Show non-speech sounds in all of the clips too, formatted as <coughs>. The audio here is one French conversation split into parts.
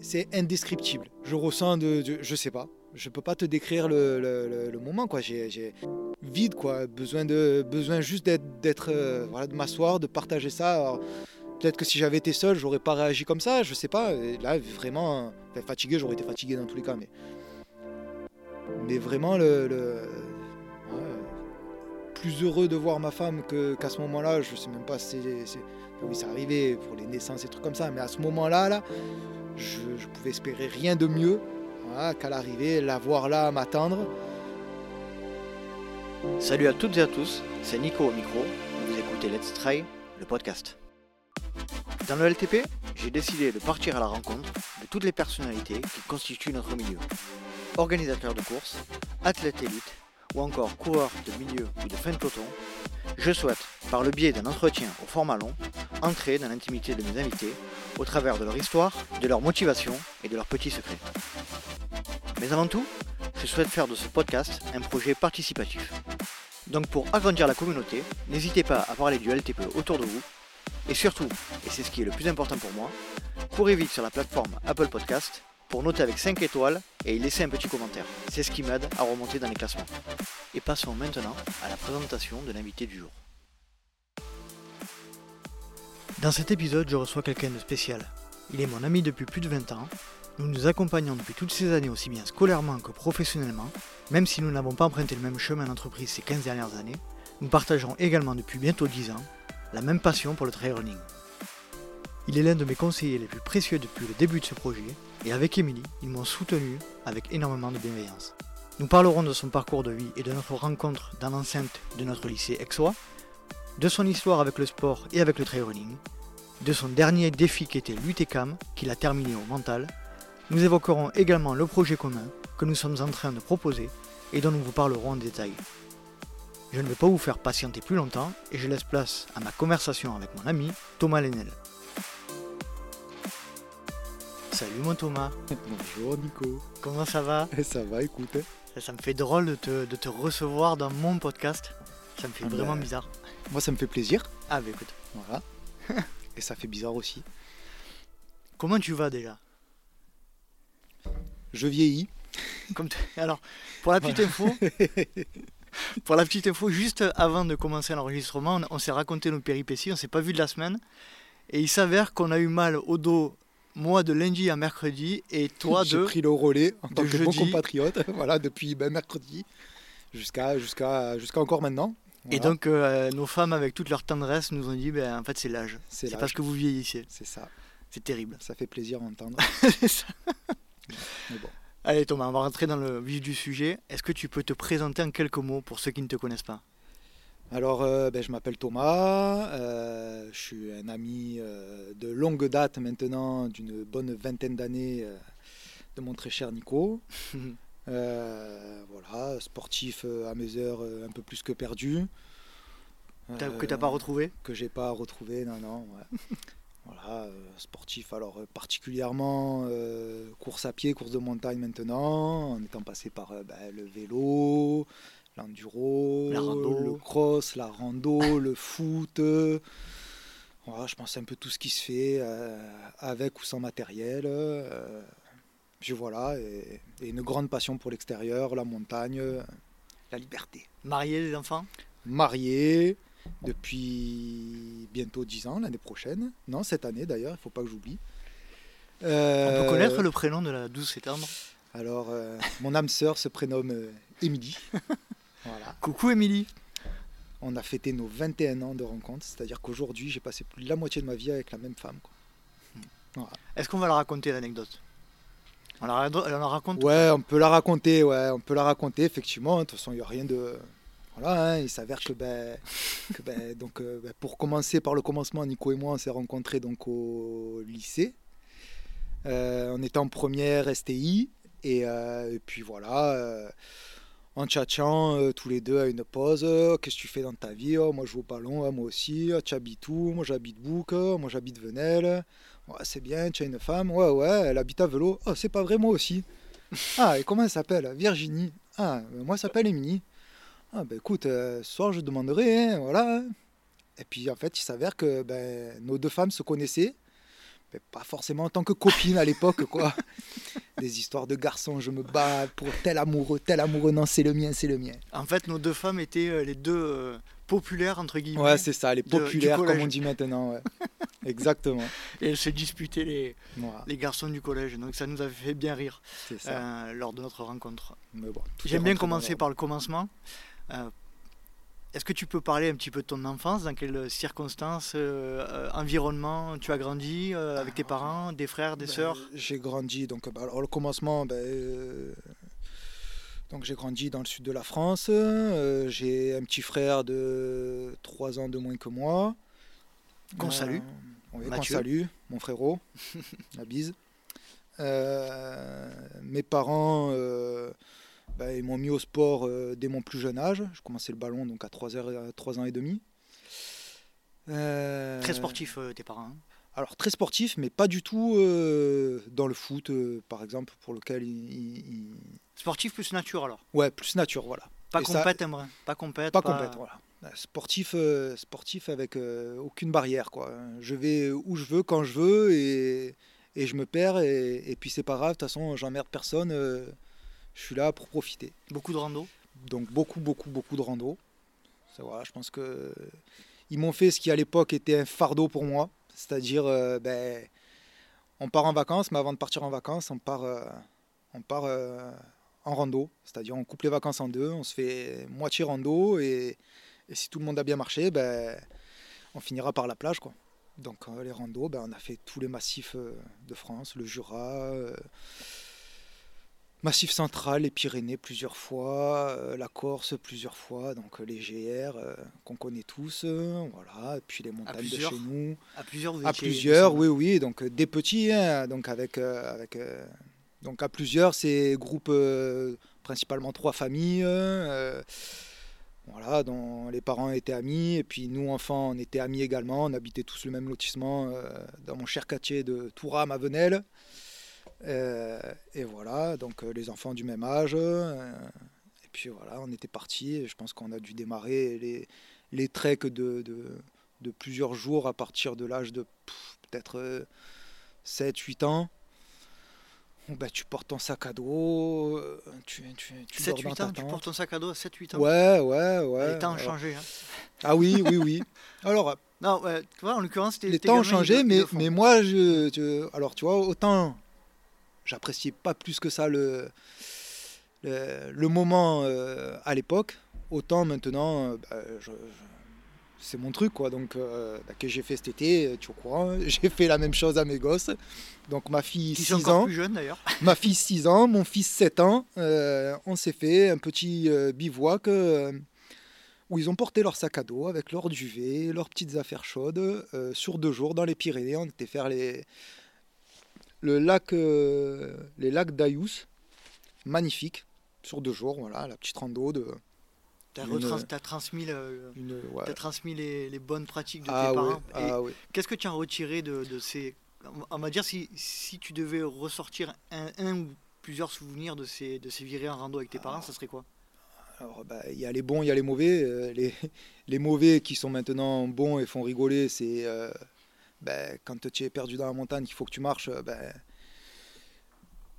c'est indescriptible. Je ressens de, de- je sais pas, je peux pas te décrire le, le- moment quoi. J'ai, vide quoi, besoin de, besoin juste d'être, euh, voilà, de m'asseoir, de partager ça. Peut-être que si j'avais été seul, j'aurais pas réagi comme ça, je sais pas. Là, vraiment, fatigué, j'aurais été fatigué dans tous les cas, mais, mais vraiment le, le- plus heureux de voir ma femme qu'à ce moment-là. Je sais même pas si c'est- oui, c'est arrivé pour les naissances et trucs comme ça, mais à ce moment-là, là, je, pouvais espérer rien de mieux qu'à l'arrivée, la voir là, m'attendre. Salut à toutes et à tous, c'est Nico au micro, vous écoutez Let's Try, le podcast. Dans le LTP, j'ai décidé de partir à la rencontre de toutes les personnalités qui constituent notre milieu. Organisateurs de courses, athlètes élites ou encore coureurs de milieu ou de fin de peloton, je souhaite, par le biais d'un entretien au format long, entrer dans l'intimité de mes invités au travers de leur histoire, de leur motivation et de leurs petits secrets. Mais avant tout, je souhaite faire de ce podcast un projet participatif. Donc pour agrandir la communauté, n'hésitez pas à parler du LTPE autour de vous. Et surtout, et c'est ce qui est le plus important pour moi, courez vite sur la plateforme Apple Podcast pour noter avec 5 étoiles et y laisser un petit commentaire. C'est ce qui m'aide à remonter dans les classements. Et passons maintenant à la présentation de l'invité du jour. Dans cet épisode, je reçois quelqu'un de spécial. Il est mon ami depuis plus de 20 ans. Nous nous accompagnons depuis toutes ces années aussi bien scolairement que professionnellement. Même si nous n'avons pas emprunté le même chemin d'entreprise ces 15 dernières années, nous partageons également depuis bientôt 10 ans la même passion pour le trail running. Il est l'un de mes conseillers les plus précieux depuis le début de ce projet, et avec Émilie, ils m'ont soutenu avec énormément de bienveillance. Nous parlerons de son parcours de vie et de notre rencontre dans l'enceinte de notre lycée Exois, de son histoire avec le sport et avec le trail running, de son dernier défi qui était l'UTCAM, qu'il a terminé au mental. Nous évoquerons également le projet commun que nous sommes en train de proposer et dont nous vous parlerons en détail. Je ne vais pas vous faire patienter plus longtemps et je laisse place à ma conversation avec mon ami Thomas Lenel. Salut mon Thomas, Bonjour Nico. comment ça va? Ça va, écoute. hein. ça, ça me fait drôle de te, de te recevoir dans mon podcast. Ça me fait Ah vraiment ben. bizarre. Moi, ça me fait plaisir. Ah bah écoute, Voilà. <laughs> Et ça fait bizarre aussi. comment tu vas déjà? Je vieillis. Comme <laughs> Alors, pour la petite info, <laughs> pour la petite info, juste avant de commencer l'enregistrement, on, on s'est raconté nos péripéties, on s'est pas vu de la semaine, et il s'avère qu'on a eu mal au dos, moi de lundi à mercredi, et toi J'ai de. pris le relais en tant que bon compatriote. <laughs> voilà, depuis ben, mercredi jusqu'à jusqu'à jusqu'à encore maintenant. Et donc euh, nos femmes, avec toute leur tendresse, nous ont dit, ben, en fait c'est l'âge, c'est parce que vous vieillissez, C'est ça. c'est terrible. Ça fait plaisir à entendre. <laughs> C'est ça. Mais bon. Allez Thomas, on va rentrer dans le vif du sujet. Est-ce que tu peux te présenter en quelques mots pour ceux qui ne te connaissent pas? Alors, euh, ben, je m'appelle Thomas. euh, je suis un ami euh, de longue date maintenant, d'une bonne vingtaine d'années de mon très cher Nico. <laughs> Voilà, sportif à mes heures un peu plus que perdu. Que t'as pas retrouvé? que j'ai pas retrouvé, non, non. ouais. <laughs> voilà, sportif, alors particulièrement course à pied, course de montagne maintenant, en étant passé par ben, le vélo, l'enduro, le cross, la rando, <coughs> le foot. euh, voilà, je pense un peu tout ce qui se fait euh, avec ou sans matériel. euh, puis voilà, et, et une grande passion pour l'extérieur, la montagne, euh, la liberté Marié, des enfants? Marié depuis bientôt 10 ans, l'année prochaine. Non, cette année d'ailleurs, il ne faut pas que j'oublie. On Euh, peut connaître le prénom de la douce et tendre? Alors, mon âme sœur se prénomme Émilie. <laughs> voilà. Coucou Émilie On a fêté nos 21 ans de rencontre, c'est-à-dire qu'aujourd'hui, j'ai passé plus de la moitié de ma vie avec la même femme. quoi. Est-ce qu'on va la raconter l'anecdote? On la, on la raconte Ouais, on peut la raconter, ouais, on peut la raconter, effectivement. De toute façon, il n'y a rien de. Voilà, hein, il s'avère que, ben, <laughs> que, ben, donc, euh, ben, pour commencer par le commencement, Nico et moi, on s'est rencontrés donc, au lycée. Euh, on était en première STI. Et, euh, et puis voilà, euh, en tchatchant euh, tous les deux à une pause. euh, Qu'est-ce que tu fais dans ta vie Oh, Moi, je joue au ballon, moi aussi. Ah, Tu habites où Moi, j'habite Bouc. Moi, j'habite Venelle. Ouais, c'est bien, tu as une femme. Ouais, ouais, elle habite à vélo. Oh, c'est pas vrai, moi aussi. <laughs> Ah, et comment elle s'appelle? Virginie. Ah, euh, moi, s'appelle Émilie. Ah, ben écoute, euh, ce soir, je demanderai, hein, voilà. Et puis, en fait, il s'avère que ben, nos deux femmes se connaissaient, mais pas forcément en tant que copine à l'époque, quoi. <laughs> Des histoires de garçons, je me bats pour tel amoureux, tel amoureux, non, c'est le mien, c'est le mien. En fait, nos deux femmes étaient euh, les deux euh, populaires, entre guillemets. Ouais, c'est ça, les de- populaires, comme on dit maintenant, ouais. <laughs> Exactement. Et elles se disputaient les, Voilà, les garçons du collège. Donc ça nous avait fait bien rire ça. euh, lors de notre rencontre. Bon, J'aime bien commencer par le commencement. Euh, Est-ce que tu peux parler un petit peu de ton enfance Dans quelles circonstances, euh, euh, environnement tu as grandi euh, avec tes parents, des frères, des Ben, sœurs? J'ai grandi, donc bah, alors, le commencement, ben, euh, donc j'ai grandi dans le sud de la France. j'ai un petit frère de 3 ans de moins que moi. Qu'on salue. Oui, qu'on salue, mon frérot. <laughs> la bise. Mes parents, ben, ils m'ont mis au sport euh, dès mon plus jeune âge. Je commençais le ballon donc à 3, heures, à 3 ans et demi. Euh, Très sportifs, euh, tes parents. hein alors très sportif, mais pas du tout dans le foot, par exemple, pour lequel il, il- il- Sportif plus nature alors Ouais, plus nature, voilà. Pas Et ça- compète, brin. Pas compète. Pas complète, voilà. Euh, Sportif, sportif avec aucune barrière, quoi. Je vais où je veux, quand je veux, et, et je me perds, et, et puis c'est pas grave, de toute façon, j'emmerde personne, je suis là pour profiter. Beaucoup de rando. Donc beaucoup, beaucoup, beaucoup de rando. Ça, voilà, je pense que ils m'ont fait ce qui à l'époque était un fardeau pour moi, c'est-à-dire euh, ben, on part en vacances, mais avant de partir en vacances, on part, euh, on part euh, en rando, c'est-à-dire on coupe les vacances en deux, on se fait moitié rando et, et si tout le monde a bien marché, ben, on finira par la plage quoi. Donc les randos, ben, on a fait tous les massifs de France, le Jura. Massif central, les Pyrénées plusieurs fois, euh, la Corse plusieurs fois, donc euh, les GR euh, qu'on connaît tous, euh, voilà, et puis les montagnes de chez nous. À plusieurs, vous À plusieurs, oui, oui, donc des petits, hein, donc avec, avec donc à plusieurs, c'est groupe principalement trois familles, voilà, dont les parents étaient amis, et puis nous enfants, on était amis également, on habitait tous le même lotissement dans mon cher quartier de Touram à Venelle. Euh, et voilà, donc euh, les enfants du même âge. euh, et puis voilà, on était partis. Je pense qu'on a dû démarrer les, les treks de, de, de plusieurs jours à partir de l'âge de peut-être 7-8 ans. Bah, tu portes ton sac à dos, tu, tu, tu dors dans 7-8 ta ans, tu portes ton sac à dos à 7-8 ans. Ouais, ouais, ouais. Les temps ont changé. hein. Ah oui, oui, oui. <laughs> Alors, Non, ouais, tu vois, en l'occurrence, c'était. les temps ont changé, mais, mais moi, je, je- alors tu vois, autant j'appréciais pas plus que ça le, le, le moment euh, à l'époque, autant maintenant, euh, bah, je- je- c'est mon truc, quoi. Donc, euh, bah, que j'ai fait cet été, tu es au courant, <laughs> j'ai fait la même chose à mes gosses. Donc, ma fille, Qui sont 6 encore ans, plus jeunes d'ailleurs. <laughs> ma fille 6 ans, mon fils 7 ans, euh, on s'est fait un petit euh, bivouac euh, où ils ont porté leur sac à dos avec leur duvet, leurs petites affaires chaudes euh, sur deux jours dans les Pyrénées. On était faire les, le lac, euh, les lacs d'Ayous, magnifique, sur deux jours, voilà, la petite rando de Tu as, Une- transmis, le- une, ouais. t'as transmis les, les bonnes pratiques de Ah tes parents. Ah ouais. Qu'est-ce que tu as retiré de, de ces. On va dire, si, si tu devais ressortir un, un ou plusieurs souvenirs de ces, de ces virées en rando avec tes parents, ça serait quoi? Alors, bah, il y a les bons, il y a les mauvais. Euh, les, <laughs> les mauvais qui sont maintenant bons et font rigoler, c'est euh, ben, quand tu es perdu dans la montagne, qu'il faut que tu marches, euh, ben,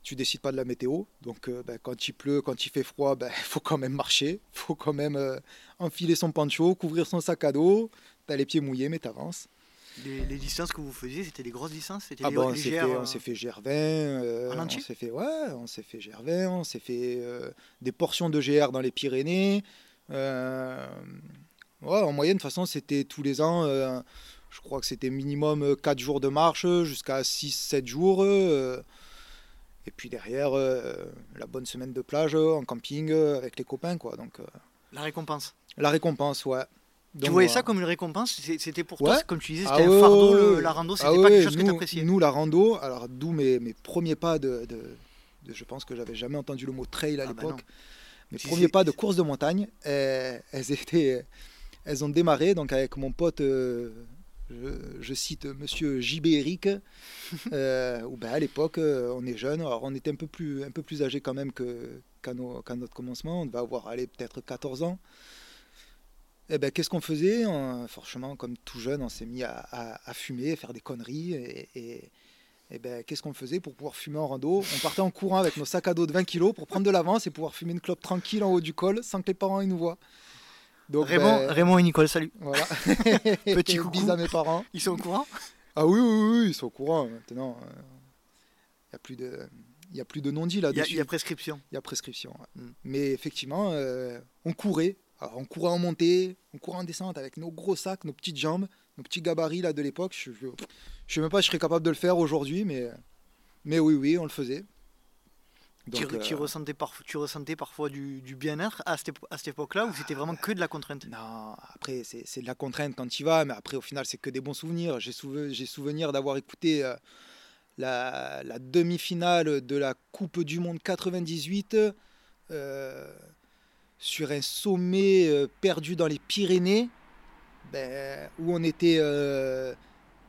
tu décides pas de la météo. Donc, euh, ben, quand il pleut, quand il fait froid, il <laughs> faut quand même marcher. Il faut quand même euh, enfiler son pancho, couvrir son sac à dos. Tu as les pieds mouillés, mais tu avances. les, les distances que vous faisiez, c'était des grosses distances? C'était Ah les, bon, on s'est fait, GR, on euh, s'est fait GR20, euh, En on s'est fait ouais, on s'est fait GR20, on s'est fait euh, des portions de GR dans les Pyrénées. Euh, ouais, en moyenne, de toute façon, c'était tous les ans. Euh, je crois que c'était minimum 4 jours de marche jusqu'à 6-7 jours. euh, et puis derrière, euh, la bonne semaine de plage euh, en camping euh, avec les copains. Quoi. Donc, euh, La récompense. la récompense, ouais. tu voyais ça comme une récompense? C'était pour Ouais. toi, comme tu disais, Ah c'était un ouais, fardeau, ouais, le- la rando, c'était Ah pas ouais, quelque chose que nous- tu appréciais. Nous, la rando, alors d'où mes, mes premiers pas de, de- de- Je pense que j'avais jamais entendu le mot trail à Ah bah l'époque. mes premiers pas de course de montagne, euh, elles, étaient, elles ont démarré donc avec mon pote, euh, je, je cite Monsieur JB Eric, <laughs> euh, où ben, à l'époque, euh, on est jeune, alors on était un peu plus, un peu plus âgé quand même qu'à, notre commencement, on devait avoir allez, peut-être 14 ans. Et ben, qu'est-ce qu'on faisait? On- Franchement, comme tout jeune, on s'est mis à, à- à fumer, faire des conneries. Et, et- Et ben, qu'est-ce qu'on faisait pour pouvoir fumer en rando? On partait en courant avec nos sacs à dos de 20 kilos pour prendre de l'avance et pouvoir fumer une clope tranquille en haut du col sans que les parents ils nous voient. Donc, Raymond, ben, Raymond et Nicole, salut. Voilà. <laughs> Petit <laughs> coucou. Bis à mes parents. Ils sont au courant Ah oui, oui, oui, ils sont au courant maintenant. Il n'y a plus de, il a plus de non-dit là-dessus. Il y, a prescription. Il y a prescription. Mm. Mais effectivement, euh, on courait. Alors, on courait en montée, on courait en descente avec nos gros sacs, nos petites jambes, nos petits gabarits là de l'époque. Je ne sais même pas si je serais capable de le faire aujourd'hui, mais, mais oui, oui, on le faisait. Tu, euh, ressentais tu ressentais parfois du, bien-être à cette, à cette époque-là ou c'était vraiment que de la contrainte? Non, après c'est de la contrainte quand tu y vas, mais après au final c'est que des bons souvenirs. J'ai souvenir d'avoir écouté euh, la, demi-finale de la Coupe du Monde 98 euh, sur un sommet euh, perdu dans les Pyrénées, ben, où on était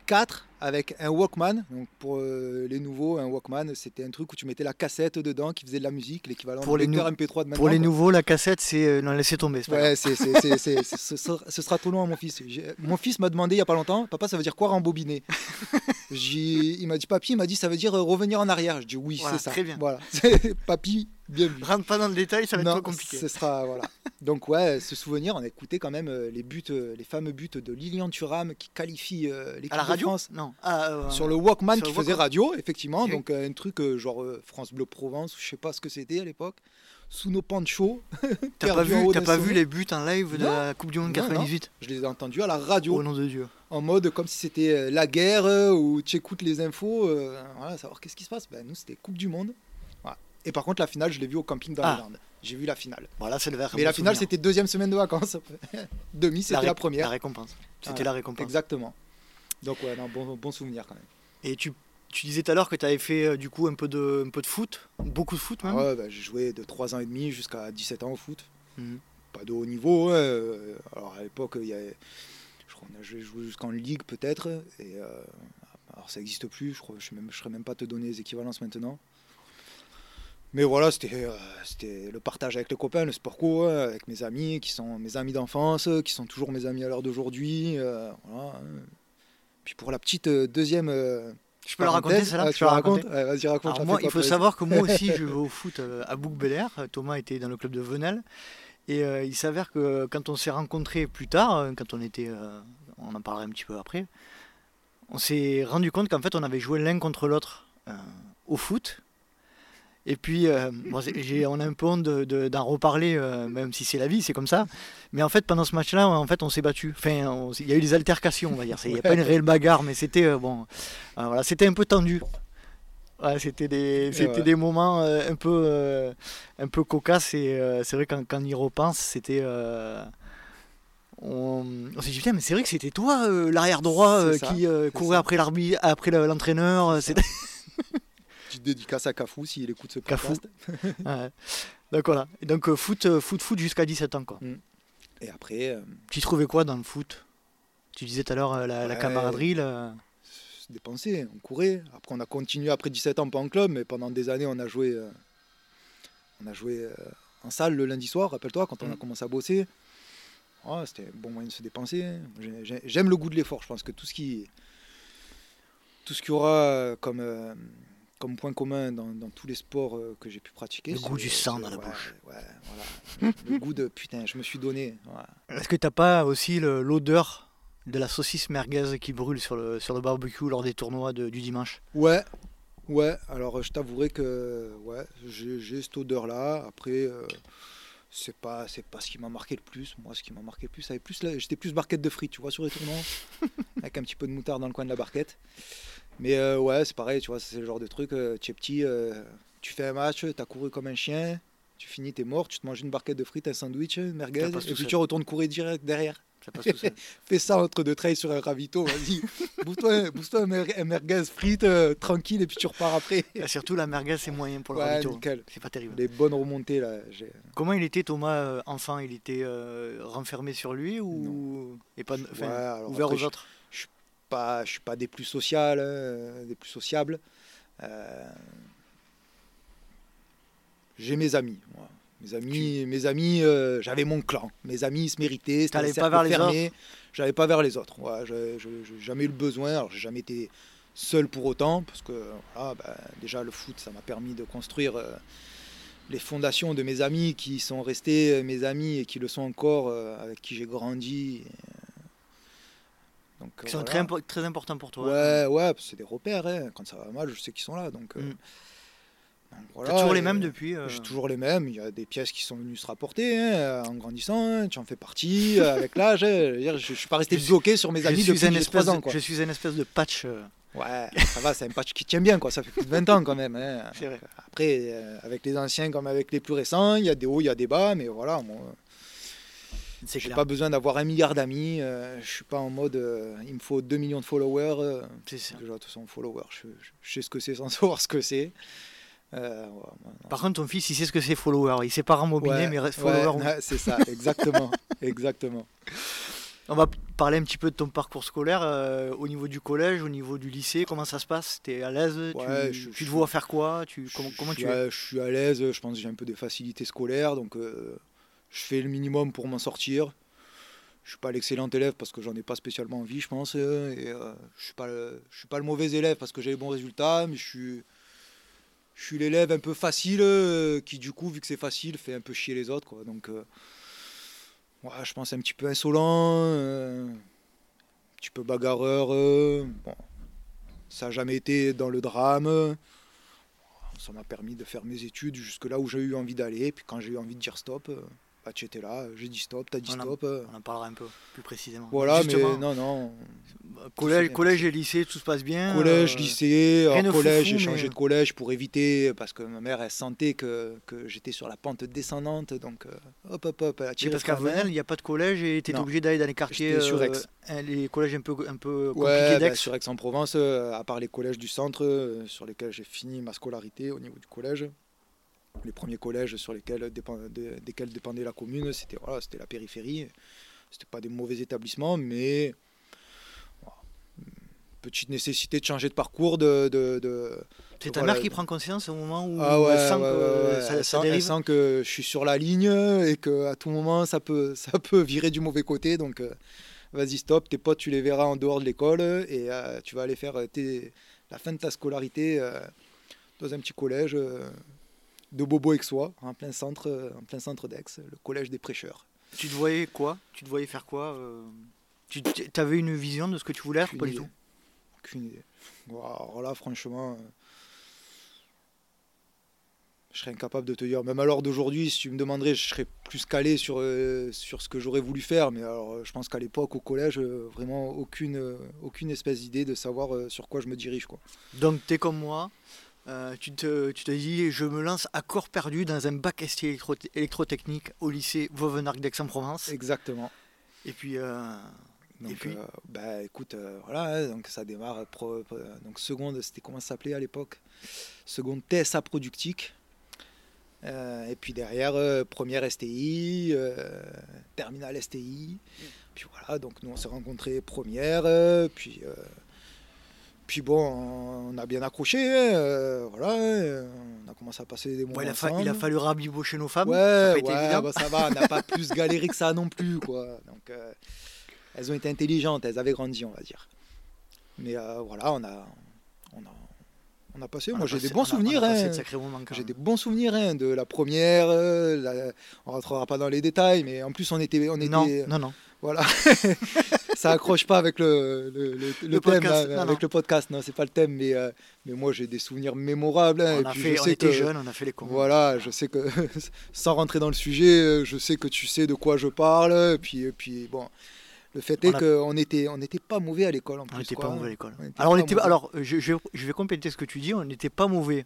quatre avec un Walkman. Donc pour euh, les nouveaux, un Walkman, c'était un truc où tu mettais la cassette dedans qui faisait de la musique, l'équivalent de lecteur MP3 de maintenant. Pour les nouveaux, la cassette, c'est euh, non laisser tomber. Ouais, c'est, ce, sera, trop long à mon fils. Mon fils m'a demandé il y a pas longtemps, papa, ça veut dire quoi rembobiner? Il m'a dit papy, il m'a dit ça veut dire euh, revenir en arrière. Je dis oui, c'est ça. Très bien. Voilà, <laughs> papy, bien vu. Rentre pas dans le détail, ça va être trop compliqué. Ce sera voilà. Donc ouais, ce souvenir, on a écouté quand même les buts, les fameux buts de Lilian Thuram qui qualifie l'équipe de France. Non. Ah, euh, sur le Walkman qui faisait radio, effectivement. Donc euh, un truc euh, genre France Bleu Provence, je sais pas ce que c'était à l'époque. Sous nos panchos. <laughs> T'as pas, vu, pas vu les buts en live de la Coupe du Monde 98 Je les ai entendus à la radio. Au nom de Dieu. En mode comme si c'était la guerre où tu écoutes les infos. voilà, savoir qu'est-ce qui se passe. Ben, nous, c'était Coupe du Monde. Et par contre, la finale, je l'ai vue au camping dans ah. J'ai vu la finale. Voilà, c'est le vert. Mais la finale, c'était deuxième semaine de vacances. <laughs> Demi, c'était la, première. La récompense. C'était la récompense. Exactement. Donc, ouais, non, bon, bon souvenir quand même. Et tu, tu disais tout à l'heure que tu avais fait euh, du coup un peu, de, un peu de foot, beaucoup de foot même Ouais, bah, j'ai joué de 3 ans et demi jusqu'à 17 ans au foot. Mhm. Pas de haut niveau. Euh, alors à l'époque, il y avait, je crois qu'on a joué jusqu'en ligue peut-être. Et euh, alors ça n'existe plus, je ne je serais même pas te donner les équivalences maintenant. Mais voilà, c'était c'était le partage avec les copains, le sport co, avec mes amis, qui sont mes amis d'enfance, qui sont toujours mes amis à l'heure d'aujourd'hui. voilà. Hein. Puis pour la petite euh, deuxième. Euh, je peux la raconter, celle-là Tu la racontes? Vas-y, raconte. moi, il faut savoir que moi aussi, je <laughs> vais au foot euh, à bouc Thomas était dans le club de Venel. Et il s'avère que quand on s'est rencontrés plus tard, quand on était. on en parlera un petit peu après, on s'est rendu compte qu'en fait, on avait joué l'un contre l'autre au foot. Et puis, euh, on a un peu honte d'en reparler, euh, même si c'est la vie, c'est comme ça. Mais en fait, pendant ce match-là, en fait, on s'est battu. Enfin, il y a eu des altercations, on va dire. Il n'y a pas une réelle bagarre, mais c'était euh, bon, voilà, c'était un peu tendu. c'était des, c'était des moments un peu, un peu cocasses. Et c'est vrai quand, quand on y repense, c'était on, s'est dit putain mais c'est vrai que c'était toi l'arrière droit qui courait après l'arbitre après l'entraîneur Petite dédicace à Cafou s'il écoute ce podcast. <laughs> Donc voilà. Et donc euh, foot, euh, foot, foot jusqu'à 17 ans quoi. Mm. Et après. Euh, tu trouvais quoi dans le foot? Tu disais tout à l'heure la, camaraderie. Se dépenser, on courait. Après on a continué après 17 ans pas en club, mais pendant des années on a joué, on a joué en salle le lundi soir. Rappelle-toi quand on a mm. commencé à bosser. C'était un bon moyen de se dépenser. J'aime le goût de l'effort. Je pense que tout ce qui tout ce qu'il y aura comme comme point commun dans, tous les sports euh, que j'ai pu pratiquer. Le goût du sang dans la bouche. Ouais, voilà. le goût de putain, je me suis donné. Est-ce que t'as pas aussi l'odeur de la saucisse merguez qui brûle sur le, sur le barbecue lors des tournois du dimanche? Ouais, ouais. Alors je t'avouerai que ouais, j'ai cette odeur-là. Après. Euh, c'est pas c'est pas ce qui m'a marqué le plus moi ce qui m'a marqué le plus plus j'étais plus barquette de frites tu vois sur les tournois <laughs> avec un petit peu de moutarde dans le coin de la barquette mais euh, ouais, c'est pareil, tu vois, c'est le genre de truc. Euh, tu es petit, euh, tu fais un match, tu as couru comme un chien, tu finis, tu es mort, tu te manges une barquette de frites, un sandwich, une merguez, et puis tu retournes courir direct derrière. Ça passe <laughs> Fais ça entre deux trails sur un ravito, vas-y. <laughs> Bouge-toi un, merguez frites tranquille et puis tu repars après. Et surtout la merguez c'est moyen pour le ravito. C'est pas terrible. Les bonnes remontées là. Comment il était Thomas enfant? Il était renfermé sur lui ou et pas, ouvert aux autres? Pas, je suis pas des plus sociales, euh, des plus sociables. Euh, j'ai mes amis. Mes amis, mes amis, euh, j'avais mon clan. Mes amis se méritaient. C'était pas vers les autres. J'avais pas vers les autres. Ouais, j'ai jamais eu le besoin. Alors j'ai jamais été seul pour autant, parce que voilà, bah, déjà le foot, ça m'a permis de construire euh, les fondations de mes amis qui sont restés mes amis et qui le sont encore, euh, avec qui j'ai grandi. Donc, qui sont très, très importants pour toi. Ouais, ouais, c'est des repères. Hein. Quand ça va mal, je sais qu'ils sont là. Donc, mm. Voilà, toujours les mêmes depuis euh... J'ai toujours les mêmes. Il y a des pièces qui sont venues se rapporter hein, en grandissant. Hein, tu en fais partie euh, avec l'âge. Je ne suis pas resté bloqué sur mes amis depuis 3 ans. Quoi. Je suis une espèce de patch. Euh. Ouais, ça va, c'est un patch qui tient bien. Quoi. Ça fait plus de 20 ans quand même. Hein. Vrai. Après, euh, avec les anciens comme avec les plus récents, il y a des hauts, il y a des bas. Mais voilà, moi, j'ai pas besoin d'avoir un milliard d'amis. je suis pas en mode il me faut 2 millions de followers. c'est ça. Déjà, de toute façon, followers, je, je sais ce que c'est sans <laughs> savoir ce que c'est. Euh, Par contre, ton fils, il sait ce que c'est follower. Il sait pas rembobiner, mais follower. c'est ça, <laughs> exactement, exactement. On va parler un petit peu de ton parcours scolaire euh, au niveau du collège, au niveau du lycée. Comment ça se passe? Tu es à l'aise? Tu, tu, te vois faire quoi? Tu, Comment, comment tu es? Je suis à l'aise. Je pense que j'ai un peu des facilités scolaires, donc euh, je fais le minimum pour m'en sortir. Je suis pas l'excellent élève parce que j'en ai pas spécialement envie, je pense. Et je suis pas, je suis pas le mauvais élève parce que j'ai les bons résultats, mais je suis je suis l'élève un peu facile euh, qui du coup vu que c'est facile fait un peu chier les autres quoi donc euh, je pense un petit peu insolent euh, un petit peu bagarreur ça n'a jamais été dans le drame ça m'a permis de faire mes études jusque là où j'ai eu envie d'aller puis quand j'ai eu envie de dire stop bah, tu étais là, j'ai dit stop, t'as dit stop. on en parlera un peu plus précisément. Voilà, mais non, non. Collège, collège et lycée, tout se passe bien. Collège, euh, lycée, en collège, j'ai changé de collège pour éviter, parce que ma mère, elle sentait que, que j'étais sur la pente descendante, donc euh, hop, hop, hop. Elle parce qu'à Venelle, il n'y a pas de collège et tu obligé d'aller dans les quartiers. sur Aix. Euh, les collèges un peu, un peu compliqués d'Aix. Bah, sur Aix-en-Provence, à part les collèges du centre, sur lesquels j'ai fini ma scolarité au niveau du collège les premiers collèges sur lesquels desquels dépendait la commune, c'était voilà, la périphérie. C'était pas des mauvais établissements, mais petite nécessité de changer de parcours. De, de, c'est ta mère qui prend conscience au moment où ah elle sent que ça, dérive. sent que je suis sur la ligne et que à tout moment ça peut, ça peut virer du mauvais côté. Donc euh, vas-y stop, tes potes tu les verras en dehors de l'école et euh, tu vas aller faire tes, la fin de ta scolarité euh, dans un petit collège de Bobo Aixois, en plein centre, en plein centre d'Aix, le collège des prêcheurs. Tu te voyais quoi? Tu te voyais faire quoi euh? Tu avais une vision de ce que tu voulais être Pas du tout? Aucune idée. alors là, franchement, euh, je serais incapable de te dire. Même à l'heure d'aujourd'hui, si tu me demanderais, je serais plus calé sur, euh, sur ce que j'aurais voulu faire. Mais alors, je pense qu'à l'époque, au collège, vraiment aucune, aucune espèce d'idée de savoir sur quoi je me dirige. Quoi. Donc, tu es comme moi euh, tu, te, tu te dis, je me lance à corps perdu dans un bac ST électrotechnique au lycée Vauvenargues d'Aix-en-Provence. Exactement. Et puis. Euh, donc, puis... Euh, bah, écoute, voilà, hein, donc ça démarre. donc, seconde, c'était comment ça s'appelait à l'époque? Seconde TSA productique. et puis derrière, première STI, terminale STI. Puis voilà, donc nous on s'est rencontrés première, puis puis bon, on a bien accroché, hein, euh, voilà, euh, on a commencé à passer des moments il, a il, a fallu rabibocher nos femmes. Ouais, ça, bah, ça va, on n'a pas plus galéré que ça non plus, quoi. Donc, euh, elles ont été intelligentes, elles avaient grandi, on va dire. Mais voilà, on a, on a, on a passé. moi, j'ai des bons souvenirs. Hein. J'ai des bons souvenirs hein, de la première. La... On rentrera pas dans les détails, mais en plus, on était, on était. Non, non, non. Voilà. <laughs> ça accroche pas avec le, le, le, thème, podcast, avec le podcast. Non, c'est pas le thème, mais, euh, mais moi j'ai des souvenirs mémorables. Hein, on, a fait, on était jeunes, on a fait les cons. Voilà, je sais que, <laughs> sans rentrer dans le sujet, euh, je sais que tu sais de quoi je parle. Et puis, et puis bon. Le fait est qu'on n'était on était pas mauvais à l'école en plus. On n'était pas mauvais à l'école. Alors, on était, alors je, je, vais compléter ce que tu dis, on n'était pas mauvais,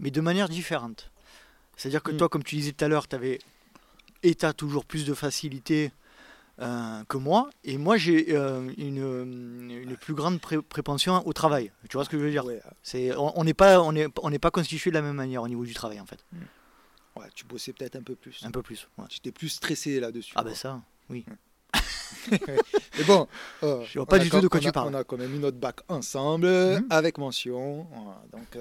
mais de manière différente. C'est-à-dire que mm. toi, comme tu disais tout à l'heure, tu avais et tu as toujours plus de facilité euh, que moi. Et moi, j'ai euh, une, une, plus grande prépension au travail. Tu vois ce que je veux dire? C'est On n'est pas, on est, on n'est pas constitué de la même manière au niveau du travail, en fait. Hmm. Ouais, tu bossais peut-être un peu plus. Un peu plus. Ouais. Tu étais plus stressé là-dessus. Ah, ben ça, oui. <laughs> Mais bon, euh, je vois pas du tout de quoi tu parles. On a quand même eu notre bac ensemble, hmm. avec mention. donc,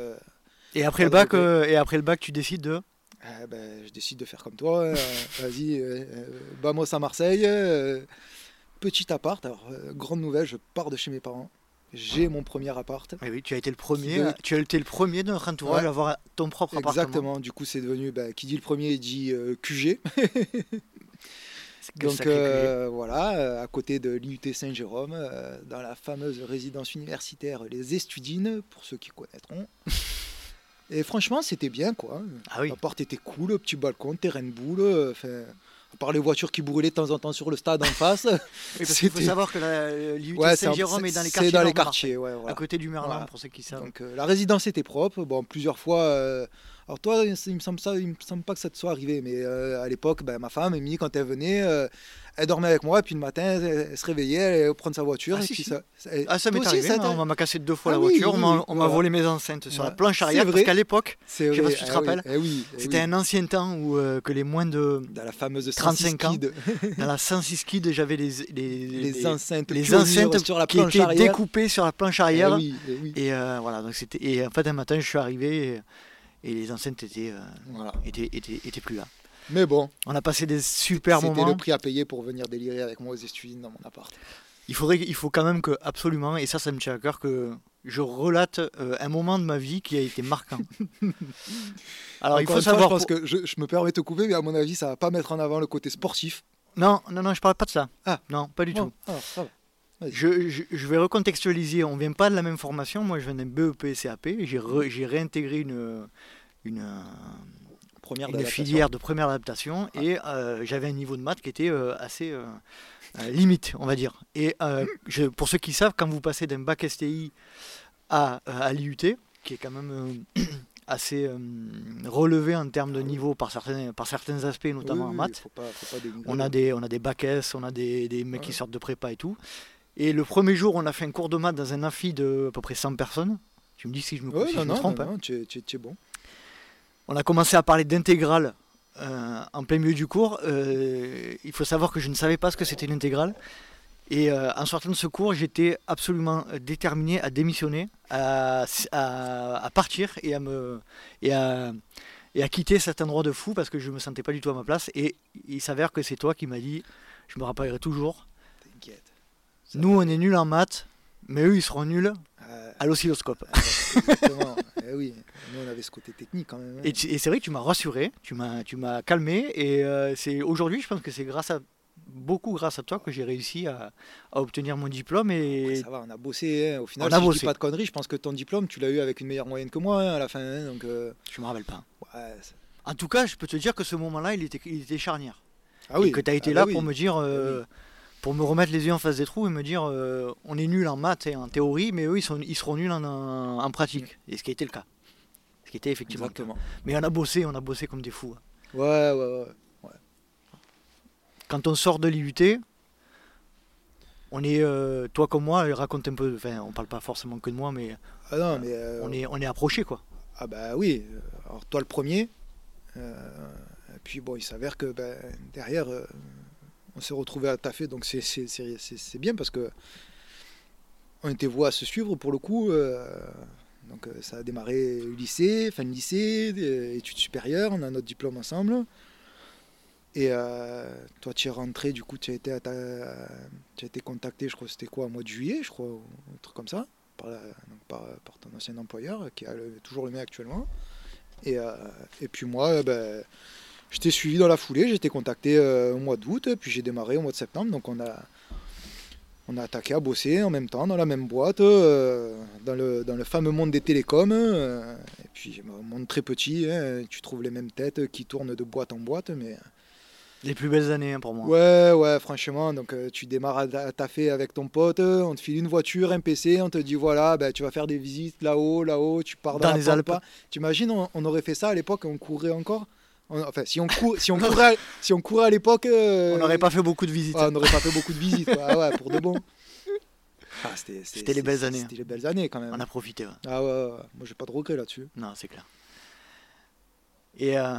et, après le bac, et après le bac, tu décides de ah, ben, je décide de faire comme toi. Euh, <laughs> vas-y, euh, euh à Marseille. Euh, petit appart. Alors, grande nouvelle, je pars de chez mes parents. j'ai mon premier appart. Oui, oui, tu as été le premier, De- tu as été le premier de notre entourage Ouais. à avoir ton propre appartement. Exactement. Du coup, c'est devenu, bah, qui dit le premier dit euh, QG. <laughs> Donc euh, voilà, euh, à côté de l'IUT Saint-Jérôme, euh, dans la fameuse résidence universitaire Les Estudines, pour ceux qui connaîtront. <laughs> Et franchement, c'était bien quoi. Ah oui. La porte était cool, petit balcon, terrain de boule. euh, Enfin, à part les voitures qui brûlaient de temps en temps sur le stade en face. Qu'il faut savoir que la- l'IUT Ouais, c'est un- Saint-Jérôme est dans les c'est quartiers. dans les quartiers, ouais, voilà. À côté du Merlin, Voilà. pour ceux qui savent. Donc euh, la résidence était propre. Bon, plusieurs fois. euh, alors toi, il me semble ça, il me semble pas que ça te soit arrivé, mais euh, à l'époque, ben, ma femme, Amy, quand elle venait, euh, elle dormait avec moi, et puis le matin, elle, elle se réveillait, elle allait prendre sa voiture, Ah, et si, puis si. ça. ça- Ah, ça m'est arrivé, ça on m'a cassé deux fois Ah la oui, voiture, on oui, m'a oui, on m'a volé mes enceintes sur la planche c'est arrière, parce vrai. qu'à l'époque, je sais pas si tu te ah rappelles, eh eh c'était un ancien temps où euh, que les moins de... Dans la fameuse 35 35 ans. <laughs> Dans la 106 Kid, j'avais les, les, les les- enceintes, les enceintes sur la qui planche étaient arrière. découpées sur la planche Eh arrière. Et euh, voilà, donc c'était. Et en fait, un matin, je suis arrivé et, les enceintes étaient, euh, Voilà. étaient, étaient, étaient plus là. Mais bon, On a passé des super c'était moments. le prix à payer pour venir délirer avec moi aux Estudines dans mon appart. Il faudrait, il faut quand même que absolument, et ça, ça me tient à cœur, que je relate euh, un moment de ma vie qui a été marquant. <laughs> Alors, il faut une fois, savoir. je pense pour- que je, je me permets de te couper, mais à mon avis, ça va pas mettre en avant le côté sportif. Non, non, non, je parle pas de ça. Ah. Non, pas du Bon, tout. alors, ça va. Je, je, je vais recontextualiser. On vient pas de la même formation. Moi, je viens d'un BEP CAP. J'ai réintégré une, une, euh, Première une d'adaptation. filière de première adaptation et euh, j'avais un niveau de maths qui était euh, assez euh, limite, on va dire. Et je- pour ceux qui savent, quand vous passez d'un bac STI à, à l'IUT, qui est quand même <clears throat> assez relevé en termes de niveau par certains, par certains aspects, notamment Oui, en maths, faut pas- faut pas dénigrer. on a des, on a des bacs S, on a des, des mecs qui sortent de prépa et tout. Et le premier jour, on a fait un cours de maths dans un amphi de à peu près 100 personnes. Tu me dis si je me, Ouais, si non, je me non, trompe. non, hein. non, tu es- tu es- tu es bon. On a commencé à parler d'intégrale euh, en plein milieu du cours. Euh, il faut savoir que je ne savais pas ce que c'était l'intégrale. Et euh, en sortant de ce cours, j'étais absolument déterminé à démissionner, à, à- à partir et à, me, et, à, et à quitter cet endroit de fou parce que je ne me sentais pas du tout à ma place. Et il s'avère que c'est toi qui m'as dit, je me rappellerai toujours, nous on est nuls en maths, mais eux ils seront nuls Euh, à l'oscilloscope. exactement. <laughs> eh oui, nous on avait ce côté technique quand même. Et, c'est vrai que tu m'as rassuré, tu m'as, tu m'as calmé, et euh, c'est aujourd'hui, je pense que c'est grâce à beaucoup grâce à toi que j'ai réussi à, à obtenir mon diplôme. Et Ça va, on a bossé. hein. Au final, On a si je bossé. dis pas de conneries, je pense que ton diplôme, tu l'as eu avec une meilleure moyenne que moi hein, à la fin. hein, donc, euh, je me rappelle pas. ouais, En tout cas, je peux te dire que ce moment-là, il était, il était charnière. ah oui. et que tu as été ah là bah pour me dire, euh, pour me remettre les yeux en face des trous et me dire, euh, on est nul en maths et en théorie, mais eux, ils, sont, ils seront nuls en, en- en pratique. Et ce qui a été le cas. Ce qui était effectivement. le cas. Exactement. Mais on a bossé, on a bossé comme des fous. Ouais, ouais, ouais. Quand on sort de l'IUT, on est, euh, toi comme moi, raconte un peu, enfin, on parle pas forcément que de moi, mais Ah non, mais. euh, on est, on est approché quoi. Ah bah oui, alors toi le premier. et puis bon, il s'avère que ben, derrière, on s'est retrouvé à taffer, donc c'est- bien parce que on était voix à se suivre pour le coup. euh, donc euh, ça a démarré lycée, fin de lycée, euh, études supérieures, on a notre diplôme ensemble. Et toi tu es rentré, du coup tu as été, été contacté, je crois c'était quoi, au mois de juillet, je crois, un truc comme ça, par, la- donc par, ton ancien employeur, qui a toujours le mien actuellement. Et, puis moi, ben, je t'ai suivi dans la foulée, j'ai été contacté euh, au mois d'août, puis j'ai démarré au mois de septembre, donc on a, on a attaqué à bosser en même temps, dans la même boîte, euh, dans, le, dans le fameux monde des télécoms. euh, et puis, un monde très petit, hein, tu trouves les mêmes têtes qui tournent de boîte en boîte, mais Les plus belles années hein, pour moi. Ouais, ouais, franchement, donc euh, tu démarres à, à taffer avec ton pote, on te file une voiture, un PC, on te dit voilà, ben, tu vas faire des visites là-haut, là-haut, tu pars dans, Dans la les Alpes. Tu imagines, on, on aurait fait ça à l'époque, on courait encore? Enfin, si on, cour- si on <laughs> courait, à- si on courait à l'époque, euh, On n'aurait pas fait beaucoup de visites. ouais, on n'aurait pas fait beaucoup de visites, quoi. Ah ouais, pour de bon. Ah, c'était, les belles années. C'était les belles années quand même. On a profité. ouais. Ah ouais, ouais, ouais. moi j'ai pas de regrets là-dessus. Non, c'est clair. Et euh,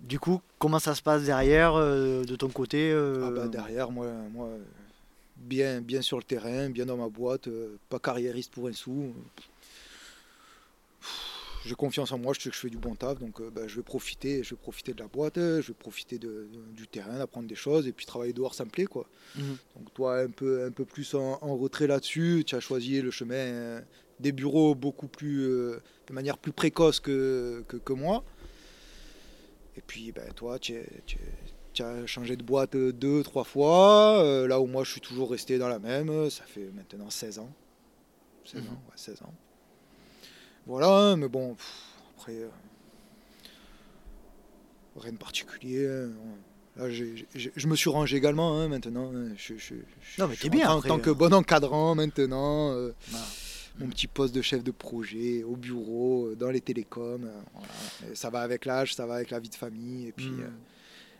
du coup, comment ça se passe derrière euh, de ton côté euh, Ah bah, derrière, moi, moi bien, bien sur le terrain, bien dans ma boîte, euh, pas carriériste pour un sou. J'ai confiance en moi, je sais que je fais du bon taf, donc euh, bah, je vais profiter, je vais profiter de la boîte, je vais profiter de, de- du terrain, d'apprendre des choses, et puis travailler dehors, ça me plaît, quoi. Mhm. Donc toi, un peu, un peu plus en, en retrait là-dessus, tu as choisi le chemin euh, des bureaux beaucoup plus, euh, de manière plus précoce que, que, que moi. Et puis, ben, toi, tu, as changé de boîte euh, deux, trois fois, euh, là où moi, je suis toujours resté dans la même, ça fait maintenant 16 ans. 16 Mhm. ans, ouais, 16 ans. Voilà, mais bon, pff, après, euh, rien de particulier. hein. Là, j'ai- j'ai- je me suis rangé également hein, maintenant. hein. Je, je- je- Non, mais je t'es suis bien En tant que euh. bon encadrant maintenant, euh, Voilà. mon petit poste de chef de projet au bureau, euh, dans les télécoms. euh, voilà. Et ça va avec l'âge, ça va avec la vie de famille. Et puis, euh,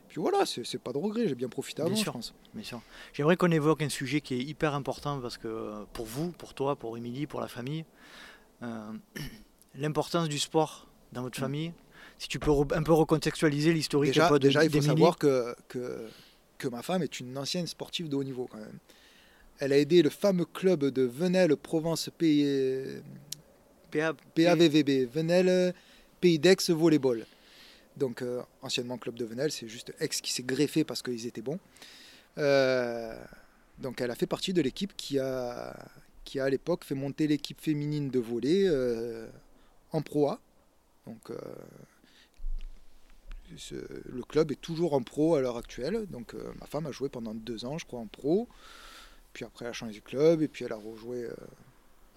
puis voilà, c'est c'est pas de regret, j'ai bien profité Bien avant, je sûr. pense. Sûr. J'aimerais qu'on évoque un sujet qui est hyper important parce que euh, pour vous, pour toi, pour Émilie, pour la famille, <clears throat> l'importance du sport dans votre famille. Si tu peux un peu recontextualiser l'historique Déjà, de- il faut savoir que, que, que ma femme est une ancienne sportive de haut niveau quand même. Elle a aidé le fameux club de Venelle Provence PA, PAVVB, Venelle Pays d'Aix Volleyball. Donc euh, anciennement club de Venelle, c'est juste Aix qui s'est greffé parce qu'ils étaient bons. Euh, donc elle a fait partie de l'équipe qui a, qui a à l'époque fait monter l'équipe féminine de volley euh, en Pro A. Donc euh, ce- le club est toujours en pro à l'heure actuelle. Donc euh, ma femme a joué pendant deux ans, je crois, en pro. Puis après, elle a changé de club et puis elle a rejoué.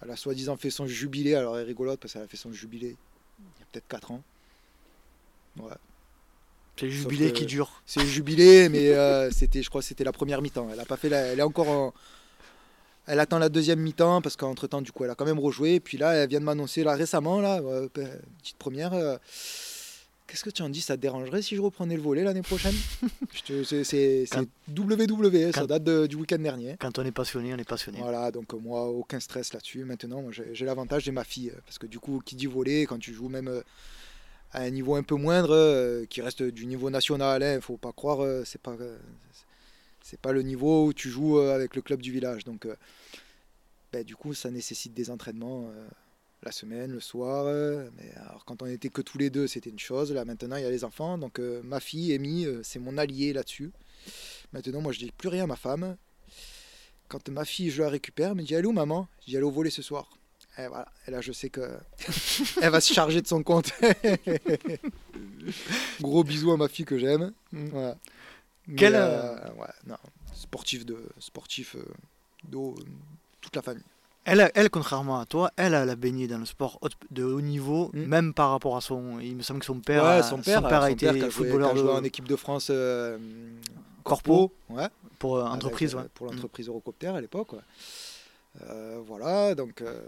elle a soi-disant fait son jubilé. Alors elle est rigolote parce qu'elle a fait son jubilé il y a peut-être 4 ans. Ouais. C'est le jubilé qui dure. C'est le jubilé, mais euh, <laughs> c'était, je crois, c'était la première mi-temps. Elle a pas fait, la- elle est encore en- Elle attend la deuxième mi-temps parce qu'entre temps, du coup, elle a quand même rejoué. Et puis là, elle vient de m'annoncer là récemment, là, euh, pe- petite première. euh, Qu'est-ce que tu en dis? Ça te dérangerait si je reprenais le volet l'année prochaine? <laughs> C'est WWE, ça date de- du week-end dernier. Quand on est passionné, on est passionné. Voilà, donc euh, moi, aucun stress là-dessus. Maintenant, j'ai l'avantage, j'ai ma fille. Parce que du coup, qui dit voler, quand tu joues même à un niveau un peu moindre, euh, qui reste du niveau national, il faut pas croire, c'est pas, c'est pas le niveau où tu joues euh, avec le club du village. Donc, ben, du coup, ça nécessite des entraînements euh, la semaine, le soir. mais alors, quand on était que tous les deux, c'était une chose. Là, maintenant, il y a les enfants. Donc, ma fille, Amy, c'est mon allié là-dessus. Maintenant, moi, je dis plus rien à ma femme. Quand ma fille, je la récupère, elle me dit où, maman? Je dis au volet ce soir. Et voilà. Et là, je sais que <laughs> elle va se charger de son compte. <laughs> Gros bisous à ma fille que j'aime. Voilà. Quel, euh, ouais, non, sportif de sportif euh, de haut- toute la famille. Elle, elle, contrairement à toi, elle, elle a baigné dans le sport de haut niveau, Mm. même par rapport à son. Il me semble que son père, ouais, son père, a son été père qui a joué, qui footballeur a joué en équipe de France euh, corpo ouais, pour euh, entreprise. euh, ouais. pour Mm. l'entreprise Eurocopter à l'époque. Euh, voilà, donc euh,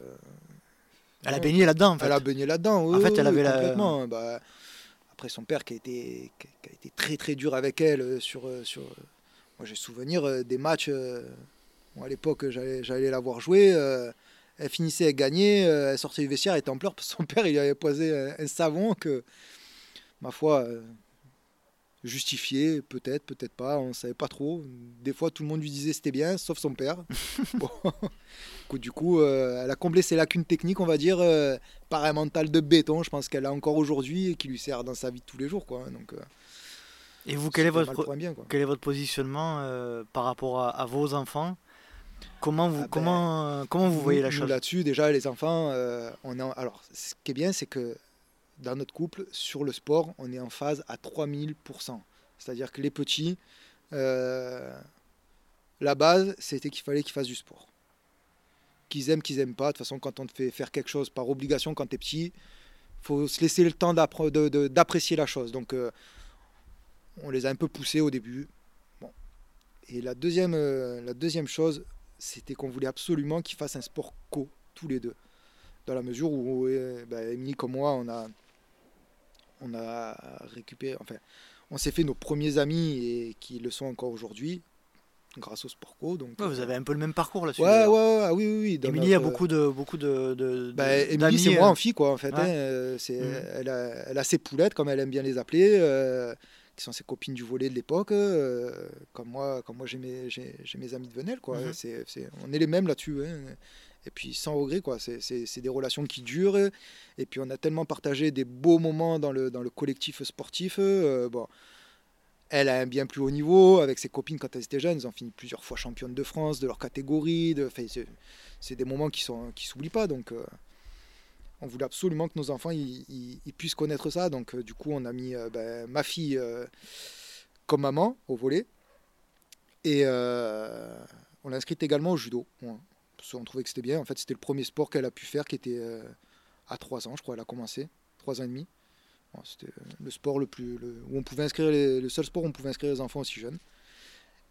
Elle a baigné là-dedans, en fait. Elle a baigné là-dedans. En oui, fait, elle oui, avait la- complètement. Bah, après, son père qui a été, qui a été très très dur avec elle euh, sur. euh, sur euh, moi, j'ai souvenir des matchs. à l'époque, j'allais j'allais la voir jouer. elle finissait, gagnait. euh, elle sortait du vestiaire, elle était en pleurs parce que son père il lui avait posé un, un savon que, ma foi, justifié, peut-être, peut-être pas. On ne savait pas trop. Des fois, tout le monde lui disait c'était bien, sauf son père. <laughs> Bon. Du coup, euh, elle a comblé ses lacunes techniques, on va dire, euh, par un mental de béton, je pense qu'elle a encore aujourd'hui et qui lui sert dans sa vie de tous les jours. Quoi. Donc, euh, Et vous, quel est, votre, bien, quel est votre positionnement euh, par rapport à, à vos enfants? Comment vous, Ah ben, comment, comment vous voyez Nous- la chose? Là-dessus, déjà, les enfants, on est en- alors, ce qui est bien, c'est que dans notre couple, sur le sport, on est en phase à 3000%. C'est-à-dire que les petits, la base, c'était qu'il fallait qu'ils fassent du sport. Qu'ils aiment, qu'ils aiment pas. De toute façon, quand on te fait faire quelque chose par obligation quand tu es petit, faut se laisser le temps d'apprécier la chose. Donc, euh, on les a un peu poussés au début. Et la deuxième, euh, la deuxième chose, c'était qu'on voulait absolument qu'ils fassent un sport co, tous les deux. Dans la mesure où euh, bah, comme moi, on a, on a récupéré, enfin, on s'est fait nos premiers amis et qui le sont encore aujourd'hui, grâce au sport co. Donc, Ouais, Vous avez un peu le même parcours là-dessus. Ouais, ouais, ah oui, oui, oui. Émilie a beaucoup de beaucoup de, de- bah, Émilie, c'est moi euh, en fille, quoi, en fait. Hein, euh, c'est, Mhm. elle, a, elle a ses poulettes, comme elle aime bien les appeler, euh, qui sont ses copines du volet de l'époque, euh, comme moi, comme moi j'ai, mes, j'ai, j'ai mes amis de Venelle, quoi. Mhm. C'est, c'est- on est les mêmes là-dessus. hein. Et puis sans regret, quoi. C'est- C'est c'est des relations qui durent. Et puis on a tellement partagé des beaux moments dans le, dans le collectif sportif. euh, bon, elle a un bien plus haut niveau avec ses copines quand elles étaient jeunes. Elles ont fini plusieurs fois championnes de France, de leur catégorie. De, c'est- des moments qui sont qui s'oublient pas. Donc euh, on voulait absolument que nos enfants puissent connaître ça. Donc euh, du coup, on a mis euh, ben, ma fille comme maman au volet. Et on l'a inscrite également au judo. Parce qu'on trouvait que c'était bien. En fait, c'était le premier sport qu'elle a pu faire qui était à 3 ans, je crois. Elle a commencé, 3 ans et demi. C'était le sport le plus. où on pouvait inscrire le seul sport où on pouvait inscrire les enfants aussi jeunes.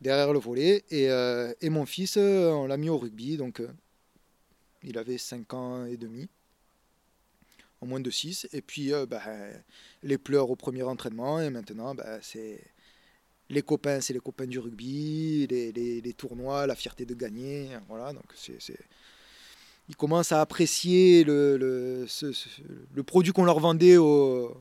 Derrière le volet. Et, euh, et mon fils, euh, on l'a mis au rugby. Donc, euh, il avait 5 ans et demi. En moins de 6. Et puis, euh, bah, les pleurs au premier entraînement. Et maintenant, bah, c'est les copains, c'est les copains du rugby, les, tournois, la fierté de gagner. Voilà, donc c'est, Ils commencent à apprécier le, le produit qu'on leur vendait au-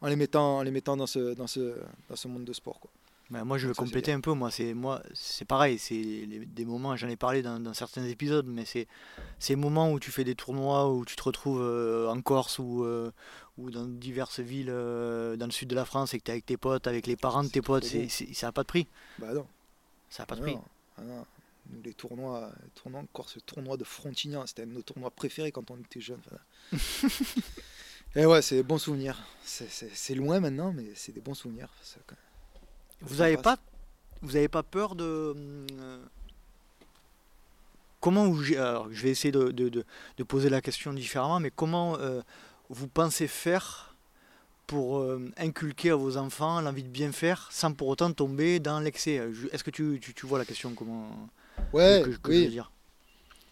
en les mettant, en les mettant dans, ce, dans, ce, dans ce monde de sport. Quoi. Ben, moi, je c'est compléter un peu. Moi, c'est moi, c'est pareil. C'est des moments. J'en ai parlé dans, dans certains épisodes, mais c'est ces moments où tu fais des tournois, où tu te retrouves euh, en Corse ou euh, ou dans diverses villes euh, dans le sud de la France et que tu es avec tes potes, avec les parents de tes potes. C'est, ça n'a pas de prix. Bah non. Ça n'a pas de ah prix. non, ah non. Nous, les tournois, les tournois encore ce tournoi de Frontignan, c'était un de nos tournois préférés quand on était jeunes. <laughs> Et ouais, c'est des bons souvenirs. C'est, loin maintenant, mais c'est des bons souvenirs. Ça, quand- Vous n'avez pas, vous avez pas peur de euh, comment vous, alors, je vais essayer de, de- de- de poser la question différemment, mais comment euh, vous pensez faire pour euh, inculquer à vos enfants l'envie de bien faire sans pour autant tomber dans l'excès? Je- Est-ce que tu, tu- tu vois la question comment Ouais, que, que je oui. veux dire?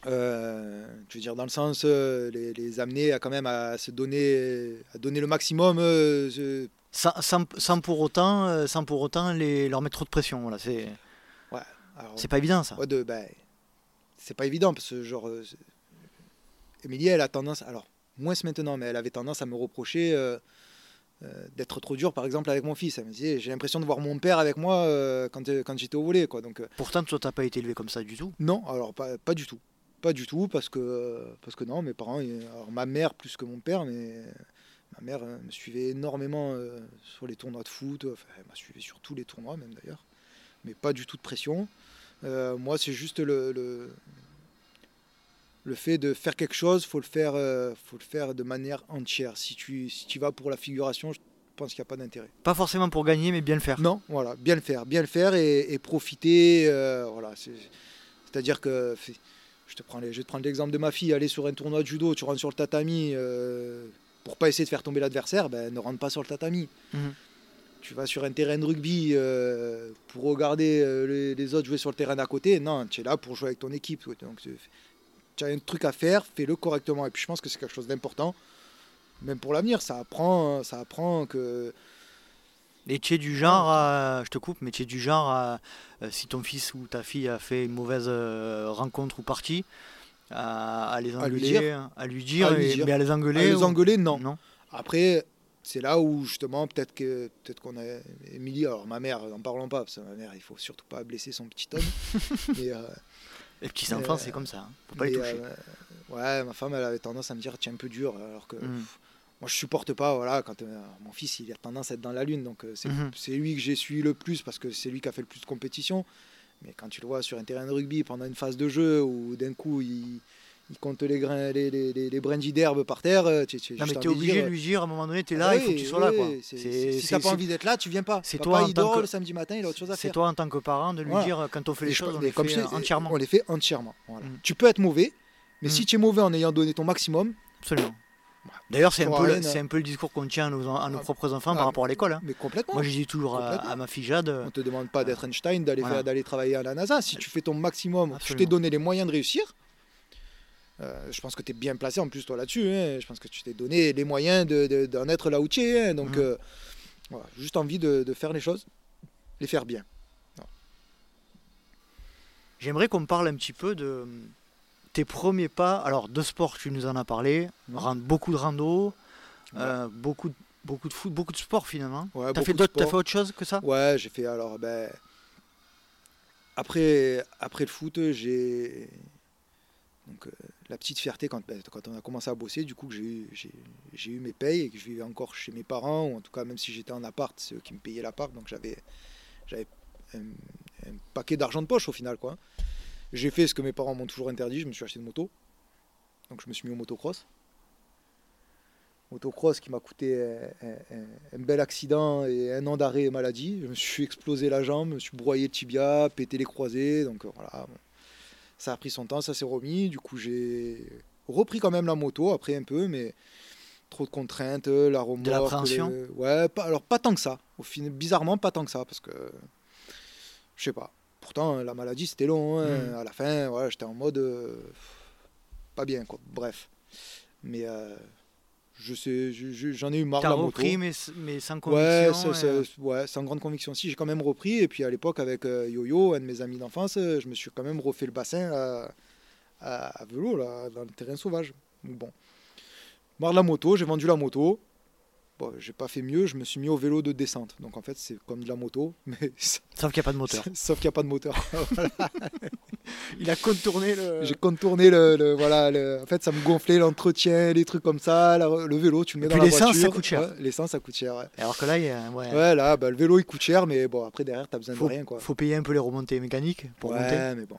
Euh, je veux dire, dans le sens, euh, les, les amener à quand même à se donner, à donner le maximum. euh, je- sans, sans- sans pour autant, euh, sans pour autant les, leur mettre trop de pression. Voilà, c'est pas évident ça. ouais, ben, c'est pas évident parce que genre, Émilie, elle a tendance, alors moins maintenant, mais elle avait tendance à me reprocher d'être trop dur, par exemple avec mon fils. Elle me disait, j'ai l'impression de voir mon père avec moi quand, quand j'étais au volet, quoi. Donc Pourtant, toi, t'as pas été élevé comme ça du tout. non, alors pas, pas du tout. Pas du tout, parce que, parce que non, mes parents, alors ma mère plus que mon père, mais ma mère euh, me suivait énormément euh, sur les tournois de foot, enfin, elle m'a suivi sur tous les tournois même d'ailleurs, mais pas du tout de pression. Euh, moi, c'est juste le, le, le fait de faire quelque chose, faut le faire, euh, faut le faire de manière entière. Si tu, si tu vas pour la figuration, je pense qu'il n'y a pas d'intérêt. Pas forcément pour gagner, mais bien le faire. Non, voilà, bien le faire, bien le faire et, et profiter. euh, voilà, c'est- c'est-à-dire que je te prends les, je vais te prendre l'exemple de ma fille, aller sur un tournoi de judo, tu rentres sur le tatami euh, pour pas essayer de faire tomber l'adversaire, ben ne rentre pas sur le tatami. Mhm. Tu vas sur un terrain de rugby euh, pour regarder euh, les, les autres jouer sur le terrain d'à côté. Non, tu es là pour jouer avec ton équipe. Donc tu as un truc à faire, fais-le correctement. Et puis je pense que c'est quelque chose d'important, même pour l'avenir. Ça apprend, ça apprend que Et tu es du genre je te coupe, mais tu es du genre euh, si ton fils ou ta fille a fait une mauvaise euh, rencontre ou partie, à, les À lui engueuler, dire. à lui dire, À lui et- dire. mais à les à engueuler. les ou- engueuler, non. Non. Après, c'est là où justement, peut-être que peut-être qu'on a Émilie, alors ma mère, n'en parlons pas, parce que ma mère, il faut surtout pas blesser son petit homme. <laughs> mais, euh, Les petits enfants, c'est comme ça. hein. Faut pas les toucher. ouais, ma femme, elle avait tendance à me dire, tu es un peu dur, alors que Mm. pff, moi, je supporte pas. Voilà, quand euh, mon fils, il a tendance à être dans la lune, donc euh, c'est Mhm. c'est lui que j'ai suivi le plus parce que c'est lui qui a fait le plus de compétition. Mais quand tu le vois sur un terrain de rugby pendant une phase de jeu où d'un coup il, il compte les, grains, les, les, les, les d'herbe par terre, euh, tu, tu, Non, mais obligé de lui dire à un moment donné, tu es Ah là, il faut que tu sois là. Quoi. Si c'est- t'as pas envie d'être là, tu viens pas. c'est toi en il tant dort que- le samedi matin, il a autre chose à C'est toi en tant que parent de lui Voilà. dire quand on fait les choses, on les fait euh, entièrement. On les fait entièrement. Mm. Tu peux être mauvais, mais Mm. si tu es mauvais en ayant donné ton maximum, Absolument. D'ailleurs, c'est un, peu le- rien, c'est un peu le discours qu'on tient à nos, à nos Ah, propres enfants ah, par rapport à l'école. hein. mais complètement. Moi, je dis toujours à, ma fille Jade, euh, On te demande pas d'être Einstein, d'aller Voilà. travailler à la NASA. Si tu fais ton maximum, je Absolument. t'ai donné les moyens de réussir. euh, je pense que tu es bien placé en plus toi là-dessus. hein. Je pense que tu t'es donné les moyens de- de- d'en être là où tu es. hein. Donc, Mhm. euh, voilà, juste envie de, de faire les choses, les faire bien. J'aimerais qu'on parle un petit peu de euh, tes premiers pas. Alors, de sport, tu nous en as parlé. Beaucoup de rando, Ouais. euh, beaucoup, de, beaucoup de foot, beaucoup de sport finalement. Ouais, T'as fait, d'autres- fait autre chose que ça? Ouais, j'ai fait alors ben après après le foot, j'ai Donc euh, la petite fierté quand, ben, quand on a commencé à bosser, du coup que j'ai eu, j'ai, j'ai eu mes payes et que je vivais encore chez mes parents, ou en tout cas même si j'étais en appart, c'est eux qui me payaient l'appart, donc j'avais, j'avais un, un paquet d'argent de poche au final. quoi. J'ai fait ce que mes parents m'ont toujours interdit, je me suis acheté une moto. Donc je me suis mis au motocross. Motocross qui m'a coûté un, un- un bel accident et un an d'arrêt et maladie. Je me suis explosé la jambe, je me suis broyé le tibia, pété les croisés. Donc euh, voilà, ça a pris son temps, ça s'est remis. Du coup, j'ai repris quand même la moto après un peu, mais trop de contraintes, la remorque. l'appréhension? le- Ouais, pas, alors pas tant que ça. Au final, bizarrement, pas tant que ça parce que je sais pas. Pourtant, la maladie c'était long. hein. Mhm. À la fin, voilà, j'étais en mode euh, pas bien quoi. Bref, mais euh, je sais, j'en ai eu marre de la moto. repris, mais, mais sans Ouais, conviction. ça- et- ça- ouais, sans grande conviction. Si, j'ai quand même repris. Et puis à l'époque, avec euh, Yo-Yo, un de mes amis d'enfance, euh, je me suis quand même refait le bassin à, à- à vélo, là, dans le terrain sauvage. Donc bon. Marre de la moto, j'ai vendu la moto. Bon, j'ai pas fait mieux, je me suis mis au vélo de descente. Donc en fait, c'est comme de la moto, <laughs> mais Sauf qu'il n'y a pas de moteur. <laughs> sauf qu'il n'y a pas de moteur. <laughs> Il a contourné le. J'ai contourné le, le- voilà, le- en fait, ça me gonflait l'entretien, les trucs comme ça. la- le vélo, tu le mets Et dans la l'essence, voiture. ça coûte cher. Ouais, l'essence, ça coûte cher. Ouais. Alors que là, il y a- ouais, Ouais, là, bah, le vélo il coûte cher, mais bon, après derrière, t'as besoin faut, de rien quoi. faut payer un peu les remontées mécaniques pour ouais, monter. mais bon.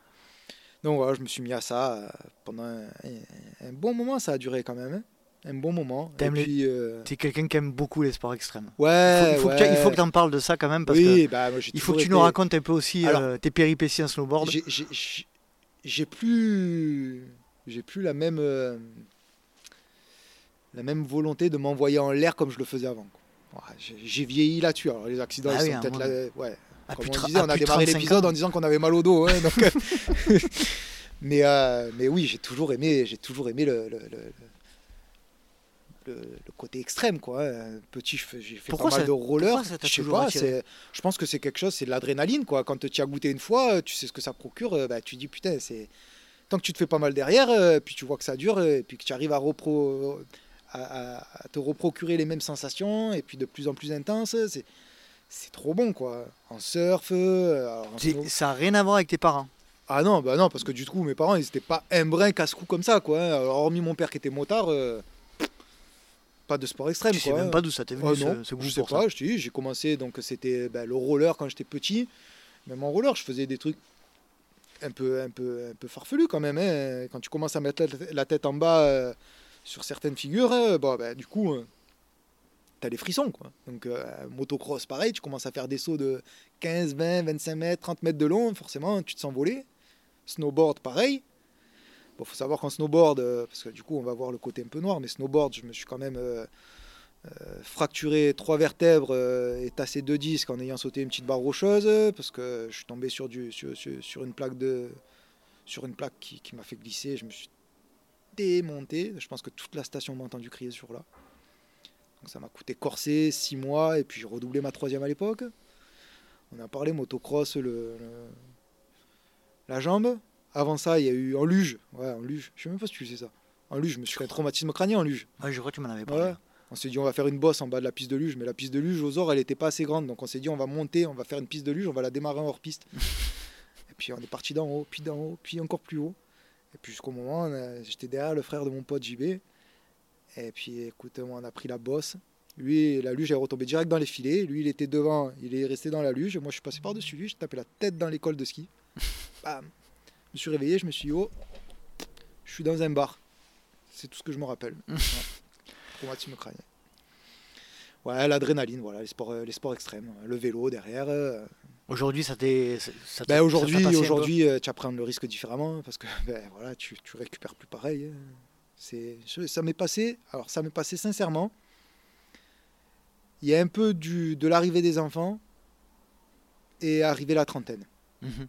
Donc voilà, je me suis mis à ça euh, pendant un bon moment, ça a duré quand même. hein. Un bon moment. Euh, Tu es quelqu'un qui aime beaucoup les sports extrêmes. ouais, il faut, il faut que ouais. tu- que en parles de ça quand même parce que bah, moi, il faut que tu nous racontes un peu aussi Alors, euh, tes péripéties en snowboard. J'ai- plus, j'ai plus la même, euh, la même volonté de m'envoyer en l'air comme je le faisais avant. j'ai- vieilli là-dessus. Alors les accidents, Ah ils oui, sont peut-être là. Ouais. À Comme on disait, on a plus de démarré 35 l'épisode en disant qu'on avait mal au dos. hein, donc, <laughs> <laughs> mais, mais oui, j'ai toujours aimé, j'ai toujours aimé le, le, le- le- le côté extrême. Quoi. hein. Petit, j'ai fait Pourquoi pas mal de roller. Je sais pas, je pense que c'est quelque chose, c'est de l'adrénaline. quoi. Quand tu as goûté une fois, tu sais ce que ça procure. euh, Bah, tu dis putain, c'est tant que tu te fais pas mal derrière, euh, puis tu vois que ça dure, euh, et puis que tu arrives à, repro- à, te reprocurer les mêmes sensations, et puis de plus en plus intense, c'est, c'est trop bon, quoi. En surf, euh, en Ça n'a rien à voir avec tes parents. Ah non, bah non, parce que du coup, mes parents, ils étaient pas un brin casse-cou comme ça, quoi. hein. Alors, hormis mon père qui était motard, euh, pas de sport extrême, Tu sais quoi. même pas d'où ça t'est venu ce, non, ce goût je sais pour ça. pas, je te dis, j'ai commencé, donc c'était ben, le roller quand j'étais petit. Même en roller, je faisais des trucs un peu, un peu, un peu farfelus quand même. hein. Quand tu commences à mettre la, tête en bas euh, sur certaines figures, bon, ben, du coup, euh, t'as les frissons. Quoi. Donc, euh, motocross, pareil, tu commences à faire des sauts de 15, 20, 25 mètres, 30 mètres de long, forcément, tu te sens voler. Snowboard, pareil. Bon, faut savoir qu'en snowboard, euh, parce que du coup, on va voir le côté un peu noir, mais snowboard, je me suis quand même euh, euh, fracturé trois vertèbres et tassé deux disques en ayant sauté une petite barre rocheuse, parce que je suis tombé sur, du, sur, sur- une plaque, de, sur une plaque qui, qui m'a fait glisser. Je me suis démonté. Je pense que toute la station m'a entendu crier ce jour-là. Donc ça m'a coûté corsé six mois, et puis j'ai redoublé ma troisième à l'époque. On a parlé motocross, le- la jambe. Avant ça, il y a eu en luge. Ouais, en luge. Je sais même pas si tu sais ça. En luge, je me suis fait un traumatisme crânien en luge. Ouais, je crois que tu m'en avais parlé. Ouais. On s'est dit on va faire une bosse en bas de la piste de luge, mais la piste de luge aux ors elle était pas assez grande, donc on s'est dit on va monter, on va faire une piste de luge, on va la démarrer en hors piste. <laughs> et puis on est parti d'en haut, puis d'en haut, puis encore plus haut. Et puis jusqu'au moment, j'étais derrière le frère de mon pote JB. Et puis écoute, on a pris la bosse. Lui, la luge est retombée direct dans les filets. Lui, il était devant, il est resté dans la luge. Moi, je suis passé par-dessus lui, j'ai tapé la tête dans l'école de ski. <laughs> Bam. Je me suis réveillé, je me suis dit, oh, je suis dans un bar. C'est tout ce que je me rappelle. <laughs> Traumatisme crânien. Ouais, l'adrénaline, voilà, les sports, euh, les sports extrêmes. Le vélo derrière. euh. Aujourd'hui, ça t'est. Ben, aujourd'hui, aujourd'hui, euh, tu apprends le risque différemment parce que ben, voilà, tu, tu récupères plus pareil. hein. C'est, ça m'est passé. Alors, ça m'est passé sincèrement. Il y a un peu du, de l'arrivée des enfants et arriver la trentaine. Mhm.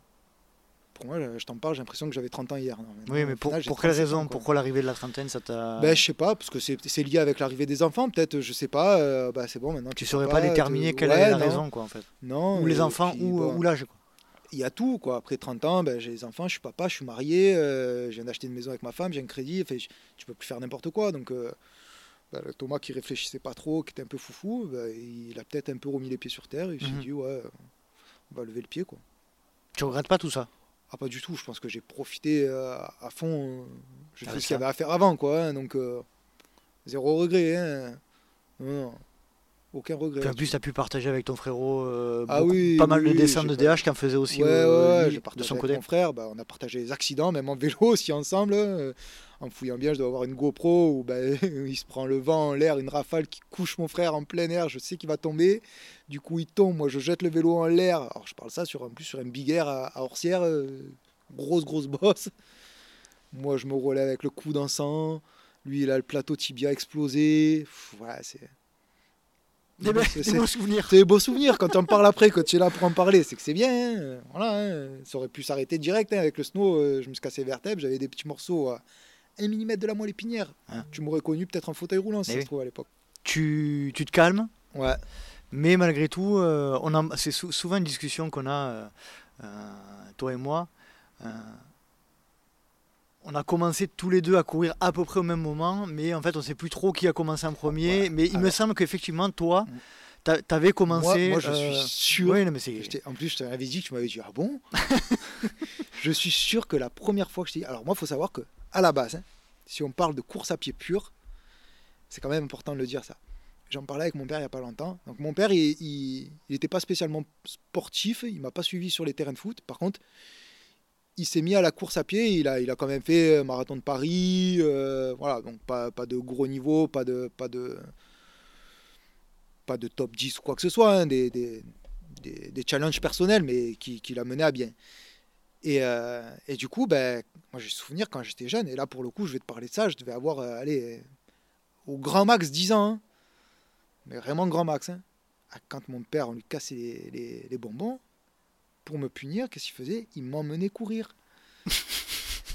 Pour moi, je t'en parle, j'ai l'impression que j'avais 30 ans hier. Non, Oui, mais pour, final, j'ai pour quelle 37 ans, raison quoi. Pourquoi l'arrivée de la trentaine, ça t'a. Ben, je sais pas, parce que c'est, lié avec l'arrivée des enfants, peut-être, je sais pas. euh, bah, c'est bon, maintenant. tu fais saurais pas déterminer te- quelle Ouais, est la non, raison, quoi, en fait. Non. Ou les enfants, puis, ou, l'âge, quoi. il y a tout quoi. Après 30 ans, ben, j'ai des enfants, je suis papa, je suis marié, euh, je viens d'acheter une maison avec ma femme, j'ai un crédit, enfin, je- tu peux plus faire n'importe quoi. Donc euh, ben, le Thomas qui réfléchissait pas trop, qui était un peu foufou, ben, il a peut-être un peu remis les pieds sur terre et il s'est Mhm. dit ouais, on va lever le pied quoi. Tu regrettes pas tout ça? Ah, pas du tout. Je pense que j'ai profité euh, à fond. euh, J'ai Ah, fait ce qu'il y avait à faire avant, quoi. hein, donc, euh, zéro regret. hein. Non, non. Aucun regret. Puis en plus, tu as pu partager avec ton frérot euh, Ah beaucoup- oui, pas mal oui, de dessins de DH qui en faisait aussi ouais, euh, ouais, lui, j'ai de son avec côté. mon frère. Bah, on a partagé les accidents, même en vélo <laughs> aussi ensemble. hein. En fouillant bien, je dois avoir une GoPro où bah, <laughs> il se prend le vent en l'air, une rafale qui couche mon frère en plein air. Je sais qu'il va tomber. Du coup, il tombe. Moi, je jette le vélo en l'air. Alors, je parle ça sur, en plus sur un big air à, à Orsières. euh, grosse, grosse bosse. Moi, je me relève avec le coup d'un sang. Lui, il a le plateau tibia explosé. Pff, voilà, c'est. Des, be- c'est- des c'est- beaux souvenirs. c'est des beaux souvenirs quand tu en parles après, quand tu es là pour en parler, c'est que c'est bien. hein. Voilà, hein. ça aurait pu s'arrêter direct hein. avec le snow. euh, je me suis cassé les vertèbres, j'avais des petits morceaux à 1 mm de la moelle épinière. Hein. Tu m'aurais connu peut-être en fauteuil roulant si ça oui. se trouve à l'époque. Tu, tu te calmes, Ouais, mais malgré tout, euh, on a- c'est sou- souvent une discussion qu'on a, euh, euh, toi et moi. euh, on a commencé tous les deux à courir à peu près au même moment, mais en fait, on sait plus trop qui a commencé en premier. Ouais, Mais il me semble qu'effectivement, toi, Mm. t'a- t'avais commencé. moi, moi, je suis sûr. ouais, non, mais en plus, je t'avais dit que tu m'avais dit Ah bon <laughs> <laughs> Je suis sûr que la première fois que je t'ai dit. Alors, moi, il faut savoir que, à la base, hein, si on parle de course à pied pure, c'est quand même important de le dire ça. J'en parlais avec mon père il n'y a pas longtemps. Mon père, il n'était pas spécialement sportif, il m'a pas suivi sur les terrains de foot. Par contre, il s'est mis à la course à pied. Il a, quand même fait euh, marathon de Paris. euh, pas, de gros niveau, pas de, top 10 ou quoi que ce soit, hein, des, challenges personnels, mais qui l'a mené à bien. Et, euh, et du coup, ben, moi j'ai souvenir quand j'étais jeune, et là pour le coup, je vais te parler de ça, je devais avoir, euh, allez, au grand max 10 ans, hein. mais vraiment grand max. hein. Ah, Quand mon père, on lui cassait les, les- les bonbons, pour me punir, qu'est-ce qu'il faisait? Il m'emmenait courir. <laughs>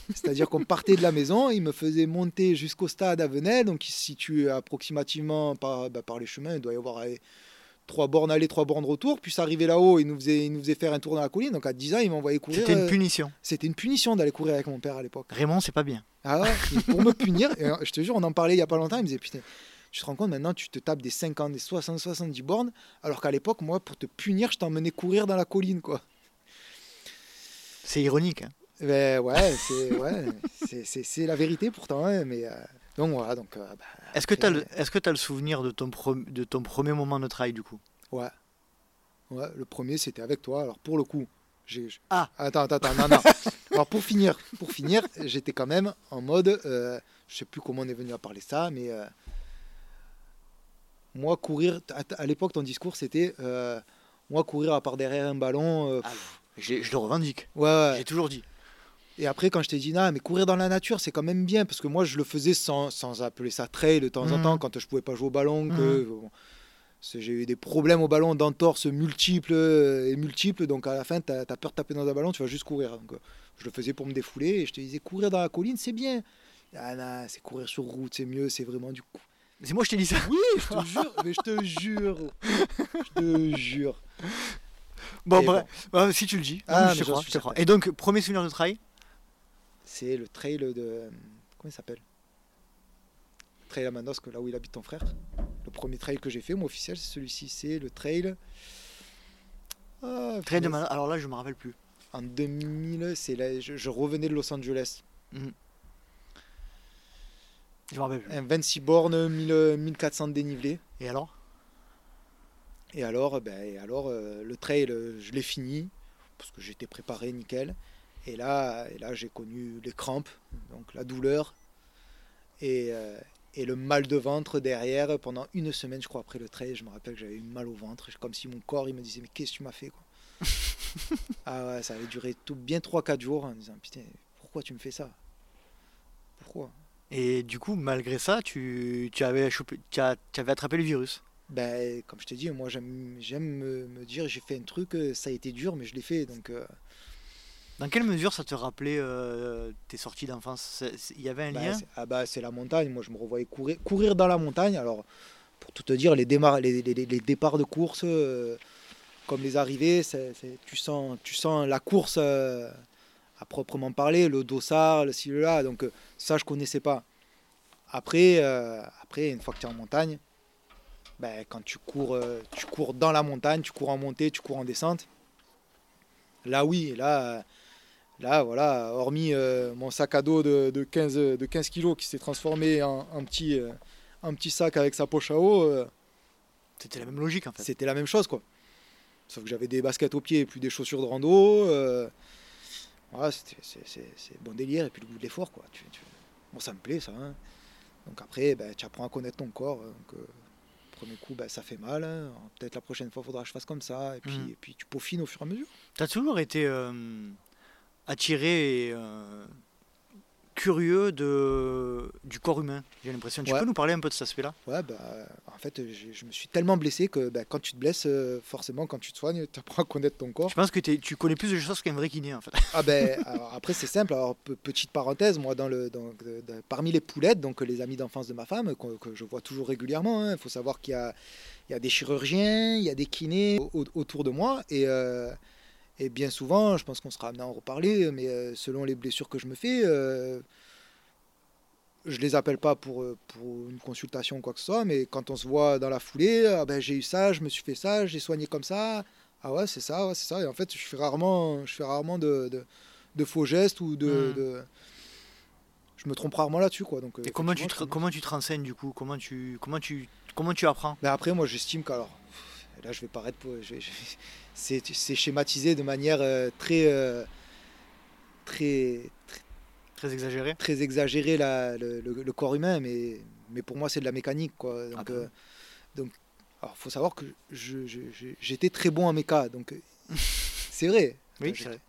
C'est-à-dire qu'on partait de la maison, il me faisait monter jusqu'au stade à Venelle, donc il se situe approximativement par, bah, par les chemins, il doit y avoir trois bornes aller, trois bornes retour, puis arrivé là-haut, il nous, faisait, il nous faisait faire un tour dans la colline, donc à 10 ans, il m'envoyait courir. C'était une euh, punition. C'était une punition d'aller courir avec mon père à l'époque. Raymond, c'est pas bien. Ah ouais, pour me punir, euh, je te jure, on en parlait il y a pas longtemps, il me disait, putain, tu te rends compte, maintenant tu te tapes des 50, des 60, 70 bornes, alors qu'à l'époque, moi, pour te punir, je t'emmenais courir dans la colline, quoi. C'est ironique. hein. Ben ouais, c'est ouais, la vérité pourtant, hein, mais... euh, donc voilà, donc... euh, bah, Est-ce que tu as, après, le, est-ce que t'as le souvenir de ton, pre- de ton premier moment de trail du coup? Ouais. Ouais, le premier c'était avec toi. Alors pour le coup, j'ai. Ah. Attends, attends, attends, non, non. <laughs> Alors pour finir, pour finir, j'étais quand même en mode. euh, je sais plus comment on est venu à parler ça, mais. euh, moi, courir. À, à l'époque, ton discours c'était. euh, moi, courir à part derrière un ballon. Ah, J'ai- Je le revendique. ouais, ouais. J'ai toujours dit. Et après, quand je t'ai dit, non, mais courir dans la nature, c'est quand même bien, parce que moi, je le faisais sans, sans appeler ça trail de temps en Mhm. temps, quand je pouvais pas jouer au ballon, que bon, c'est- j'ai eu des problèmes au ballon, d'entorse multiples euh, et multiples, donc à la fin, tu as, peur de taper dans un ballon, tu vas juste courir. Donc, euh, je le faisais pour me défouler, et je te disais, courir dans la colline, c'est bien. Ah non, c'est courir sur route, c'est mieux, c'est vraiment du coup. Mais C'est moi je t'ai dit ça. Oui, je te jure, mais je te jure, je te jure. Bon, bref. Ouais, si tu le dis. Ah, je te crois, je te crois. Et donc, premier souvenir de trail? C'est le trail de. Comment il s'appelle? Trail à Manosque, là où il habite ton frère. Le premier trail que j'ai fait, moi officiel, c'est celui-ci. C'est le trail. Ah, Trail de punaise. Man- Alors là, je me rappelle plus. En 2000, c'est là, je, je revenais de Los Angeles. Je me rappelle plus. Un 26 bornes, 1000, 1400 de dénivelé. Et alors? Et alors, ben, et alors euh, le trail, euh, je l'ai fini parce que j'étais préparé nickel. Et là, et là j'ai connu les crampes, donc la douleur et, euh, et le mal de ventre derrière pendant une semaine, je crois, après le trail. Je me rappelle que j'avais eu mal au ventre, comme si mon corps il me disait Mais qu'est-ce que tu m'as fait quoi? <laughs> Ah ouais, ça avait duré tout, bien 3-4 jours en disant Putain, pourquoi tu me fais ça? Pourquoi? Et du coup, malgré ça, tu, tu avais, chopé, tu, as- tu avais attrapé le virus? Ben, comme je te dis, moi j'aime j'aime me, me dire j'ai fait un truc, euh, ça a été dur, mais je l'ai fait. Donc, euh, Dans quelle mesure ça te rappelait euh, tes sorties d'enfance? Il y avait un bah, lien? c'est- ah bah, c'est la montagne. Moi je me revoyais courir, courir dans la montagne. Alors, pour tout te dire, les, démarres, les, les- les- les départs de course, euh, comme les arrivées, c'est- c'est- tu, sens, tu sens la course euh, à proprement parler, le dossard, le ci, le là. Donc, ça, je connaissais pas. Après, après une fois que tu es en montagne, ben, quand tu cours, tu cours dans la montagne, tu cours en montée, tu cours en descente. Là, oui, là, Là, voilà, hormis euh, mon sac à dos de, de 15, de 15 kilos qui s'est transformé en, en petit, euh, un petit sac avec sa poche à eau, euh, C'était la même logique en fait. c'était la même chose quoi. Sauf que j'avais des baskets aux pieds et plus des chaussures de rando. euh, voilà, c'était- c'est c'est- c'est bon délire et puis le goût de l'effort quoi. Tu- tu- Bon, ça me plaît ça. hein. Donc après, ben, tu apprends à connaître ton corps. hein. Donc, euh, premier coup, ben, ça fait mal. hein. Peut-être la prochaine fois, il faudra que je fasse comme ça. Et puis, Mhm. et puis tu peaufines au fur et à mesure. T'as toujours été euh, attiré et euh, curieux de, du corps humain, j'ai l'impression. Tu Ouais. peux nous parler un peu de cet aspect-là? Ouais, bah, en fait, j'ai- je me suis tellement blessé que bah, quand tu te blesses, euh, forcément, quand tu te soignes, tu apprends à connaître ton corps. Je pense que tu connais plus de choses qu'un vrai kiné en fait. Ah ben, alors, après, c'est simple. Alors, pe- petite parenthèse, moi, dans le, dans- de- de- parmi les poulettes, donc les amis d'enfance de ma femme, que, que je vois toujours régulièrement, il faut savoir qu'il y a, il y a des chirurgiens, il y a des kinés au- autour de moi. Et, euh, et bien souvent, je pense qu'on sera amené à en reparler, mais euh, selon les blessures que je me fais, euh, je les appelle pas pour, euh, pour une consultation ou quoi que ce soit, mais quand on se voit dans la foulée, ah ben, j'ai eu ça, je me suis fait ça, j'ai soigné comme ça. Ah ouais, c'est ça, ouais, c'est ça. Et en fait, je fais rarement, je fais rarement de, de, de faux gestes ou de, Hmm. de- Je me trompe rarement là-dessus, quoi. Donc, euh, Et comment tu, te, comment tu te renseignes du coup? Comment tu, comment, tu, comment tu apprends? Mais après, moi, j'estime qu'alors, là, je vais paraître, pour- je vais- je- c'est schématisé de manière euh, très, euh, très, Très exagéré très exagéré la, le, le- le corps humain, mais, mais pour moi, c'est de la mécanique, quoi. Donc, Ah, euh, donc, alors, faut savoir que je- je- je- j'étais très bon en méca, donc <laughs> c'est vrai. Oui, c'est vrai.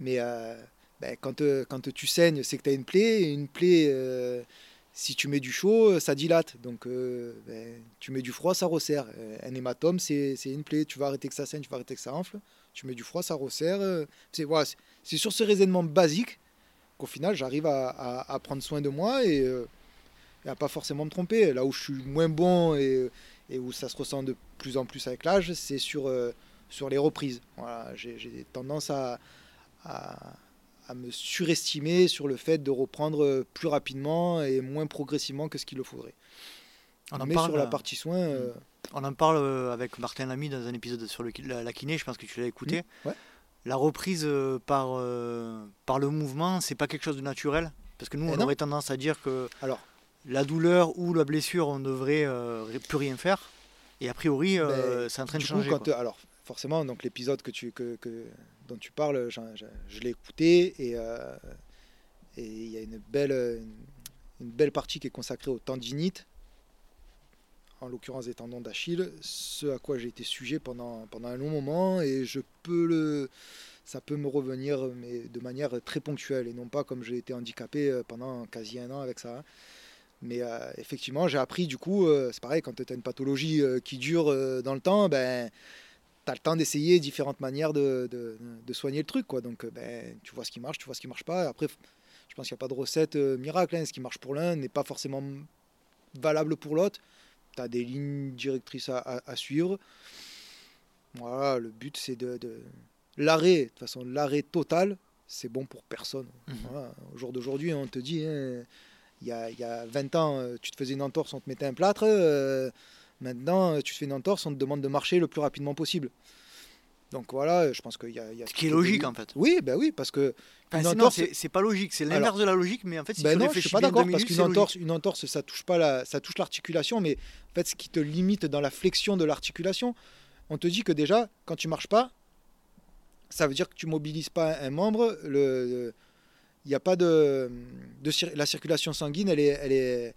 Mais euh, ben, quand, quand tu saignes, c'est que tu as une plaie. Une plaie, euh, si tu mets du chaud, ça dilate. Donc euh, ben, tu mets du froid, ça resserre. Euh, Un hématome, c'est une plaie. Tu vas arrêter que ça saigne, tu vas arrêter que ça enfle. Tu mets du froid, ça resserre. euh, C'est voilà, sur ce raisonnement basique qu'au final, j'arrive à, prendre soin de moi et, euh, et à pas forcément me tromper. Là où je suis moins bon et, où ça se ressent de plus en plus avec l'âge, c'est sur, euh, sur les reprises. Voilà, j'ai tendance à, à, à me surestimer sur le fait de reprendre euh, plus rapidement et moins progressivement que ce qu'il le faudrait. On en Mais parle, sur la euh, partie soins, euh, On en parle avec Martin Lamy dans un épisode sur le, la, la kiné, je pense que tu l'as écouté. Mmh, ouais. La reprise par, euh, par le mouvement, c'est pas quelque chose de naturel? Parce que nous, Eh on non. aurait tendance à dire que alors, la douleur ou la blessure, on devrait euh, ri- plus rien faire. Et a priori, Ben, c'est en train de du coup, changer. quand, alors, forcément, donc l'épisode que tu, que, que- dont tu parles, je l'ai écouté et euh, et il y a une belle, une, belle partie qui est consacrée aux tendinites, en l'occurrence des tendons d'Achille, ce à quoi j'ai été sujet pendant, pendant un long moment et je peux le, ça peut me revenir mais de manière très ponctuelle et non pas comme j'ai été handicapé euh, pendant quasi un an avec ça. Mais euh, effectivement, j'ai appris du coup, c'est pareil, quand tu as une pathologie qui dure dans le temps, ben, tu as le temps d'essayer différentes manières de, de- de soigner le truc. Quoi. Donc euh, ben, tu vois ce qui marche, tu vois ce qui marche pas. Après, je pense qu'il n'y a pas de recette euh, miracle. hein. Ce qui marche pour l'un n'est pas forcément valable pour l'autre. Tu as des lignes directrices à, à- à suivre. Voilà, le but c'est de, de- l'arrêt. De toute façon, l'arrêt total, c'est bon pour personne. Mhm. Voilà. Au jour d'aujourd'hui, on te dit, hein, il y, a, y a 20 ans, euh, tu te faisais une entorse, on te mettait un plâtre. euh, maintenant, euh, tu te fais une entorse, on te demande de marcher le plus rapidement possible. Donc voilà, je pense qu'il y a, il y a Ce qui est logique en fait. Oui, ben oui, parce que Enfin, entorse- c'est pas logique, c'est l'inverse de la logique, mais en fait, si ben tu non, je suis pas d'accord parce qu'une entorse, une entorse, ça touche pas la, ça touche l'articulation, mais en fait, ce qui te limite dans la flexion de l'articulation, on te dit que déjà, quand tu marches pas, ça veut dire que tu mobilises pas un membre. Le, il n'y a pas de, de la circulation sanguine, elle est, elle est,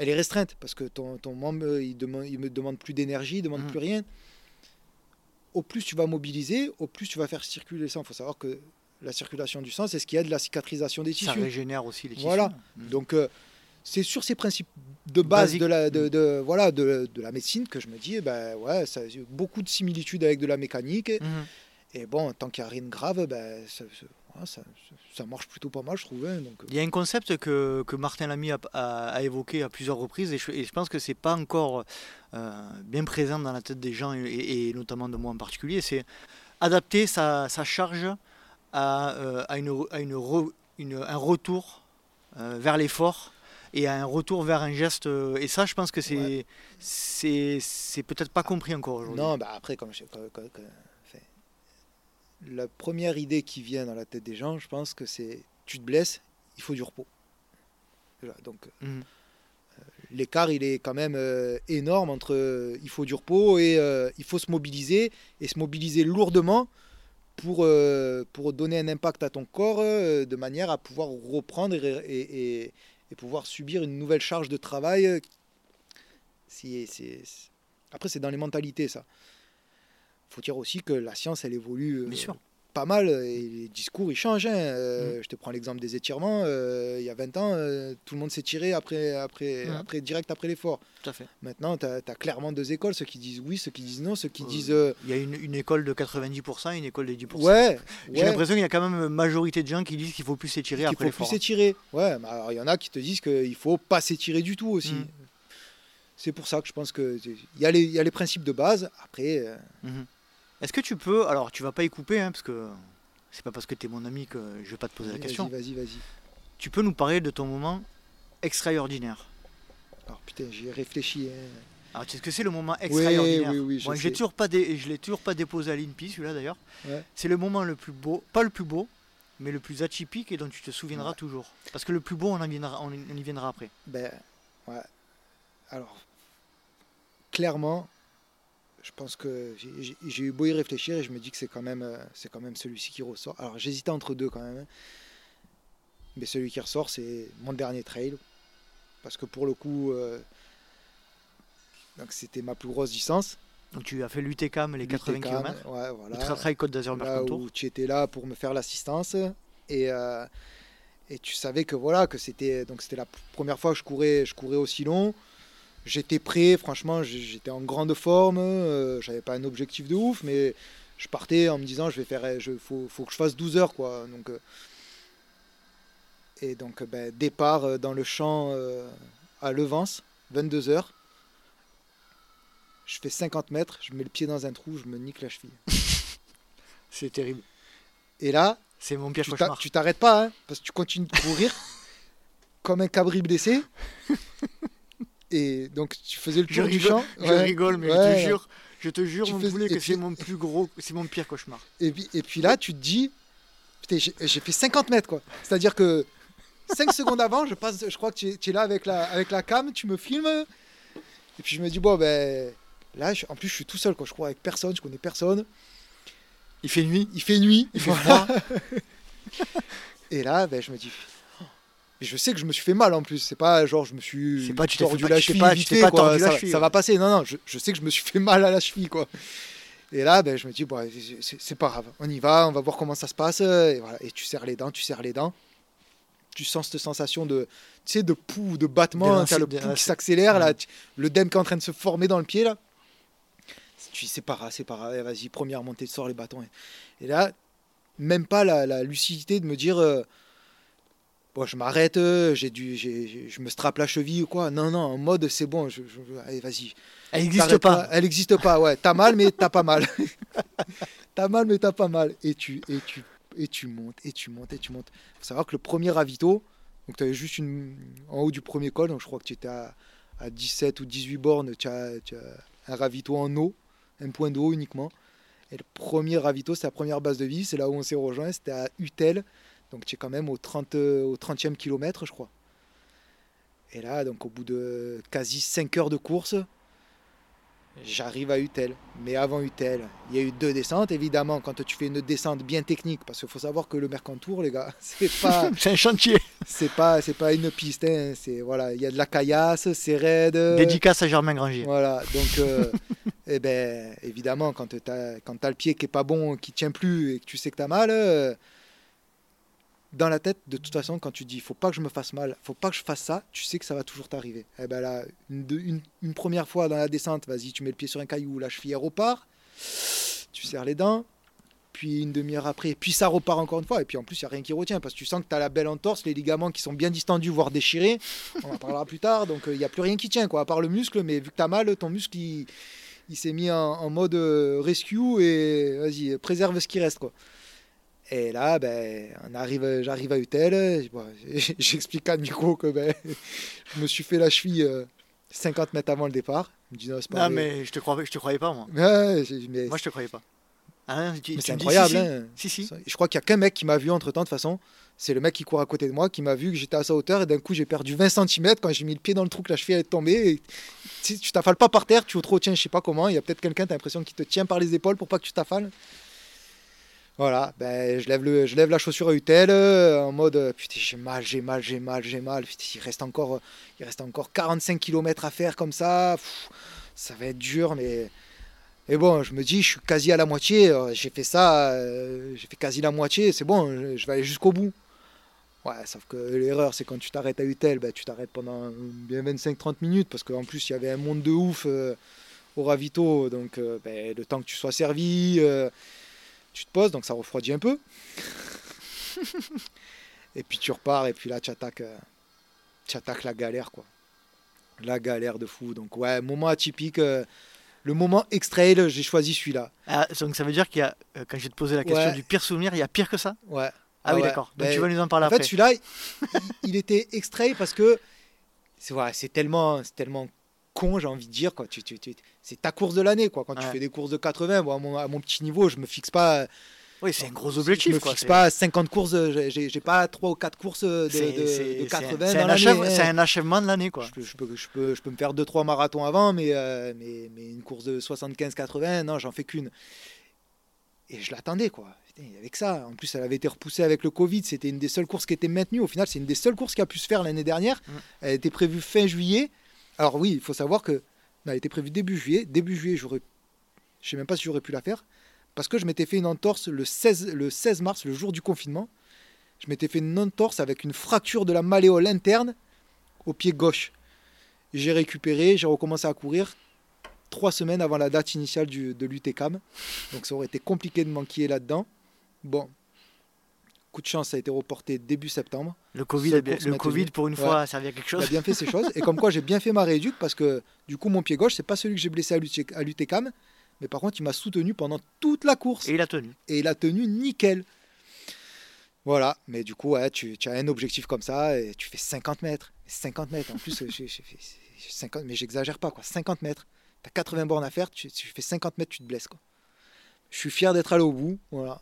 elle est restreinte parce que ton, ton membre, il demande, il me demande plus d'énergie, il demande Mhm. plus rien. Au plus tu vas mobiliser, au plus tu vas faire circuler le sang. Il faut savoir que la circulation du sang, c'est ce qui aide la cicatrisation des Ça tissus. régénère aussi les tissus. Voilà. Mhm. Donc euh, c'est sur ces principes de base Basique. de la, de, Mm. de- voilà, de, de la médecine que je me dis, eh ben, ouais, ça a beaucoup de similitudes avec de la mécanique. Et, et bon, tant qu'il n'y a rien de grave, ben, ça, ça- ça- ça marche plutôt pas mal, je trouve. hein, donc, euh, Il y a un concept que, que Martin Lamy a, a- a évoqué à plusieurs reprises et je, et je pense que c'est pas encore euh, bien présent dans la tête des gens et, et notamment de moi en particulier. C'est adapter sa, sa charge à, euh, à, une, à une re- une- un retour euh, vers l'effort et à un retour vers un geste. Et ça, je pense que c'est Ouais. c'est peut-être pas compris encore aujourd'hui. non, bah, après, comme je, comme- comme- la première idée qui vient dans la tête des gens, je pense que c'est tu te blesses, il faut du repos. Donc Mhm. l'écart il est quand même euh, énorme entre euh, il faut du repos et euh, il faut se mobiliser et se mobiliser lourdement pour, euh, pour donner un impact à ton corps euh, de manière à pouvoir reprendre et, et- et- et pouvoir subir une nouvelle charge de travail. euh, si- c'est- Après, c'est dans les mentalités, ça. Faut dire aussi que la science, elle évolue euh, Bien sûr. pas mal et les discours, ils changent. hein. Euh, Mm. Je te prends l'exemple des étirements. euh, il y a 20 ans, euh, tout le monde s'est tiré après, après, Mm. après, direct après l'effort. Tout à fait. Maintenant, tu as, clairement deux écoles, ceux qui disent oui, ceux qui disent non, ceux qui Euh, disent euh, Il y a une, une école de 90% et une école de 10%. ouais, J'ai ouais, l'impression qu'il y a quand même une majorité de gens qui disent qu'il faut plus s'étirer après faut plus l'effort. s'étirer. Ouais, mais alors il y en a qui te disent qu'il faut pas s'étirer du tout aussi. Mm. C'est pour ça que je pense que il y, a les- il y a les principes de base. Après, euh, Mhm. Est-ce que tu peux, alors tu vas pas y couper, hein, parce que c'est pas parce que tu es mon ami que je vais pas te poser la vas-y, question. vas-y, vas-y. Tu peux nous parler de ton moment extraordinaire Alors putain, j'ai réfléchi. hein. Alors, tu sais ce que c'est le moment Oui, extraordinaire oui, oui, je Bon, je l'ai toujours pas dé- je l'ai toujours pas déposé à l'INPI, celui-là d'ailleurs. Ouais. C'est le moment le plus beau, pas le plus beau, mais le plus atypique et dont tu te souviendras Ouais. toujours. Parce que le plus beau, on, en viendra, on y viendra après. Ben, ouais. Alors, clairement, je pense que j'ai- eu beau y réfléchir et je me dis que c'est quand même, euh, c'est quand même celui-ci qui ressort. Alors, j'hésitais entre deux quand même. hein. Mais celui qui ressort, c'est mon dernier trail. Parce que pour le coup, euh, donc c'était ma plus grosse distance. Donc tu as fait l'UTCAM, les 80 l'UTCAM, km, Ouais, le voilà. Trail Trail Côte d'Azur Mercantour. où tu étais là pour me faire l'assistance et, euh, et tu savais que voilà que c'était donc c'était la première fois que je courais je courais aussi long j'étais prêt franchement j'étais en grande forme euh, j'avais pas un objectif de ouf mais je partais en me disant je vais faire je faut, faut que je fasse 12 heures quoi donc euh, et donc ben, départ euh, dans le champ euh, à Levance 22 heures je fais 50 mètres je mets le pied dans un trou je me nique la cheville <laughs> C'est terrible. et là C'est mon pire cauchemar. tu t'arrêtes pas, hein, parce que tu continues de courir <laughs> comme un cabri blessé. Et donc tu faisais le Je tour du rigole, champ. je rigole, mais ouais. je te jure, je te jure, Tu mon fais- poulet, et que puis- c'est mon plus gros, c'est mon pire cauchemar. Et puis, et puis là, tu te dis, j'ai fait 50 mètres quoi. C'est-à-dire que 5 <laughs> secondes avant, je passe, je crois que tu es, tu es là avec la, avec la cam, tu me filmes. Et puis je me dis, bon ben là, je- en plus je suis tout seul quoi. Je crois avec personne, je connais personne. Il fait nuit, Il fait nuit. il fait froid. <laughs> Et là, ben, je me dis. Et je sais que je me suis fait mal en plus. C'est pas genre je me suis C'est pas- tu tordu la cheville pas- vite tu t'es fait, pas quoi. tordu la ça, cheville, ça ouais. va passer. Non, non, je, je sais que je me suis fait mal à la cheville quoi. Et là, ben, je me dis, bon, c'est pas grave. On y va, on va voir comment ça se passe. Et, voilà. et tu serres les dents, tu serres les dents. Tu sens cette sensation de, tu sais, de pouls, de battement. De Tu as le pouls qui s'accélère, là, le dème qui est en train de se former dans le pied là. Tu dis, c'est pas grave, c'est pas grave. Allez, Vas-y, première montée, sors les bâtons. Et là, même pas la, la lucidité de me dire euh, bon je m'arrête euh, j'ai dû j'ai- je me strappe la cheville ou quoi. Non non en mode c'est bon je, je- allez vas-y. Elle n'existe pas. elle n'existe pas ouais. T'as mal mais t'as pas mal. <laughs> T'as mal mais t'as pas mal. Et tu et tu et tu montes et tu montes et tu montes. Faut savoir que le premier ravito donc tu avais juste une en haut du premier col donc je crois que tu étais à, à 17 ou 18 bornes tu as, tu as un ravito en eau un point d'eau uniquement. Et le premier ravito, c'est la première base de vie, c'est là où on s'est rejoint, c'était à Utel. Donc tu es quand même au, 30, euh, au 30e kilomètre, je crois. Et là, donc au bout de quasi 5 heures de course, j'arrive à Utel. Mais avant Utel, il y a eu deux descentes, évidemment, quand tu fais une descente bien technique, parce qu'il faut savoir que le Mercantour, les gars, <laughs> c'est pas, <laughs> C'est un chantier. c'est pas, c'est pas une piste, hein, c'est voilà, il y a de la caillasse, c'est raide. Dédicace à Germain Granger. Voilà, donc euh, <laughs> eh ben, évidemment, quand tu as le pied qui est pas bon, qui tient plus et que tu sais que tu as mal, euh, dans la tête, de toute façon, quand tu dis faut pas que je me fasse mal, faut pas que je fasse ça, tu sais que ça va toujours t'arriver. Et ben là, une, première fois dans la descente, vas-y, tu mets le pied sur un caillou, la cheville repart, tu serres les dents, puis une demi-heure après, puis ça repart encore une fois, et puis en plus, il n'y a rien qui retient parce que tu sens que tu as la belle entorse, les ligaments qui sont bien distendus, voire déchirés. On en parlera plus tard, donc il n'y a plus rien qui tient, quoi, à part le muscle, mais vu que tu as mal, ton muscle il, il s'est mis en, en mode euh, rescue et vas-y, préserve ce qui reste, quoi. Et là, ben, on arrive, j'arrive à Utel, bon, <laughs> j'explique à Nico que ben, je me suis fait la cheville euh, 50 mètres avant le départ. Il me dit non, pas Non, mais je te croyais, je te croyais pas, moi. Ouais, j'ai- mais Moi, je te croyais pas. Tu c'est dis incroyable. si, si. hein. Si. Je crois qu'il y a qu'un mec qui m'a vu entre temps, de toute façon. C'est le mec qui court à côté de moi, qui m'a vu que j'étais à sa hauteur et d'un coup j'ai perdu 20 cm quand j'ai mis le pied dans le trou que la cheville est tombée. Et si tu t'affales pas par terre, tu te retiens, je sais pas comment. Il y a peut-être quelqu'un, tu as l'impression qu'il te tient par les épaules pour pas que tu t'affales. Voilà, ben, je, lève le, je lève la chaussure à Utel euh, en mode euh, putain, j'ai mal, j'ai mal, j'ai mal, j'ai mal. Putain, il, reste encore, euh, il reste encore 45 km à faire comme ça. Ça va être dur, mais. Bon, je me dis, je suis quasi à la moitié. J'ai fait ça, j'ai fait quasi la moitié. C'est bon, je, vais aller jusqu'au bout. Ouais, sauf que l'erreur, c'est quand tu t'arrêtes à Utel, ben, tu t'arrêtes pendant bien 25-30 minutes parce qu'en plus, il y avait un monde de ouf au ravito. Donc, ben, le temps que tu sois servi, tu te poses, donc ça refroidit un peu. <laughs> et puis tu repars, et puis là, tu attaques, euh, tu attaques la galère, quoi. La galère de fou. Donc, ouais, moment atypique. euh, le moment extrail, j'ai choisi celui-là. Ah, donc ça veut dire qu'il y a, euh, quand je vais te poser la question Ouais. du pire souvenir, il y a pire que ça? Ouais. Ah, oui, ouais. d'accord. Donc Ben, tu vas nous en parler En après. fait, celui-là, il, il était extrait parce que c'est c'est tellement, c'est tellement con, j'ai envie de dire. Quoi. Tu, tu- tu- c'est ta course de l'année. Quoi. Quand tu fais des courses de 80, bon, à, mon, à mon petit niveau, je me fixe pas. oui, c'est un gros je objectif. me quoi. fixe pas 50 courses. euh, j'ai- pas 3 ou 4 courses de, de, de c'est- 80 c'est un, l'année. achève- c'est un achèvement de l'année. quoi. Je peux, je, peux, je, peux, je peux me faire 2-3 marathons avant, mais, euh, mais, mais une course de 75-80, non, j'en fais qu'une. Et je l'attendais, quoi. Putain, que ça. En plus, elle avait été repoussée avec le Covid. C'était une des seules courses qui était maintenue. Au final, c'est une des seules courses qui a pu se faire l'année dernière. Mm. Elle était prévue fin juillet. Alors oui, il faut savoir que elle était prévue début juillet. Début juillet, je sais même pas si j'aurais pu la faire, parce que je m'étais fait une entorse le 16, le 16 mars, le jour du confinement. Je m'étais fait une entorse avec une fracture de la malléole interne au pied gauche. J'ai récupéré, j'ai recommencé à courir trois semaines avant la date initiale de l'UTCAM. Donc ça aurait été compliqué de manquer là-dedans. Bon, coup de chance, ça a été reporté début septembre. Le Covid, a bien- le. Covid pour une Ouais. fois, a servi à quelque Il a chose. bien fait ses choses. Et comme quoi, j'ai bien fait ma rééduque parce que du coup, mon pied gauche, c'est pas celui que j'ai blessé à l'UT- à l'UTCAM. Mais par contre, il m'a soutenu pendant toute la course. Et il a tenu. et il a tenu nickel. Voilà, mais du coup, ouais, tu, tu as un objectif comme ça et tu fais 50 mètres. 50 mètres, en plus, j'ai fait 50, mais j'exagère pas, quoi. 50 mètres. Tu as 80 bornes à faire, tu, tu fais 50 mètres, tu te blesses, quoi. Je suis fier d'être allé au bout, voilà.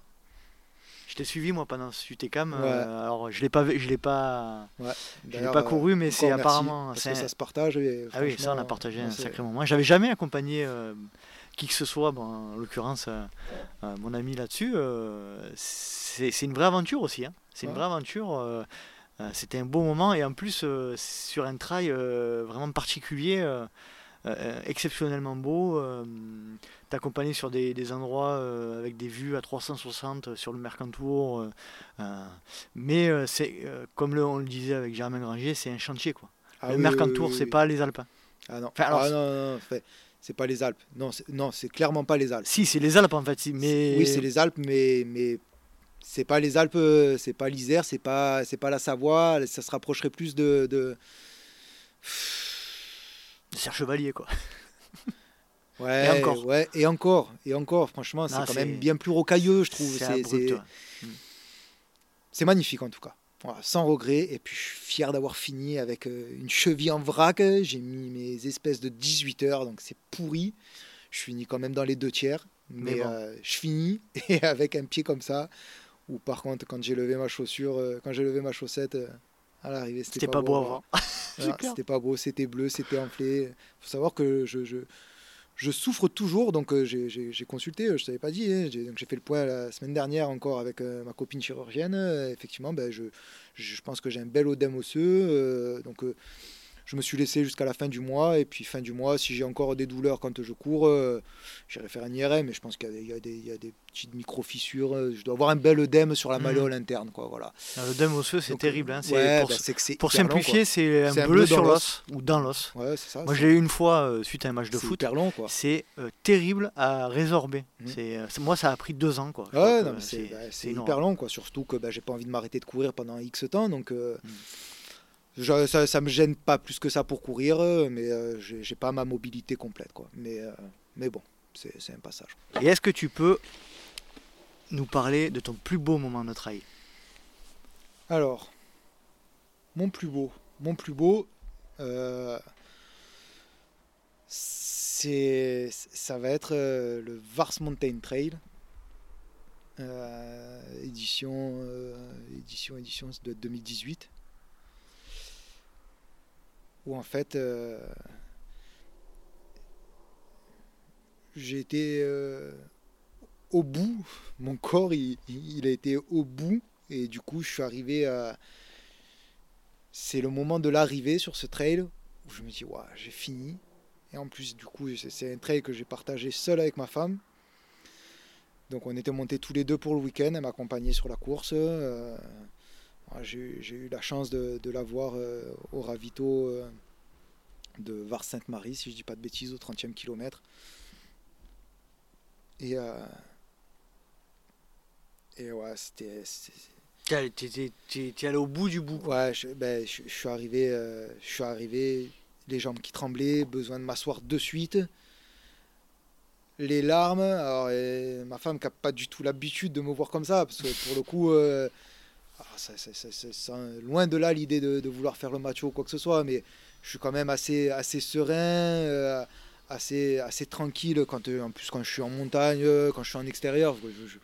T'ai suivi moi pendant ce UTCAM. Ouais. euh, alors je l'ai pas, je l'ai pas, je l'ai pas euh, couru, mais encore c'est apparemment. Parce que ça se partage. et Ah oui, ça on a partagé un sacré moment. J'avais jamais accompagné euh, qui que ce soit, bon, en l'occurrence euh, euh, mon ami là-dessus. euh, c'est c'est une vraie aventure aussi. hein. C'est une vraie aventure. euh, euh, C'était un beau moment et en plus euh, sur un trail euh, vraiment particulier, euh, euh, exceptionnellement beau. Euh, T'accompagner sur des, des endroits euh, avec des vues à 360 sur le Mercantour. mais c'est comme le- on le disait avec Germain Granger, c'est un chantier quoi. Ah le oui, Mercantour, oui, oui, c'est pas les Alpes. Ah non, Enfin, alors, Ah non, non, non, fait, c'est pas les Alpes. Non, non, c'est clairement pas les Alpes. Si, c'est les Alpes en fait. Mais Oui, c'est les Alpes, mais, mais c'est pas les Alpes, c'est pas l'Isère, c'est pas, c'est pas la Savoie. Ça se rapprocherait plus de. de... Serre Chevalier quoi. <laughs> Ouais, Et encore. ouais, et encore, et encore. Franchement, c'est quand même bien plus rocailleux, je trouve. C'est c'est magnifique en tout cas. Voilà, sans regret. Et puis je suis fier d'avoir fini avec euh, une cheville en vrac. J'ai mis mes espèces de 18 heures, donc c'est pourri. Je finis quand même dans les deux tiers. Mais, Mais bon. euh, je finis <laughs> et avec un pied comme ça. Ou par contre, quand j'ai levé ma chaussure, euh, quand j'ai levé ma chaussette à l'arrivée, c'était pas beau <laughs> Voilà, clair. C'était pas beau, c'était bleu, c'était enflé. faut savoir que je, je, je souffre toujours, donc euh, j'ai- consulté, euh, je t'avais pas dit, hein, j'ai donc j'ai fait le point la semaine dernière encore avec euh, ma copine chirurgienne. effectivement, ben, je, je pense que j'ai un bel odème osseux, donc je me suis laissé jusqu'à la fin du mois, et puis fin du mois, si j'ai encore des douleurs quand je cours, euh, j'irai faire un IRM, mais je pense qu'il y, a des- y y a petites micro-fissures, euh, je dois avoir un bel œdème sur la Mhm. malléole interne, quoi, voilà. Le dème osseux, c'est terrible. hein, ouais, pour que quoi. simplifier, c'est un bleu bleu sur l'os ou dans l'os. Ouais. Moi, je l'ai eu une fois euh, suite à un match de foot. C'est euh, terrible à résorber. Euh, c'est- moi, ça a pris deux ans, quoi. Ouais, c'est bah, c'est hyper long, quoi. Surtout que bah, j'ai pas envie de m'arrêter de courir pendant X temps, donc euh, Mm. Je- ça, ça me gêne pas plus que ça pour courir, euh, mais euh, j'ai pas ma mobilité complète, quoi. Mais, euh, mais bon, c'est un passage. Et est-ce que tu peux nous parler de ton plus beau moment de trail? Alors, mon plus beau, mon plus beau, euh, c'est ça va être le Vars Mountain Trail édition, édition, édition, ça doit être 2018. En fait, euh, j'ai été euh, au bout. Mon corps, il, a été au bout. Et du coup, je suis arrivé à. C'est le moment de l'arrivée sur ce trail où je me dis, ouais, j'ai fini. Et en plus, du coup, c'est- un trail que j'ai partagé seul avec ma femme. Donc on était montés tous les deux pour le week-end, elle m'accompagnait sur la course. euh, j'ai eu- la chance de, de la voir euh, au ravito euh, de Var-Sainte-Marie, si je dis pas de bêtises, au 30e kilomètre. Et, euh, et ouais, c'était... t'es- t'es allé au bout du bout. Ouais, je, ben, je, je suis arrivé, je suis arrivé, les jambes qui tremblaient, besoin de m'asseoir de suite. Les larmes, alors ma femme qui n'a pas du tout l'habitude de me voir comme ça, parce que pour le coup, euh, ça- ça- loin de là l'idée de, vouloir faire le macho ou quoi que ce soit, mais je suis quand même assez, serein, euh, assez, tranquille, quand, euh, en plus quand je suis en montagne, euh, quand je suis en extérieur. Je,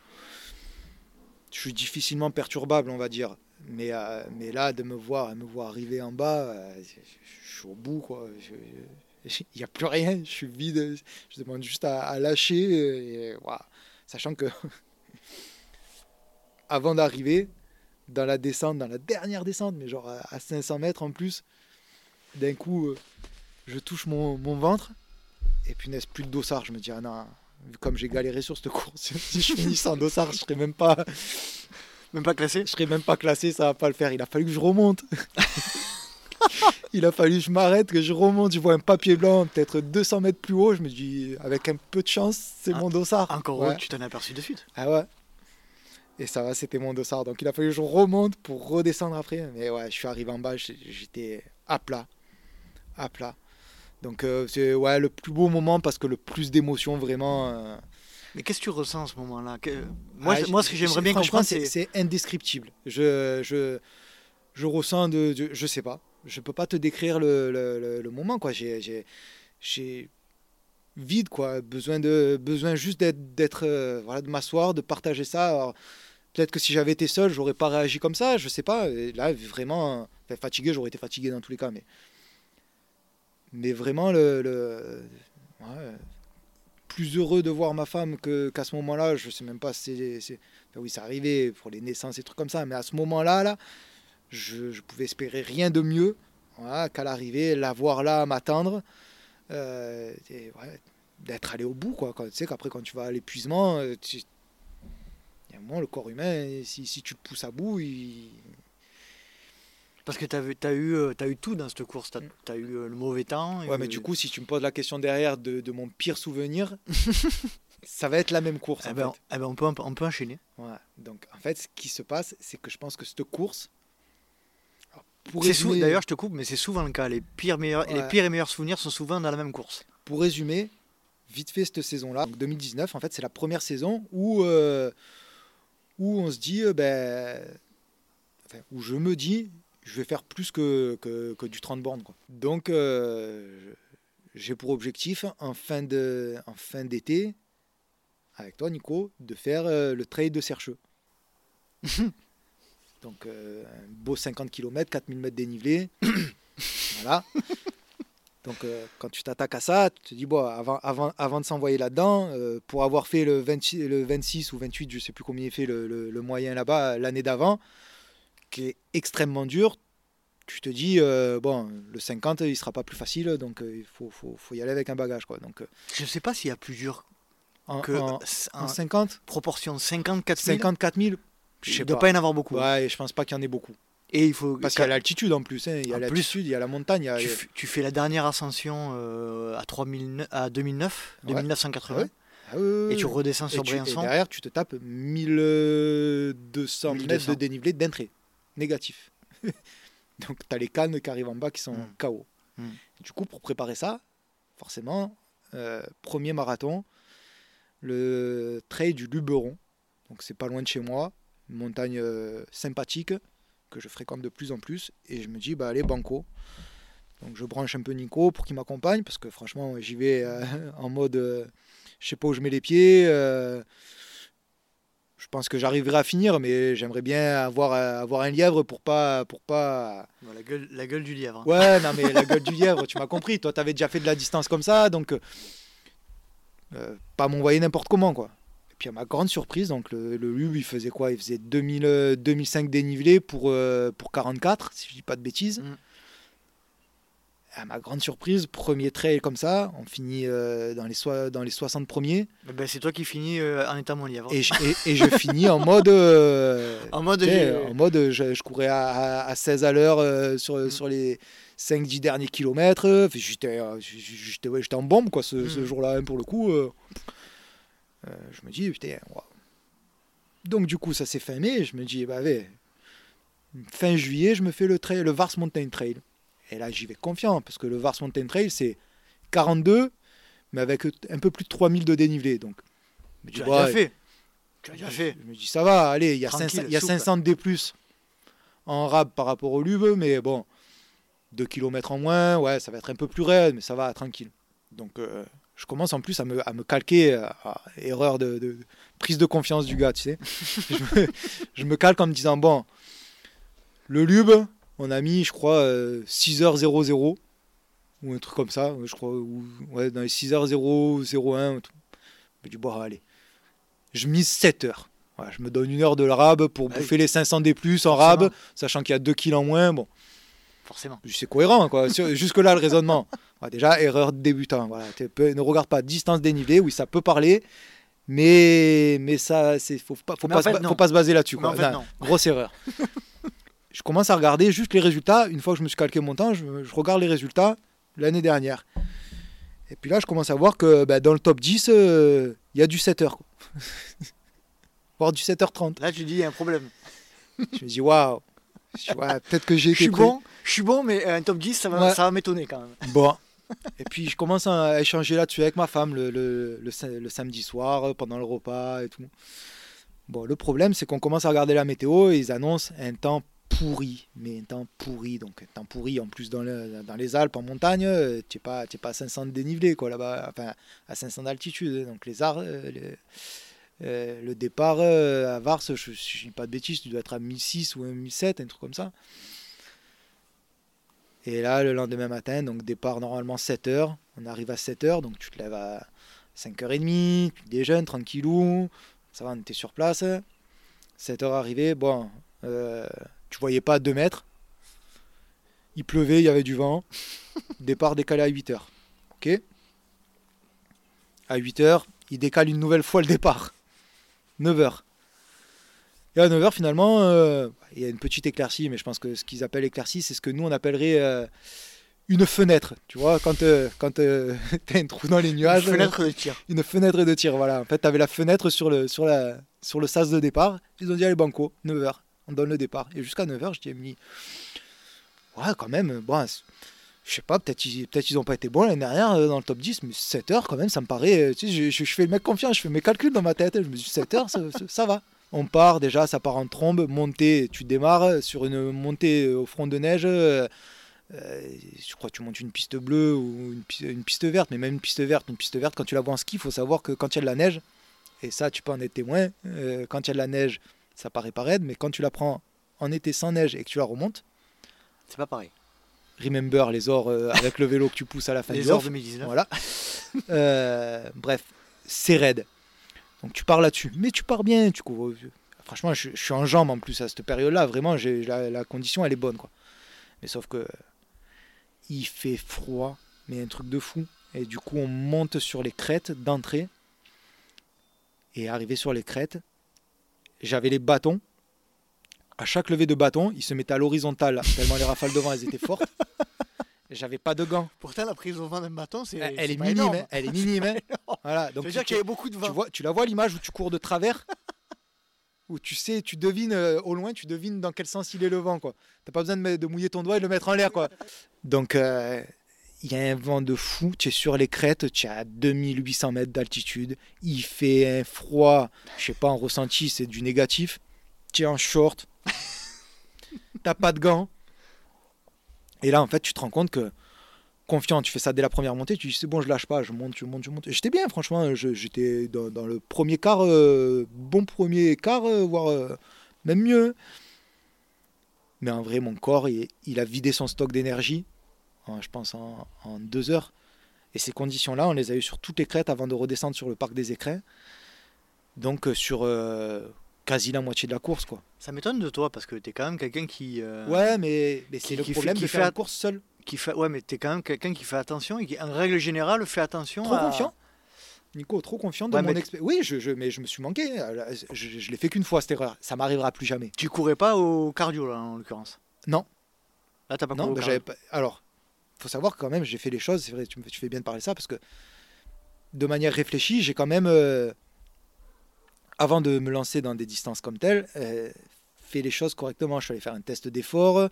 suis difficilement perturbable, on va dire. Mais, là, de me voir, arriver en bas, je, suis au bout, <laughs> Il n'y a plus rien, je suis vide. Je demande juste à, lâcher. Sachant que, <laughs> avant d'arriver, dans la descente, dans la dernière descente, mais genre à, à 500 mètres en plus, d'un coup, euh, je touche mon, mon ventre. Et punaise, plus de dossard. Je me dis, ah non, vu comme j'ai galéré sur cette course, <laughs> si je finis sans dossard, je serais même pas, Même pas classé je serais même pas classé, ça va pas le faire. Il a fallu que je remonte. <laughs> Il a fallu que je m'arrête, que je remonte. Je vois un papier blanc, peut-être 200 mètres plus haut. Je me dis, avec un peu de chance, c'est Ah, mon dossard. Encore Ouais. que tu t'en as aperçu de suite. Ah ouais. Et ça va, c'était mon dossard. Donc il a fallu que je remonte pour redescendre après. Mais ouais, je suis arrivé en bas, j'étais à plat. À plat. Donc euh, c'est ouais, le plus beau moment parce que le plus d'émotions vraiment. euh, Mais qu'est-ce que tu ressens à ce moment-là Que- moi, Ah, je- moi, ce que j'ai- j'aimerais bien comprendre, c'est c'est. indescriptible. Je, je, je ressens de, de- Je sais pas. Je peux pas te décrire le, le, le- le moment, quoi. J'ai- vide, quoi. Besoin, de, besoin juste d'être. d'être, euh, voilà, de m'asseoir, de partager ça. Alors, Peut-être que si j'avais été seul, j'aurais pas réagi comme ça, je sais pas. Là, vraiment. fatigué, j'aurais été fatigué dans tous les cas, mais. Mais vraiment, le. plus heureux de voir ma femme qu'à ce moment-là, je sais même pas si c'est- oui, c'est arrivé pour les naissances et trucs comme ça, mais à ce moment-là, là, je, je pouvais espérer rien de mieux qu'à l'arrivée, la voir là, m'attendre, euh, d'être allé au bout. Quoi. Quand, tu sais qu'après, quand tu vas à l'épuisement, euh, tu- y a un moment, le corps humain, si, si tu le pousses à bout, il... Parce que tu as, eu, euh, t'as eu tout dans cette course. Tu Mm. as, eu euh, le mauvais temps. Ouais, mais du coup, si tu me poses la question derrière de, de mon pire souvenir, <laughs> ça va être la même course. Eh en ben, fait. eh ben, on, peut, on peut enchaîner. Voilà. Donc, en fait, ce qui se passe, c'est que je pense que cette course. résumer- D'ailleurs, je te coupe, mais c'est souvent le cas. Les pires, meilleurs, les pires et meilleurs souvenirs sont souvent dans la même course. pour résumer, vite fait cette saison-là, donc 2019, en fait, c'est la première saison où, euh, où on se dit, euh, ben, enfin, où je me dis, je vais faire plus que, que, que du 30 bornes. Quoi. Donc, euh, j'ai pour objectif, en fin, de, en fin d'été, avec toi, Nico, de faire euh, le trail de Sercheux. <laughs> donc, euh, un beau 50 km, 4000 mètres dénivelé. <coughs> voilà. Donc, euh, quand tu t'attaques à ça, tu te dis, bon, avant, avant, avant de s'envoyer là-dedans, euh, pour avoir fait le 26, le 26 ou 28, je sais plus combien il fait le, le- le moyen là-bas euh, l'année d'avant, qui est extrêmement dur, tu te dis, euh, bon, le 50, il sera pas plus facile, donc il faut, faut, faut y aller avec un bagage. Quoi. Donc, Je sais pas s'il y a plus dur en, que en, en en 50, proportion 54 000. 54 000, je Il sais ne doit pas. pas y en avoir beaucoup. Ouais, je pense pas qu'il y en ait beaucoup. Et il faut. Parce qu'il y a l'altitude en plus. hein, Il y a l'altitude, il y a la montagne. il y a- tu, f- tu fais la dernière ascension euh, à, 3009 à 2009, Ouais. 2980, Ah ouais Ah oui, et tu redescends Et, sur tu- et Briançon. derrière, tu te tapes 1200 mètres 1200. de dénivelé d'entrée. Négatif. <laughs> Donc, tu as les cannes qui arrivent en bas qui sont Mm. KO. Mm. Du coup, pour préparer ça, forcément, euh, premier marathon, le trail du Luberon. Donc, c'est pas loin de chez moi. Une montagne euh, sympathique que je fréquente de plus en plus. Et je me dis, bah allez, banco. Donc, je branche un peu Nico pour qu'il m'accompagne parce que franchement, j'y vais euh, <laughs> en mode. euh, je sais pas où je mets les pieds. euh, je pense que j'arriverai à finir, mais j'aimerais bien avoir, avoir un lièvre pour pas. Pour pas... Bon, la, gueule, la gueule du lièvre. hein. Ouais, non, mais la <laughs> gueule du lièvre, tu m'as compris. Toi, tu avais déjà fait de la distance comme ça, donc. pas m'envoyer n'importe comment, quoi. Puis, à ma grande surprise, donc le, le Lube, il faisait quoi? Il faisait 2000, euh, 2005 dénivelé pour, euh, pour 44, si je dis pas de bêtises. Mm. À ma grande surprise, premier trail comme ça, on finit euh, dans, les soi- dans les 60 premiers. Eh ben, c'est toi qui finis euh, en étant mon lièvre. Et je, et- et je finis en mode. euh, <laughs> En mode, en mode je, je courais à, à- à 16 à l'heure euh, sur, Mm. sur les 5-10 derniers kilomètres. J'étais euh, ouais, en bombe quoi, ce, ce Mm. jour-là, hein, pour le coup. euh. Euh, je me dis, putain, waouh. Donc, du coup, ça s'est fin mai. Je me dis, bah, ouais, fin juillet, je me fais le, trail, le Vars Mountain Trail. Et là, j'y vais confiant parce que le Vars Mountain Trail, c'est 42, mais avec un peu plus de 3000 de dénivelé. Donc, tu l'as ouais, déjà fait. Tu l'as déjà fait. je me dis, ça va, allez, il y a, Tranquille, 500, il y a souple. 500 D plus en rab par rapport au Lube, mais bon, 2 km en moins, ouais, ça va être un peu plus raide, mais ça va, tranquille. Donc, euh, je commence en plus à me, à me calquer, euh, à- erreur de, de- prise de confiance du gars, tu sais. <laughs> je, me, je me calque en me disant, bon, le Lube, on a mis, je crois, euh, 6h00, ou un truc comme ça, je crois, ou, ouais, dans les 6h001, un truc. Je me dis, bon, allez. Je mise 7 heures. Voilà, je me donne une heure de rab pour Ah bouffer les 500 des plus en rab, sachant qu'il y a 2 kills en moins. Bon, Forcément. c'est cohérent, quoi. Jusque-là, le raisonnement. Ouais, déjà, erreur de débutant. Voilà. Ne regarde pas distance dénivelée, oui, ça peut parler, mais, mais ça, c'est faut pas, faut pas, en fait, se ba- non. faut pas se baser là-dessus. En fait. Grosse erreur. <laughs> je commence à regarder juste les résultats. Une fois que je me suis calqué mon temps, je, je regarde les résultats l'année dernière. Et puis là, je commence à voir que bah, dans le top 10, euh, il y a du 7h. quoi. <laughs> Voire du 7h30. Là, tu dis, il y a un problème. Je me dis, waouh. Je dis, ouais, Peut-être que j'ai Je été suis bon, je suis bon, mais un top 10, ça va, Ouais. ça va m'étonner quand même. Bon. <laughs> Et puis je commence à échanger là-dessus avec ma femme le, le- le sa- le samedi soir, euh, pendant le repas et tout. Bon, le problème, c'est qu'on commence à regarder la météo et ils annoncent un temps pourri. Mais un temps pourri. Donc un temps pourri en plus dans, le- dans les Alpes, en montagne, euh, tu n'es pas, pas à 500 de dénivelé, quoi, là-bas. Enfin, à 500 d'altitude. Donc les arbres. euh, les- euh, le départ euh, à Vars, je ne dis pas de bêtises, tu dois être à 1006 ou à 1007, un truc comme ça. Et là, le lendemain matin, donc départ normalement 7h, on arrive à 7h, donc tu te lèves à 5h30, tu déjeunes tranquillou, ça va, on était sur place. 7h arrivé, bon, euh, tu voyais pas à 2 mètres, il pleuvait, il y avait du vent, <laughs> départ décalé à 8h. Ok? À 8h, il décale une nouvelle fois le départ. 9h. Et à 9h, finalement, euh, il y a une petite éclaircie, mais je pense que ce qu'ils appellent éclaircie, c'est ce que nous, on appellerait euh, une fenêtre. Tu vois, quand, euh, quand <laughs> tu as un trou dans les nuages, Une fenêtre de tir. une fenêtre de tir. Voilà. En fait, tu avais la fenêtre sur le, sur, la, sur le sas de départ. Ils ont dit, allez, banco, 9h, on donne le départ. Et jusqu'à 9h, je dis, Emily, ouais, quand même, bon, je sais pas, peut-être ils, peut ils ont pas été bons l'année dernière euh, dans le top 10, mais 7h, quand même, ça me paraît. euh, Tu sais, je, fais le mec confiant, je fais mes calculs dans ma tête. Je me dis, 7h, ça, ça- ça va. On part déjà, ça part en trombe, montée, tu démarres sur une montée au front de neige. euh, euh, je crois que tu montes une piste bleue ou une piste, verte, mais même une piste verte, une piste verte, quand tu la vois en ski, il faut savoir que quand il y a de la neige, et ça tu peux en être témoin, euh, quand il y a de la neige, ça paraît pas raide, mais quand tu la prends en été sans neige et que tu la remontes, C'est pas pareil. Remember les ors euh, avec le vélo que tu pousses à la fin Les off, 2019. voilà. Euh, bref, c'est raide. Donc tu pars là-dessus. Mais tu pars bien. Tu couvres. Franchement, je, je suis en jambes en plus à cette période-là. Vraiment, j'ai, la, la condition, elle est bonne. quoi. Mais sauf que il fait froid, mais un truc de fou. Et du coup, on monte sur les crêtes d'entrée. Et arrivé sur les crêtes, j'avais les bâtons. À chaque levée de bâton, ils se mettaient à l'horizontale, tellement les rafales de vent, elles étaient fortes. J'avais pas de gants. Pourtant, la prise au vent d'un bâton, c'est. Elle, est minime, hein, elle est minime. hein. <laughs> Voilà, Ça donc veut tu, dire qu'il y avait beaucoup de tu vent. vois, tu la vois l'image où tu cours de travers, <laughs> où tu sais, tu devines euh, au loin, tu devines dans quel sens il est le vent, quoi. T'as pas besoin de mouiller ton doigt et de le mettre en l'air, quoi. Donc euh, il y a un vent de fou. Tu es sur les crêtes, tu es à 2800 mètres d'altitude. Il fait un froid, je sais pas, en ressenti, c'est du négatif. Tu es en short, <laughs> t'as pas de gants. Et là, en fait, tu te rends compte que confiant, tu fais ça dès la première montée, tu dis c'est bon, je lâche pas, je monte, je monte, je monte. J'étais bien, franchement, je- j'étais dans, le premier quart, euh, bon premier quart, euh, voire euh, même mieux. Mais en vrai, mon corps, il, a vidé son stock d'énergie, en, je pense, en, deux heures. Et ces conditions-là, on les a eues sur toutes les crêtes avant de redescendre sur le parc des écrins. Donc, sur quasi la moitié de la course, quoi. Ça m'étonne de toi parce que t'es quand même quelqu'un qui. euh, Ouais, mais, mais c'est le qui fait- problème qui de fait faire une course seul. qui fait, ouais, mais t'es quand même quelqu'un qui fait attention et qui, en règle générale, fait attention. Trop à- confiant Nico, trop confiant Ouais, mon mais- expérience. Oui, je, je- mais je me suis manqué. Je, je l'ai fait qu'une fois cette erreur. Ça m'arrivera plus jamais. Tu courais pas au cardio, là, en l'occurrence? Non. Là, t'as pas non, couru bah, pas. Alors, faut savoir que quand même, j'ai fait les choses. C'est vrai, tu, me- tu fais bien de parler de ça parce que de manière réfléchie, j'ai quand même, euh, avant de me lancer dans des distances comme telles, euh, fait les choses correctement. Je suis allé faire un test d'effort.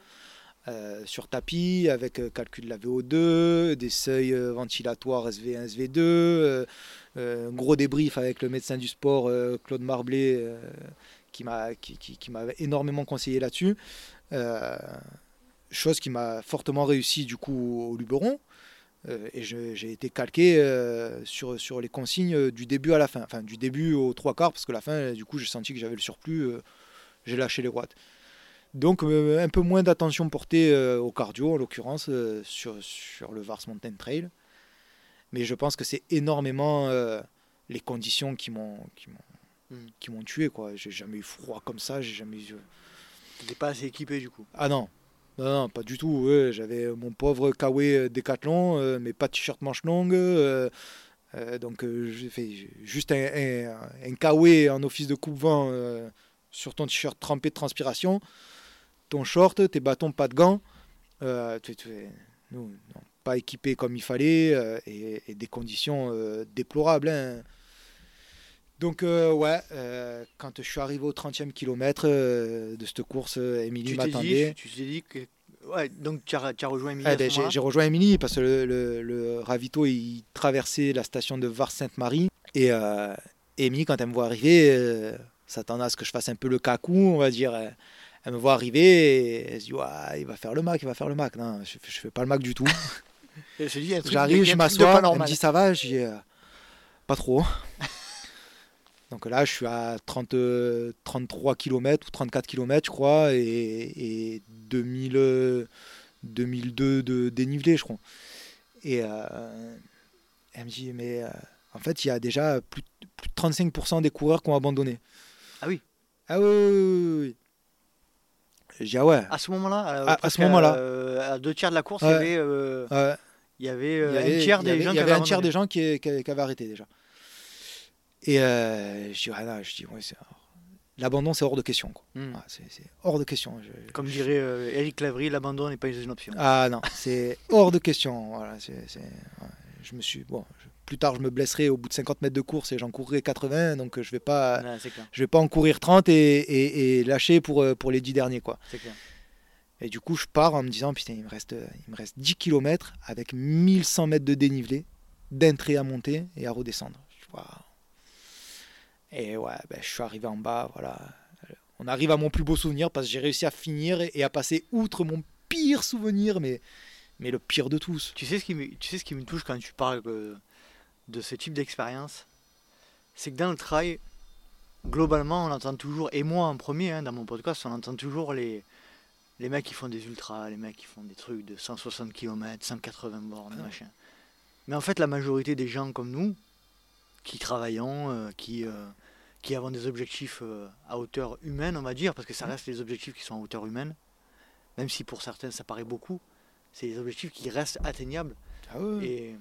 euh, sur tapis avec euh, calcul de la VO2, des seuils ventilatoires SV1, SV2, euh, euh, un gros débrief avec le médecin du sport Claude Marblé qui m'a qui, qui- énormément conseillé là-dessus. Chose qui m'a fortement réussi du coup au Luberon. Euh, et j'ai été calqué euh, sur, sur les consignes euh, du début à la fin. Enfin, du début aux trois quarts, parce que la fin, du coup, j'ai senti que j'avais le surplus. euh, j'ai lâché les watts. Donc, un peu moins d'attention portée au cardio, en l'occurrence, sur, sur le Vars Mountain Trail. Mais je pense que c'est énormément les conditions qui m'ont qui m'ont Mm. qui m'ont tué quoi. J'ai jamais eu froid comme ça, j'ai jamais eu T'étais pas assez équipé, du coup. ah non, non, pas du tout. J'avais mon pauvre Kawe Décathlon, euh, mais pas t-shirt manche longue. euh, euh, donc euh, j'ai fait juste un, un, en office de coupe-vent euh, sur ton t-shirt trempé de transpiration, ton short, tes bâtons, pas de gants. Euh, pas équipé comme il fallait euh, et, des conditions euh, déplorables. hein. Donc euh, ouais, euh, quand je suis arrivé au 30e kilomètre euh, de cette course, euh, Émilie m'attendait. dit, tu t'es dit que. Ouais, donc tu as, as rejoint Emilie. Ah, ben, j'ai j'ai rejoint Émilie parce que le, le- le ravito il traversait la station de Var-Sainte-Marie et euh, Émilie quand elle me voit arriver euh, s'attendait à ce que je fasse un peu le cacou on va dire elle me voit arriver et elle se dit Ouais, il va faire le Mac il va faire le Mac non je, fais- je fais pas le Mac du tout <laughs> j'arrive je m'assois elle me dit ça va? Euh, pas trop donc là je suis à 30, euh, 33 km ou 34 km je crois et, et 2000 euh, 2002 de dénivelé, je crois. Et euh, elle me dit, mais euh, en fait, il y a déjà plus, plus de 35% des coureurs qui ont abandonné. Ah oui. Ah oui, oui, oui. Je dis, ah ouais. À ce moment-là, euh, À- ce moment-là. euh, à deux tiers de la course, il y Ouais. avait, il y avait, Il y avait- un tiers il y avait- un des gens qui, qui- qui avaient arrêté déjà. Et euh, je dis, ah non, je dis, ouais, c'est- l'abandon, c'est hors de question. quoi. Ah, c'est hors de question. Je- Comme je- dirait euh, Eric Lavry, l'abandon n'est pas une option. Ah non, c'est hors de question. Voilà, ouais, je me suis bon. je- plus tard, je me blesserai au bout de 50 mètres de course et j'en courrai 80, donc euh, je vais pas, clair, je vais pas en courir 30 et, et- et lâcher pour euh, pour les 10 derniers quoi. c'est clair. Et du coup, je pars en me disant putain, il me reste il me reste 10 km avec 1100 mètres de dénivelé, d'un trait à monter et à redescendre. Je. Et ouais, ben, je suis arrivé en bas, voilà. On arrive à mon plus beau souvenir parce que j'ai réussi à finir et à passer outre mon pire souvenir, mais mais le pire de tous. Tu sais ce qui me, tu sais ce qui me touche quand tu parles euh, de ce type d'expérience? C'est que dans le trail, globalement, on entend toujours, et moi en premier, hein, dans mon podcast, on entend toujours les, les mecs qui font des ultras, les mecs qui font des trucs de 160 km, 180 bornes, Ah. machin. Mais en fait, la majorité des gens comme nous, qui travaillons, euh, qui, euh, qui avons des objectifs euh, à hauteur humaine, on va dire, parce que ça reste des objectifs qui sont à hauteur humaine, même si pour certains ça paraît beaucoup, c'est des objectifs qui restent atteignables. Ah. Et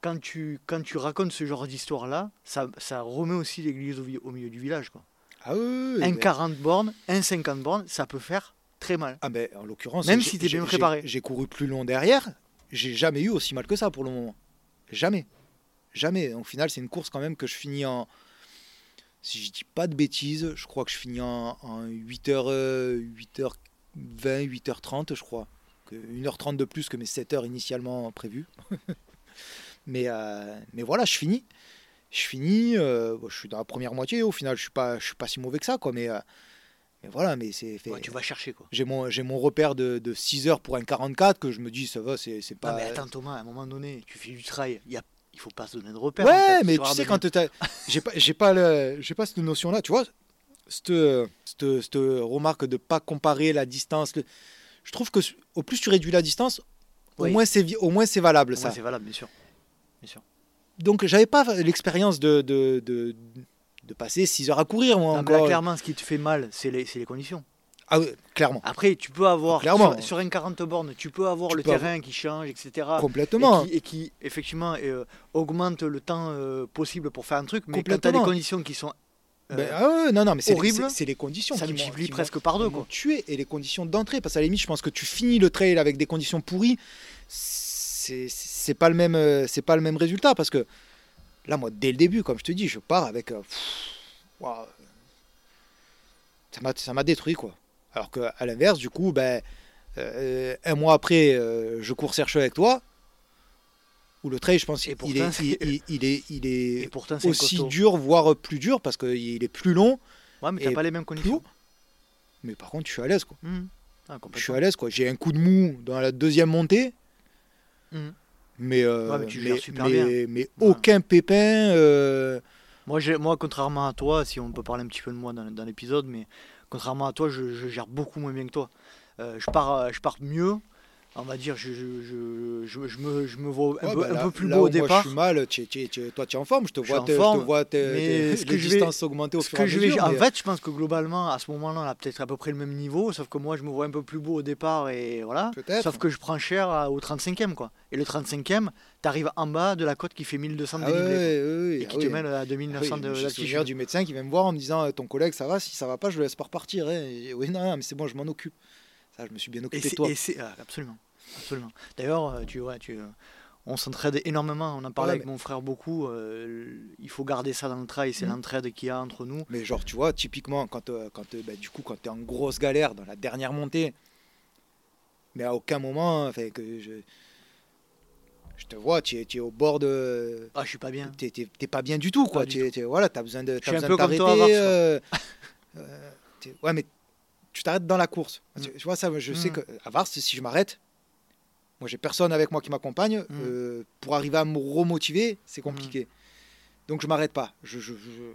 quand tu, quand tu racontes ce genre d'histoire-là, ça, ça remet aussi l'église au, milieu du village. Quoi. Ah un ben- 40 bornes, un 50 bornes, ça peut faire très mal. Ah ben, en l'occurrence, Même si t'es bien préparé. J'ai couru plus long derrière. J'ai jamais eu aussi mal que ça pour le moment. Jamais. Jamais. Au final, c'est une course quand même que je finis en. Si je dis pas de bêtises, je crois que je finis en, en 8h, 8h20, 8h30, je crois. Que 1h30 de plus que mes 7h initialement prévues. <laughs> mais, euh, mais voilà, je finis. Je finis. euh, je suis dans la première moitié. Au final, je suis pas, je suis pas si mauvais que ça, quoi. Mais, euh, Mais voilà, mais c'est fait. Ouais, tu vas chercher quoi. J'ai mon, j'ai mon repère de, de 6 heures pour un 44 que je me dis, ça va, c'est, c'est pas. Non, mais attends Thomas, à un moment donné, tu fais du trail, il y a, il faut pas se donner de repères. Ouais, mais tu sais, quand t'as. <laughs> J'ai pas, j'ai pas, le- j'ai pas cette notion-là, tu vois. Cette, cette, cette remarque de pas comparer la distance. le- Je trouve que au plus tu réduis la distance, au, moins c'est, au moins c'est valable, Au ça. c'est valable, bien sûr. Bien sûr. Donc j'avais pas l'expérience de, de, de, de passer 6 heures à courir, moi, Non, mais là, clairement, ce qui te fait mal, c'est les, c'est les conditions. Ah oui, clairement. Après, tu peux avoir, Clairement. sur, sur un 40 bornes, tu peux avoir Tu le peux terrain qui change, etc. Complètement. Et qui, et qui, effectivement, euh, augmente le temps euh, possible pour faire un truc. Mais quand tu as des conditions qui sont. euh, Ben, ah non, non, mais c'est horrible, c'est- les conditions ça qui multiplie qui presque par deux, quoi. tué et les conditions d'entrée. Parce qu'à la limite, je pense que tu finis le trail avec des conditions pourries, c'est c'est pas le même, c'est pas le même résultat parce que là, moi, dès le début, comme je te dis, je pars avec. pff, ça m'a détruit quoi. Alors que à l'inverse, du coup, ben euh, un mois après, euh, je cours Serche avec toi. Où le trail, je pense, Et il, est, il, il- il est, il est Et pourtant, c'est aussi costaud. dur, voire plus dur, parce qu'il est plus long. Ouais, mais t'as pas les mêmes conditions. Mais par contre, je suis à l'aise. quoi. Mhm. Ah, Je suis à l'aise. quoi. J'ai un coup de mou dans la deuxième montée. Mais, euh, Ouais, mais tu mais, gères super mais- bien. mais Ouais. aucun pépin. euh, Moi, moi, contrairement à toi, si on peut parler un petit peu de moi dans, dans l'épisode, mais contrairement à toi, je, gère beaucoup moins bien que toi. Euh, euh, je pars mieux, on va dire, je, je, je, je, je me, je me vois un, ouais, peu, bah un peu plus là beau au départ. Moi, je suis mal. tu- tu- tu- toi, tu es en forme. Je te Je vois, te, je forme, te vois te- mais les que je vais- distances augmenter au fur et à je mesure. en mais- fait, je pense que globalement, à ce moment-là, on a peut-être à peu près le même niveau, sauf que moi, je me vois un peu plus beau au départ et voilà. Sauf que je prends cher au 35e, quoi. Et le 35e, t'arrives en bas de la côte qui fait 1200 Ah ouais, et ah qui oui. te mène à Ah 2900 oui, de je souviens d'altitude. du médecin qui vient me voir en me disant euh, ton collègue ça va? Si ça va pas je le laisse pas repartir hein. Et oui non, non, mais c'est bon je m'en occupe ça je me suis bien Et occupé de c'est, toi et ah, absolument, absolument. D'ailleurs, euh, tu, ouais, tu, euh, on s'entraide énormément. On en parlait Ouais, avec mon frère beaucoup. euh, il faut garder ça dans le trail. C'est Mhm. l'entraide qu'il y a entre nous. Mais genre, tu vois, typiquement, quand, quand, bah, du coup, quand tu es en grosse galère dans la dernière montée, mais à aucun moment, enfin, que je, je te vois, tu es, tu es au bord de. Ah, je suis pas bien. T'es, t'es- pas bien du tout, quoi. Pas Tu es- tu es- voilà, t'as besoin de, Je suis un peu de comme toi, euh, <laughs> euh, ouais, mais tu t'arrêtes dans la course. Mm. Tu, vois, ça, je sais Mm. que à Vars, si je m'arrête, moi, j'ai personne avec moi qui m'accompagne. Mm. euh, pour arriver à me remotiver, c'est compliqué. Donc, je m'arrête pas. Je, je- je-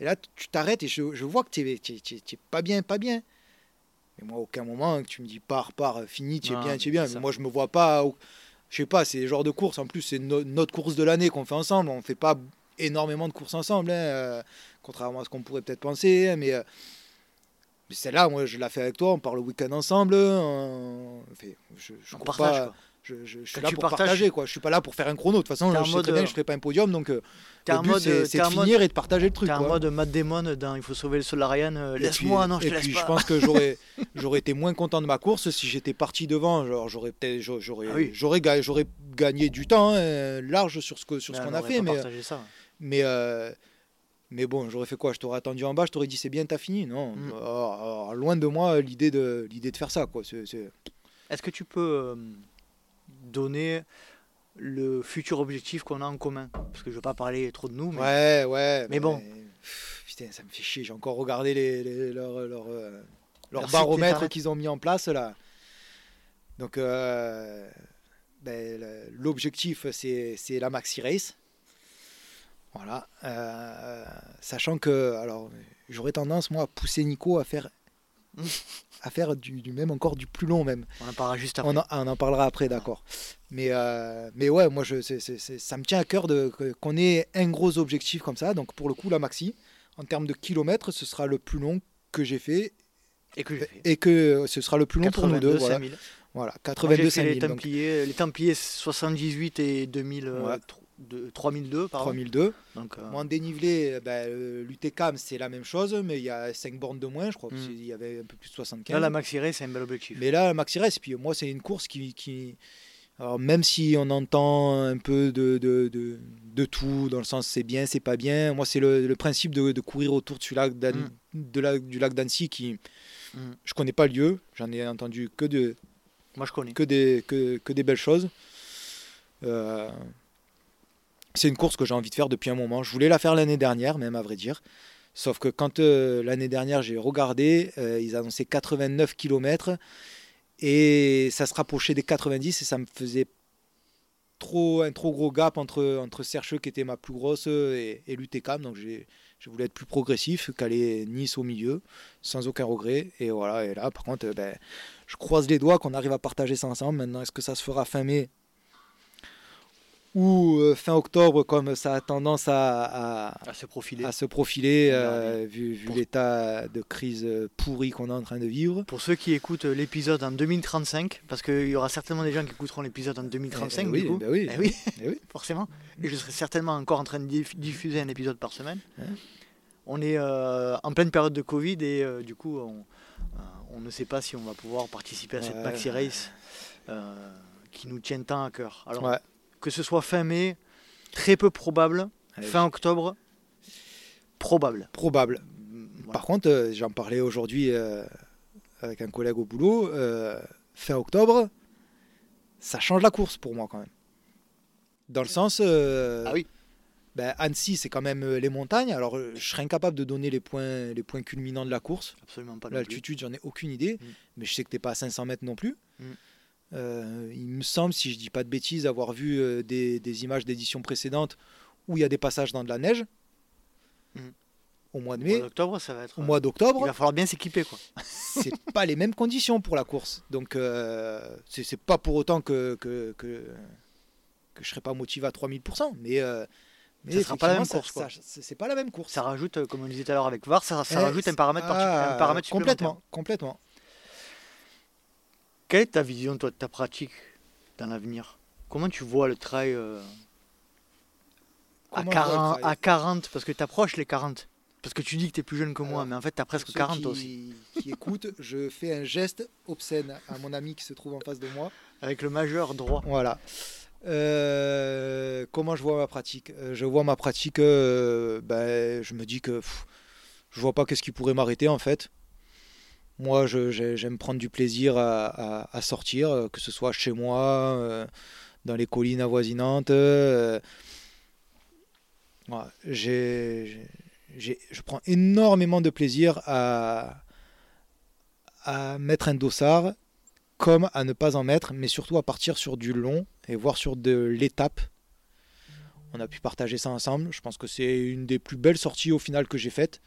Et là, tu t'arrêtes et je, je vois que tu es, pas bien, pas bien. Mais moi, à aucun moment, que tu me dis pars, pars, fini, tu es bien, tu es bien. Mais moi, je me vois pas. Je sais pas, c'est le genre de course. En plus, c'est no- notre course de l'année qu'on fait ensemble. On fait pas énormément de courses ensemble, hein, euh, contrairement à ce qu'on pourrait peut-être penser. hein, mais euh, mais celle-là, moi, je la fais avec toi. On part le week-end ensemble. on- enfin, je, je On partage, pas- quoi. Je, je- je suis Quand là pour partages- partager. Quoi. Je suis pas là pour faire un chrono. De toute façon, je sais très bien euh, que je ferai pas un podium. Donc, euh, le but, c'est euh, de mode, finir et de partager le truc. t'es en quoi. mode Matt Damon dans Il faut sauver le Solarian. euh, Laisse-moi, non, je et te laisse puis pas. je pense que j'aurais <laughs> j'aurais été moins content de ma course si j'étais parti devant. Genre j'aurais peut-être j'aurais j'aurais Ah oui. j'aurais ga- j'aurais gagné du temps hein, large sur ce que sur ce Mais qu'on on a fait, mais ça. mais euh, mais bon, j'aurais fait quoi? Je t'aurais attendu en bas, je t'aurais dit c'est bien, t'as fini Non, Mm. Alors, alors, loin de moi l'idée de l'idée de faire ça quoi. C'est- c'est- Est-ce que tu peux euh, donner le futur objectif qu'on a en commun? Parce que je veux pas parler trop de nous, mais Ouais, ouais. Mais bon. Putain, ça me fait chier. J'ai encore regardé les, les- leur, leur, euh, leur Leur site baromètre qu'ils ont mis en place là. Donc, euh, ben, l'objectif, c'est c'est la Maxi Race. Voilà. Euh, sachant que, alors, j'aurais tendance, moi, à pousser Nico à faire, <laughs> à faire du, du même, encore du plus long même. on en parlera juste après. On en, on en parlera après, d'accord. Mais, euh, mais ouais, moi, je, ça me tient à cœur qu'on ait un gros objectif comme ça. Donc, pour le coup, la maxi, en termes de kilomètres, ce sera le plus long que j'ai fait Et que fait. et que ce sera le plus long pour nous deux. 82, Voilà, 5000. voilà Moi, 82 j'ai fait les 5000, donc Templiers, les Templiers 78 et 2000, euh, Ouais. De- 3002, pardon. 3002. Donc, euh, Moi, en dénivelé, ben, euh, l'UTCAM, c'est la même chose, mais il y a 5 bornes de moins, je crois. Mm. qu'il y avait un peu plus de 75. là, la Maxi Race, c'est un bel objectif. Mais là, Maxi Race, puis moi, c'est une course qui. qui- alors, même si on entend un peu de, de, de, de tout, dans le sens c'est bien, c'est pas bien, moi, c'est le, le principe de, courir autour de, ce lac Mm. de la- du lac d'Annecy qui. Mm. Je connais pas le lieu, j'en ai entendu que, de, Moi, je connais. que, des, que, que des belles choses. Euh, c'est une course que j'ai envie de faire depuis un moment. Je voulais la faire l'année dernière, même à vrai dire. Sauf que quand euh, l'année dernière j'ai regardé, euh, ils annonçaient 89 km et ça se rapprochait des 90 et ça me faisait trop, un trop gros gap entre, entre Sercheux qui était ma plus grosse et, et. Donc j'ai je voulais être plus progressif, caler Nice au milieu, sans aucun regret. Et voilà, là par contre, ben, je croise les doigts qu'on arrive à partager ça ensemble. Maintenant, est-ce que ça se fera fin mai? Ou euh, fin octobre, comme ça a tendance à, à, À se profiler. à se profiler, euh, vu, vu Pour- l'état de crise pourri qu'on est en train de vivre. Pour ceux qui écoutent l'épisode en 2035, parce qu'il y aura certainement des gens qui écouteront l'épisode en 2035, Eh oui, du coup. ben oui. Eh oui, Eh oui. <laughs> forcément. Et je serai certainement encore en train de diff- diffuser un épisode par semaine. On est euh, en pleine période de Covid et euh, du coup, on, euh, on ne sait pas si on va pouvoir participer à cette maxi race euh, qui nous tient tant à cœur. Alors, Ouais. Que ce soit fin mai, très peu probable. Allez, Fin octobre, probable. Probable. Voilà. Par contre, euh, j'en parlais aujourd'hui euh, avec un collègue au boulot. euh, fin octobre, ça change la course pour moi quand même. Dans le sens. Ah oui. ben, Annecy, c'est quand même les montagnes. Alors, je serais incapable de donner les points, les points culminants de la course. Absolument pas. L'altitude, j'en ai aucune idée. Mm. Mais je sais que t'es pas à 500 mètres non plus. Mm. Euh, il me semble, si je dis pas de bêtises, avoir vu euh, des, des images d'éditions précédentes où il y a des passages dans de la neige. Mm. Au mois de Au mois mai, d'octobre, ça va être. au mois Il d'octobre, va falloir bien s'équiper, quoi. <laughs> c'est pas les mêmes conditions pour la course. Donc, euh, c'est pas pour autant que, que, que, que je serais pas motivé à 3000%. Mais, euh, mais Ça sera pas la même course, c'est pas la même course. Ça rajoute, euh, comme on disait tout à l'heure avec VAR, ça, ça Eh, rajoute un paramètre, ah, un paramètre supplémentaire. Complètement, complètement. Quelle est ta vision, toi, de ta pratique dans l'avenir? Comment tu vois le trail euh, à, Comment je vois le 40, trail? à 40 Parce que tu approches les 40. Parce que tu dis que tu es plus jeune que moi, Alors, mais en fait, tu as presque Pour ceux 40 qui, aussi. qui écoutent, je fais un geste obscène à mon ami qui se trouve en face de moi. Avec le majeur droit. Voilà. Euh, comment je vois ma pratique? Euh, Je vois ma pratique, euh, ben, je me dis que pff, je vois pas qu'est-ce qui pourrait m'arrêter en fait. Moi, j'aime prendre du plaisir à, sortir, euh, que ce soit chez moi, euh, dans les collines avoisinantes. euh, je prends énormément de plaisir à, à mettre un dossard comme à ne pas en mettre, mais surtout à partir sur du long et voir sur de l'étape. On a pu partager ça ensemble. Je pense que c'est une des plus belles sorties au final que j'ai faites.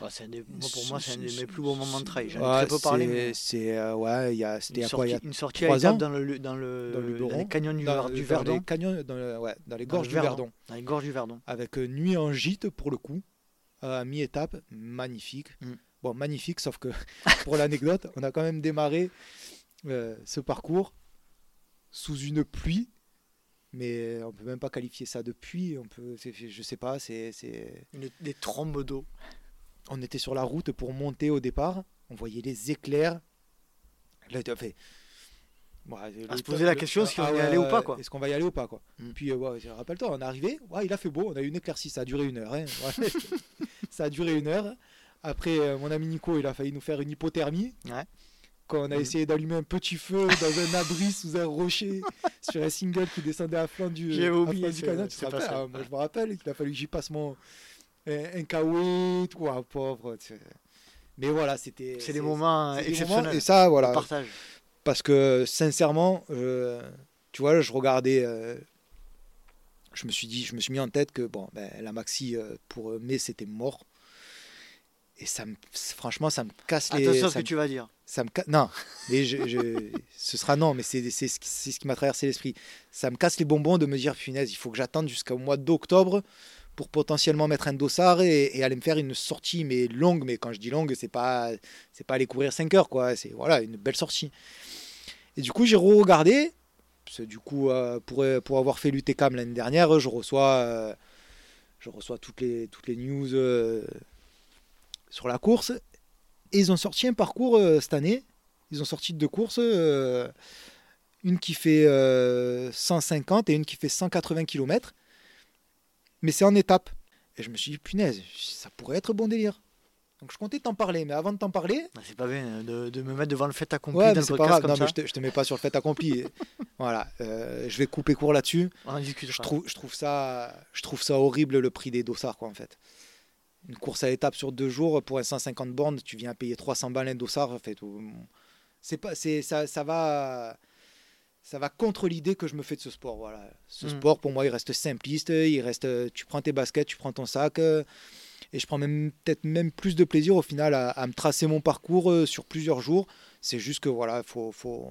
Un des- moi, pour moi, c'est un de mes plus beaux moments de trail. J'en ai Ouais, très peu parlé. c'est- euh, ouais, il y a c'était quoi, il y sortie, a une sortie à étapes ans dans, le, dans, le, Dans le dans Luberon, les canyons du, dans, dans Verdon, les canyons, dans, le- ouais, dans les Dans gorges le du Verdon. Verdon, dans les gorges du Verdon. avec euh, nuit en gîte pour le coup, euh, à mi-étape, magnifique. Mm. Bon, magnifique, sauf que <laughs> pour l'anecdote, on a quand même démarré euh, ce parcours sous une pluie, mais on peut même pas qualifier ça de pluie. On peut, je sais pas, c'est, des trombes d'eau. On était sur la route pour monter au départ, on voyait les éclairs. Là, fait. Bon, À le- se poser la le- question si on ah va y aller ou pas, quoi. Est-ce qu'on va y aller ou pas quoi Mm. Puis euh, ouais, rappelle-toi, on est arrivé, ouais, il a fait beau, on a eu une éclaircie, ça a duré une heure. hein. Ouais. <laughs> ça a duré une heure. Après, euh, mon ami Nico, il a failli nous faire une hypothermie. Ouais. Quand on a Mm. essayé d'allumer un petit feu dans un abri <laughs> sous un rocher sur un single qui descendait à flanc du, à oublié flanc du canyon, tu te rappelles. Ah, Moi, je me rappelle qu'il a fallu que j'y passe mon un, un ah, pauvre. tu sais. Mais voilà, c'était. C'est des moments exceptionnels. moments, Et ça, voilà. partage. Parce que sincèrement, euh, tu vois, je regardais. euh, je me suis dit, je me suis mis en tête que bon, ben, la maxi euh, pour mai c'était mort. Et ça me, franchement, ça me casse les. Attention à ce que me- tu vas dire. ça me non mais je, je- <laughs> ce sera non mais c'est ce qui, c'est ce qui m'a traversé l'esprit ça me casse les bonbons de me dire punaise il faut que j'attende jusqu'au mois d'octobre pour potentiellement mettre un dossard et, et aller me faire une sortie mais longue mais quand je dis longue c'est pas c'est pas aller courir 5 heures quoi c'est voilà une belle sortie et du coup j'ai regardé du coup euh, pour, pour avoir fait l'UTCAM l'année dernière je reçois euh, je reçois toutes les toutes les news euh, sur la course et ils ont sorti un parcours cette année. Ils ont sorti deux courses. une qui fait euh, 150 et une qui fait 180 km. Mais c'est en étape. Et je me suis dit, punaise, ça pourrait être bon délire. Donc je comptais t'en parler. Mais avant de t'en parler, Ah, C'est pas bien euh, de, de me mettre devant le fait accompli ouais, dans le pas grave. Non, mais je te, je te mets pas sur le fait accompli. <laughs> voilà. euh, je vais couper court là-dessus. On en discutera. Je trouve, je, trouve ça, je trouve ça horrible le prix des dossards, quoi, en fait. une course à l'étape sur deux jours pour un 150 bornes, tu viens payer 300 balles un dossard. En fait, c'est pas, c'est ça, ça va, ça va contre l'idée que je me fais de ce sport. Voilà, ce Mm. sport pour moi, il reste simpliste. Il reste, tu prends tes baskets, tu prends ton sac, euh, et je prends même peut-être même plus de plaisir au final à, à me tracer mon parcours euh, sur plusieurs jours. C'est juste que voilà, faut, faut,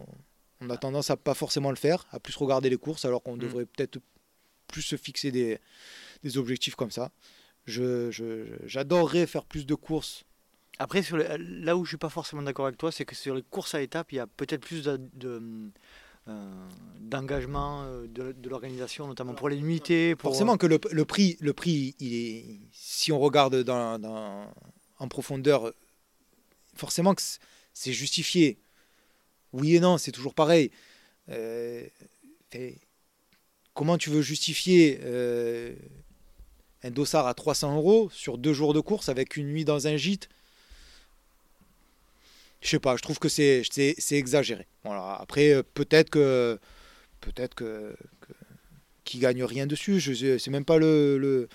on a tendance à pas forcément le faire, à plus regarder les courses, alors qu'on Mm. devrait peut-être plus se fixer des, des objectifs comme ça. Je, je- j'adorerais faire plus de courses. Après, sur les- là où je suis pas forcément d'accord avec toi, c'est que sur les courses à étapes, il y a peut-être plus de, de, d'engagement euh, de, de l'organisation, notamment pour les nuitées. Pour... Forcément que le, le prix, le prix il est, si on regarde dans, dans- en profondeur, forcément que c'est- justifié. Oui et non, c'est toujours pareil. Euh, comment tu veux justifier euh, un dossard à 300 euros sur deux jours de course avec une nuit dans un gîte Je sais pas, je trouve que c'est exagéré. Voilà. Après, euh, peut-être que peut-être que, qui gagne rien dessus. Je sais- c'est même pas le, le-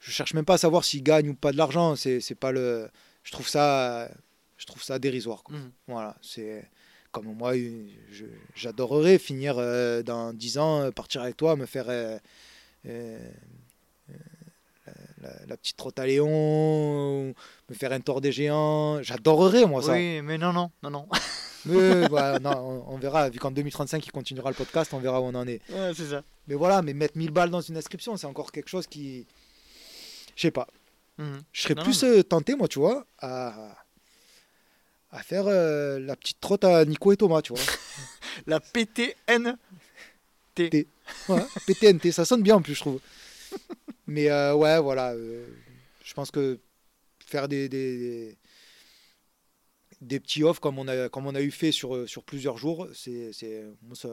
je cherche même pas à savoir s'il gagne ou pas de l'argent. C'est pas le. Je trouve ça, je trouve ça dérisoire. quoi. Mhm. Voilà, c'est comme moi, je- j'adorerais finir euh, dans 10 ans, euh, partir avec toi, me faire euh, euh, euh, la, petite trotte à Léon, me faire un tour des géants. J'adorerais moi ça. Oui, mais non, non, non, non. <laughs> Mais non, on, on verra. Vu qu'en 2035 il continuera le podcast, on verra où on en est. Ouais, c'est ça. Mais voilà, mais mettre 1000 balles dans une inscription, c'est encore quelque chose qui. Je sais pas. Mhm. Je serais Non, plus euh, tenté, moi, tu vois, à, à faire euh, la petite trotte à Nico et Thomas, tu vois. <laughs> La PTN. Ouais, PTNT, ça sonne bien en plus, je trouve. <laughs> Mais euh, ouais, voilà. euh, je pense que faire des, des, petits offs comme on a, comme on a eu fait sur, sur plusieurs jours, c'est. ça.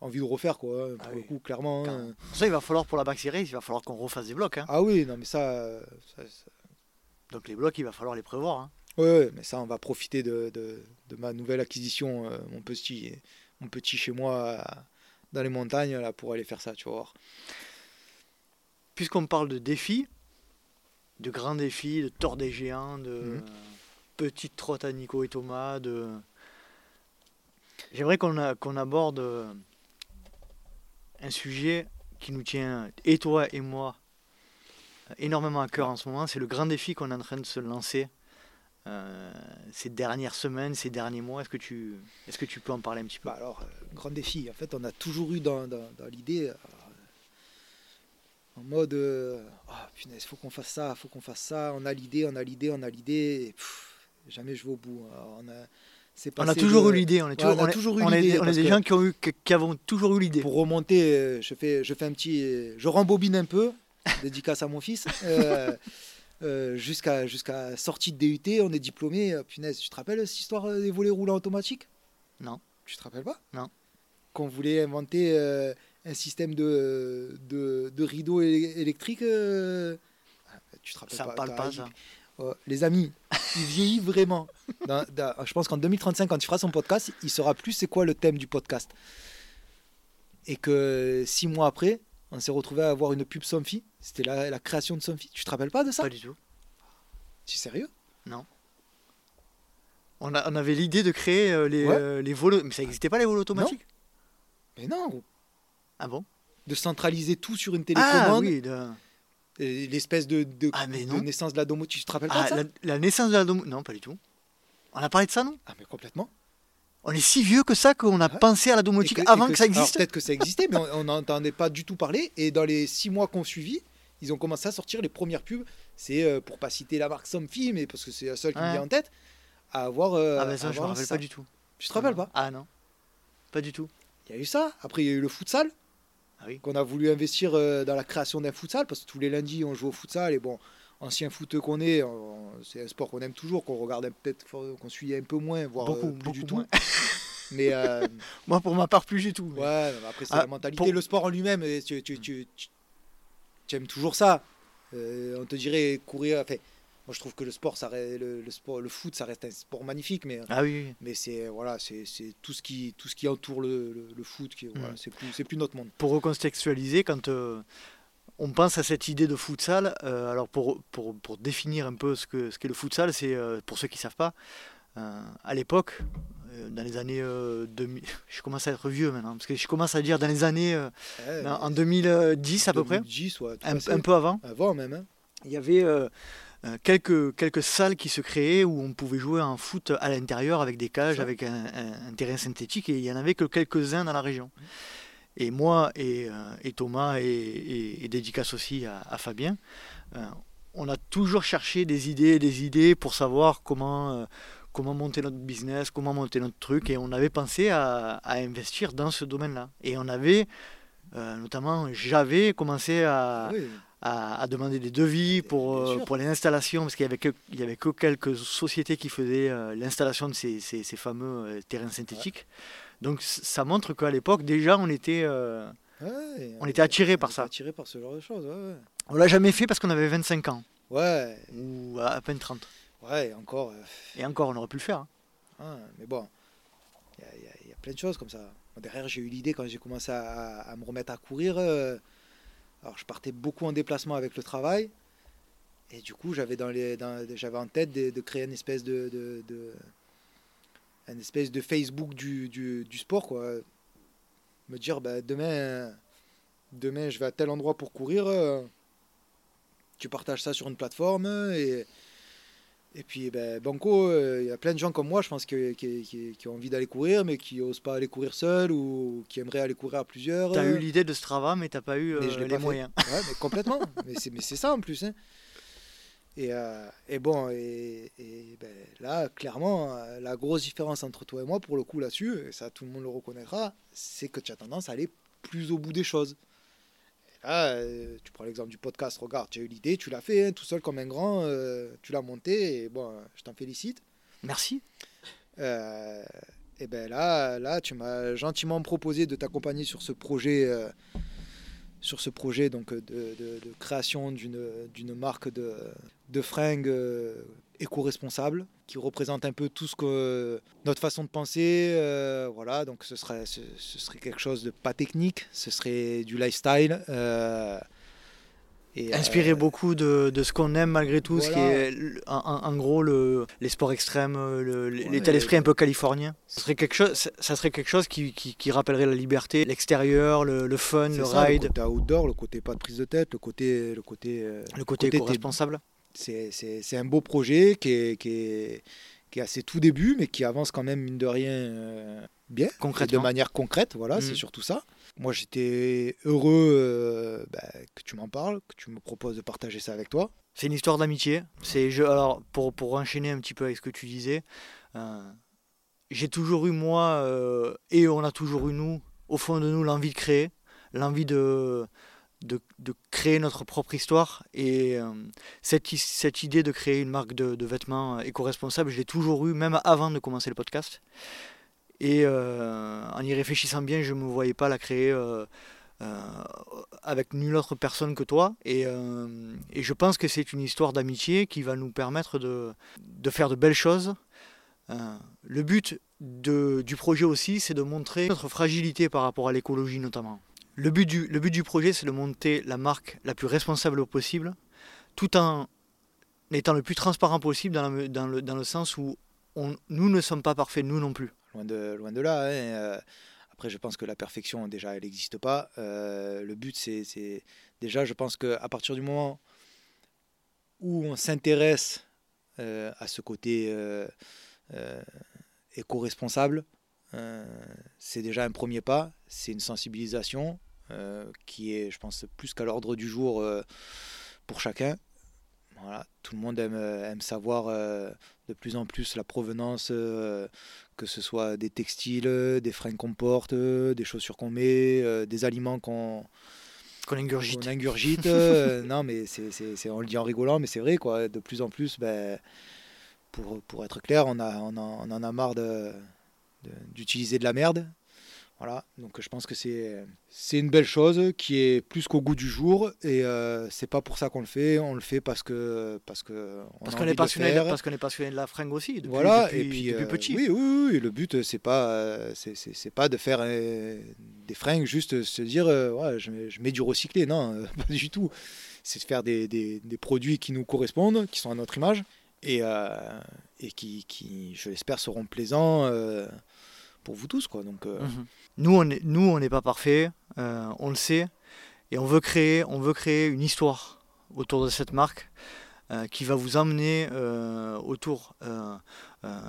Envie de refaire, quoi. hein, Pour Ah le oui. coup, clairement. hein. Ça, il va falloir pour la Baxi Race, il va falloir qu'on refasse des blocs. hein. Ah oui, non, mais ça. ça- ça- Donc les blocs, il va falloir les prévoir. hein. Ouais, mais ça, on va profiter de, de, de ma nouvelle acquisition, euh, mon petit, mon petit chez moi dans les montagnes, là, pour aller faire ça, tu vas voir. Puisqu'on parle de défis, de grands défis, de tort des géants, de Mhm. petites trottes à Nico et Thomas, de... J'aimerais qu'on aborde euh, un sujet qui nous tient, et toi et moi, euh, énormément à cœur en ce moment. C'est le grand défi qu'on est en train de se lancer euh, ces dernières semaines, ces derniers mois. Est-ce que, tu, est que tu peux en parler un petit peu? Bah alors, grand défi. En fait, on a toujours eu dans, dans, dans l'idée, en mode, euh, ah punaise, faut qu'on fasse ça, faut qu'on fasse ça. On a l'idée, on a l'idée, on a l'idée. jamais je vais au bout. Alors, on a, c'est On a toujours de- eu l'idée, on est Ouais, on a toujours eu l'idée, des- on parce des gens qui, ont eu, qui, avons toujours eu l'idée. Pour remonter, euh, je fais, je fais un petit, je rembobine un peu, <laughs> dédicace à mon fils. euh, euh, jusqu'à jusqu'à sortie de DUT, on est diplômé. punaise, tu te rappelles cette histoire des volets roulants automatiques? Non. Tu te rappelles pas? Non. Qu'on voulait inventer un système de, de, de rideaux é- électriques. euh, Tu te rappelles Ça pas parle pas, ça. Oh, les amis, il vieillit vraiment. <laughs> Dans- dans- je pense qu'en 2035, quand il fera son podcast, il saura plus c'est quoi le thème du podcast. Et que six mois après, on s'est retrouvé à avoir une pub Somfy. C'était la, la création de Somfy. Tu te rappelles pas de ça? Pas du tout. Tu es sérieux? On, a- on avait l'idée de créer euh, les, Ouais. euh, les vols, mais ça n'existait pas les vols automatiques? Mais non Ah bon? De centraliser tout sur une Ah télécommande. oui, de- et L'espèce de, de, Ah, mais de naissance de la domotique. Tu te rappelles pas Ah, de ça? la, la naissance de la domo... Non, pas du tout. On a parlé de ça, non? Ah, mais complètement. On est si vieux que ça qu'on a Ouais. pensé à la domotique que- avant que- que, ça existe Peut-être que ça existait, mais on n'en entendait pas du tout parler. Et dans les six mois qu'on suivi, ils ont commencé à sortir les premières pubs. C'est euh, pour pas citer la marque Somfy, mais parce que c'est la seule qui me Ouais. vient en tête. À avoir. euh, Ah ben ça, je me rappelle ça. pas du tout. Tu te rappelles pas? Ah non, pas du tout. Il y a eu ça. Après, il y a eu le futsal. Ah oui. Qu'on a voulu investir euh, dans la création d'un futsal. Parce que tous les lundis, on joue au futsal. Et bon, ancien footeux qu'on est, c'est un sport qu'on aime toujours, qu'on regarde peut-être, qu'on suit un peu moins, voire Beaucoup, euh, plus beaucoup du tout. moins. <laughs> Mais euh, <laughs> Moi, pour ma part, plus du tout. mais- Ouais, après c'est Ah, la mentalité. pour- Le sport en lui-même, tu, tu, tu, tu- tu aimes toujours ça. Euh, on te dirait courir. Enfin, moi je trouve que le sport, ça le, le sport, le foot, ça reste un sport magnifique, mais Ah oui, mais c'est voilà, c'est tout ce qui tout ce qui entoure le, le, le foot qui voilà, Mm. c'est plus c'est plus notre monde. Pour recontextualiser, quand euh, on pense à cette idée de futsal. Euh, alors pour, pour, pour, définir un peu ce qu'est ce le futsal, c'est euh, pour ceux qui ne savent pas, à l'époque, dans les années 2000, <laughs> je commence à être vieux maintenant, parce que je commence à dire dans les années, en 2010 à peu près, un, peu avant. Avant même. Hein. Il y avait quelques, quelques salles qui se créaient où on pouvait jouer en foot à l'intérieur avec des cages, avec un, terrain synthétique, et il n'y en avait que quelques-uns dans la région. Et moi et, euh, Thomas et, dédicace aussi à, Fabien, euh, on a toujours cherché des idées, des idées pour savoir comment, euh, comment monter notre business, comment monter notre truc. Et on avait pensé à, investir dans ce domaine-là. Et on avait, notamment, j'avais commencé à, à, demander des devis pour, pour les installations, parce qu'il n'y avait, que, avait que quelques sociétés qui faisaient l'installation de ces, ces, fameux terrains synthétiques. Donc ça montre qu'à l'époque, déjà, on était, euh, on était attiré par ça. Attiré par ce genre de choses, ouais, On l'a jamais fait parce qu'on avait 25 ans. Ouais. Ou à peine 30. Ouais, encore. Euh, et encore, on aurait pu le faire. Hein. Ah, mais bon, il y, a plein de choses comme ça. Derrière, j'ai eu l'idée quand j'ai commencé à, me remettre à courir. Alors, je partais beaucoup en déplacement avec le travail. Et du coup, j'avais dans les, j'avais en tête de, créer une espèce de un espèce de Facebook du, du, du, sport, quoi. Me dire, bah, demain, demain, je vais à tel endroit pour courir. Tu partages ça sur une plateforme et, et puis, ben, Banco, euh, il y a plein de gens comme moi, je pense, qui, qui, qui, ont envie d'aller courir, mais qui n'osent pas aller courir seul ou qui aimeraient aller courir à plusieurs. Tu as eu l'idée de Strava, mais tu n'as pas eu euh, les moyens. Ouais, mais <laughs> complètement. mais c'est ça en plus. Hein. Et, euh, et, bon, et, ben, là, clairement, euh, la grosse différence entre toi et moi, pour le coup, là-dessus, et ça tout le monde le reconnaîtra, c'est que tu as tendance à aller plus au bout des choses. Là, euh, tu prends l'exemple du podcast, regarde, tu as eu l'idée, tu l'as fait hein, tout seul comme un grand, tu l'as monté, et bon, je t'en félicite. Merci. et ben là, là, tu m'as gentiment proposé de t'accompagner sur ce projet sur ce projet donc, de, création d'une marque de, de fringues euh, éco-responsables qui représente un peu tout ce que notre façon de penser. Euh, voilà, donc ce serait, ce, serait quelque chose de pas technique, ce serait du lifestyle. Euh, et Inspiré euh, beaucoup de, de ce qu'on aime malgré tout, ce qui est en, gros le, les sports extrêmes, l'état d'esprit un peu californien. Ça serait quelque chose, ça serait quelque chose qui, qui, qui rappellerait la liberté, l'extérieur, le, le, fun, le ride. Le côté outdoor, le côté pas de prise de tête, le côté. Le côté, euh, le côté, éco-responsable. C'est un beau projet qui est, qui, est, qui est à ses tout débuts, mais qui avance quand même, mine de rien, euh, bien. De manière concrète, voilà, c'est mm. surtout ça. Moi, j'étais heureux euh, bah, que tu m'en parles, que tu me proposes de partager ça avec toi. C'est une histoire d'amitié. C'est alors pour, pour enchaîner un petit peu avec ce que tu disais, euh, j'ai toujours eu moi et on a toujours eu nous au fond de nous l'envie de créer, l'envie de, de, de, créer notre propre histoire. Et cette, cette, idée de créer une marque de, de vêtements éco-responsables, je l'ai toujours eu, même avant de commencer le podcast. Et euh, en y réfléchissant bien, je ne me voyais pas la créer euh, euh, avec nulle autre personne que toi. Et, je pense que c'est une histoire d'amitié qui va nous permettre de, faire de belles choses. le but du projet aussi, c'est de montrer notre fragilité par rapport à l'écologie notamment. Le but du, le but du projet, c'est de monter la marque la plus responsable possible, tout en étant le plus transparent possible dans, dans, le, dans le, sens où nous ne sommes pas parfaits, nous non plus loin de, loin de là. Hein, euh, après, je pense que la perfection, déjà, elle n'existe pas. Euh, le but, c'est déjà, je pense qu'à partir du moment où on s'intéresse euh, à ce côté éco-responsable, c'est déjà un premier pas, c'est une sensibilisation qui est, je pense, plus qu'à l'ordre du jour pour chacun. Voilà, tout le monde aime, aime savoir de plus en plus la provenance, euh, que ce soit des textiles, des fringues qu'on porte, des chaussures qu'on met, euh, des aliments qu'on qu'on ingurgite. ingurgite. <laughs> Euh, non, mais c'est, on le dit en rigolant, mais c'est vrai, quoi. De plus en plus, ben, pour, pour être clair, on, a, on, en a marre de, d'utiliser de la merde. Voilà, donc je pense que c'est c'est une belle chose qui est plus qu'au goût du jour et euh, c'est pas pour ça qu'on le fait, on le fait parce que parce que on Parce qu'on est de passionné, faire. parce qu'on est passionné de la fringue aussi. Depuis, voilà depuis- et puis depuis euh, petit. oui, oui oui le but c'est pas euh, c'est- pas de faire euh, des fringues juste se dire euh, ouais, je, mets, je mets du recyclé non euh, <laughs> pas du tout c'est de faire des, des- des produits qui nous correspondent qui sont à notre image et euh, et qui, qui je l'espère seront plaisants euh, pour vous tous quoi donc euh, Mhm. Nous, on est, nous, on n'est pas parfait, euh, on le sait, et on veut créer, on veut créer une histoire autour de cette marque euh, qui va vous emmener autour,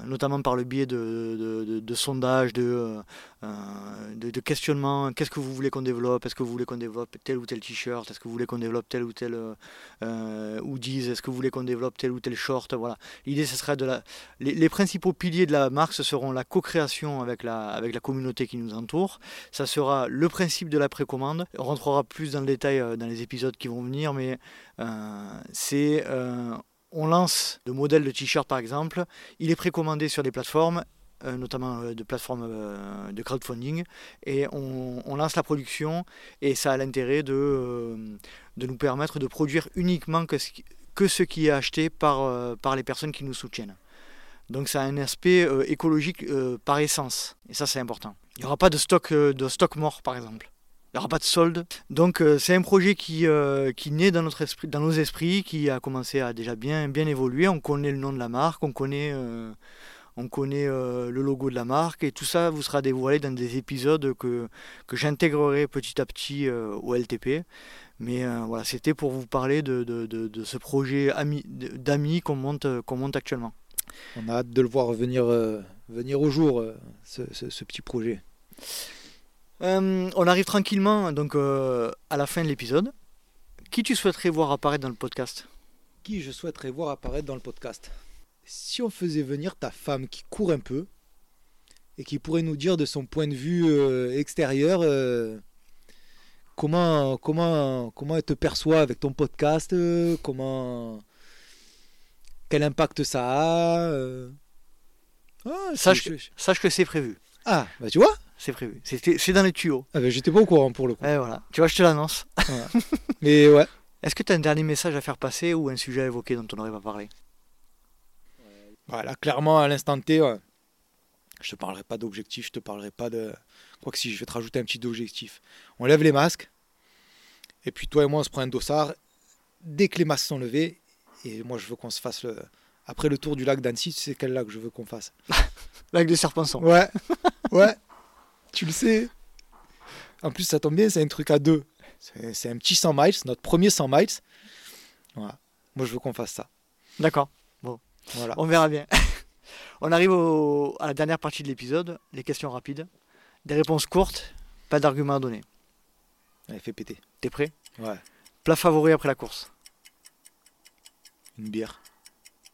notamment par le biais de, sondages, de, euh, euh, de, questionnements. Qu'est-ce que vous voulez qu'on développe? Est-ce que vous voulez qu'on développe tel ou tel t-shirt? Est-ce que vous voulez qu'on développe tel ou tel euh, euh, hoodies? Est-ce que vous voulez qu'on développe tel ou tel short? Voilà. L'idée, ce serait de la, les, principaux piliers de la marque, ce seront la co-création avec la, avec la communauté qui nous entoure. Ça sera le principe de la précommande. On rentrera plus dans le détail euh, dans les épisodes qui vont venir, mais euh, c'est euh, on lance le modèle de t-shirt par exemple. Il est précommandé sur des plateformes. euh, notamment euh, de plateformes euh, de crowdfunding et on, lance la production et ça a l'intérêt de, nous permettre de produire uniquement que ce qui, est acheté par, les personnes qui nous soutiennent. Donc ça a un aspect écologique par essence. Et ça c'est important. Il n'y aura pas de stock, de stock mort par exemple. Il n'y aura pas de solde. Donc euh, c'est un projet qui, euh, qui naît dans, notre esprit, dans nos esprits, qui a commencé à déjà bien, évoluer. On connaît le nom de la marque, on connaît, euh, le logo de la marque et tout ça vous sera dévoilé dans des épisodes que, j'intégrerai petit à petit au LTP. Mais voilà, c'était pour vous parler de, ce projet ami- d'amis qu'on monte, actuellement. On a hâte de le voir venir, au jour, ce petit projet. Euh, on arrive tranquillement donc euh, à la fin de l'épisode. Qui tu souhaiterais voir apparaître dans le podcast? Qui je souhaiterais voir apparaître dans le podcast? Si on faisait venir ta femme qui court un peu et qui pourrait nous dire de son point de vue euh, extérieur comment, comment, comment elle te perçoit avec ton podcast, comment, quel impact ça a. Ah, sache que c'est prévu. Ah, bah tu vois C'est prévu. C'est dans les tuyaux. ah, bah, J'étais pas au courant pour le coup. Et voilà. Tu vois, je te l'annonce. Mais ouais. <laughs> Est-ce que tu as un dernier message à faire passer ou un sujet à évoquer dont on n'aurait pas parlé? Voilà, clairement, à l'instant T, ouais. je te parlerai pas d'objectif, je te parlerai pas de. Quoi que si, je vais te rajouter un petit objectif. On lève les masques, et puis toi et moi, on se prend un dossard. Dès que les masques sont levés, et moi, je veux qu'on se fasse le. Après le tour du lac d'Annecy, tu sais quel lac je veux qu'on fasse <laughs> Avec des serpents sang. Ouais, <laughs> ouais, tu le sais. En plus, ça tombe bien, c'est un truc à deux. C'est un petit 100 miles, notre premier 100 miles. Voilà. Moi, je veux qu'on fasse ça. D'accord. Voilà. On verra bien. <laughs> on arrive au- à la dernière partie de l'épisode, les questions rapides. Des réponses courtes, pas d'arguments à donner. Allez, fais péter. T'es prêt? Ouais, Plat favori après la course une bière.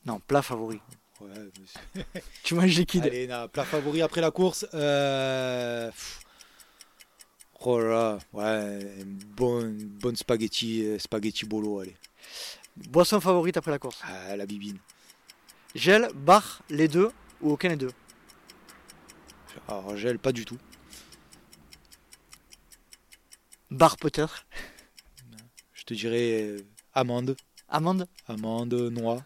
Non, plat favori. Ouais, mais c'est- <laughs> Tu manges liquide. Allez, plat favori après la course. Euh... Oh là là, ouais, bonne, bonne spaghetti, euh, spaghetti bolo, allez. Boisson favorite après la course Ah, la bibine. Gel, bar, les deux ou aucun des deux? Alors, gel, pas du tout. Bar peut-être Je te dirais euh, amande, Amande amande, noix,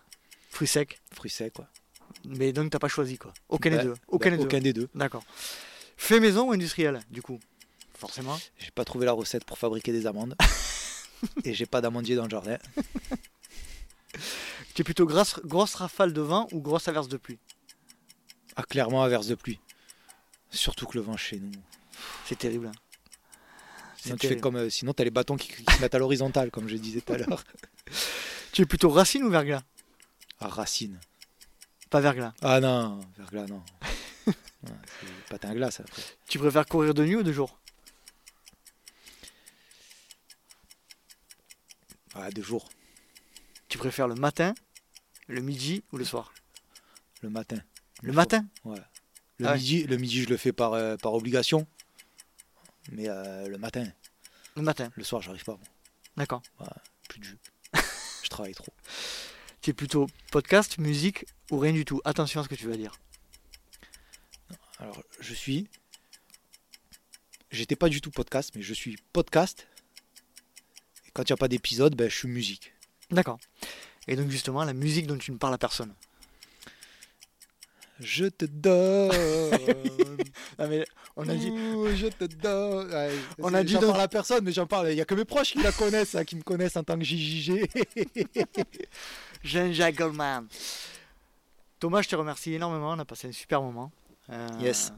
Fruits secs fruits secs, quoi. Mais donc t'as pas choisi quoi Aucun Bah, des deux Aucun Bah, des deux aucun des deux. D'accord. Fait maison ou industriel du coup? Forcément. J'ai pas trouvé la recette pour fabriquer des amandes. <laughs> Et j'ai pas d'amandier dans le jardin. Tu es plutôt grosse, grosse rafale de vent ou grosse averse de pluie? Ah, clairement, averse de pluie. Surtout que le vent chez nous. C'est terrible. hein. Sinon, tu fais comme, euh, sinon, t'as les bâtons qui, qui se mettent à l'horizontale, comme je disais tout à l'heure. <laughs> Tu es plutôt racine ou verglas? Racine. Pas verglas. Ah non, verglas, non. <laughs> Ouais, c'est patin à glace après. Tu préfères courir de nuit ou de jour? Ah, deux jours, Tu préfères le matin, le midi ou le soir? Le matin. Le matin? Ouais. Le, Ah ouais. midi, le midi, je le fais par, euh, par obligation. Mais euh, le matin, Le matin, le soir, j'arrive pas. d'accord. Plus de jus. <laughs> je travaille trop. Plutôt podcast, musique ou rien du tout Attention à ce que tu vas dire. Alors, je suis j'étais pas du tout podcast, mais je suis podcast. Et quand il n'y a pas d'épisode, ben, je suis musique. D'accord. Et donc justement, la musique dont tu ne parles à personne. Je te donne. <laughs> Mais on a dit. Ouh, je te donne. Ouais, On a dit J'en donc- parle à personne, mais j'en parle. Il n'y a que mes proches qui la connaissent, hein, qui me connaissent en tant que JJG. <laughs> Jean-Jacques Goldman. Thomas, je te remercie énormément. On a passé un super moment. Euh, Yes.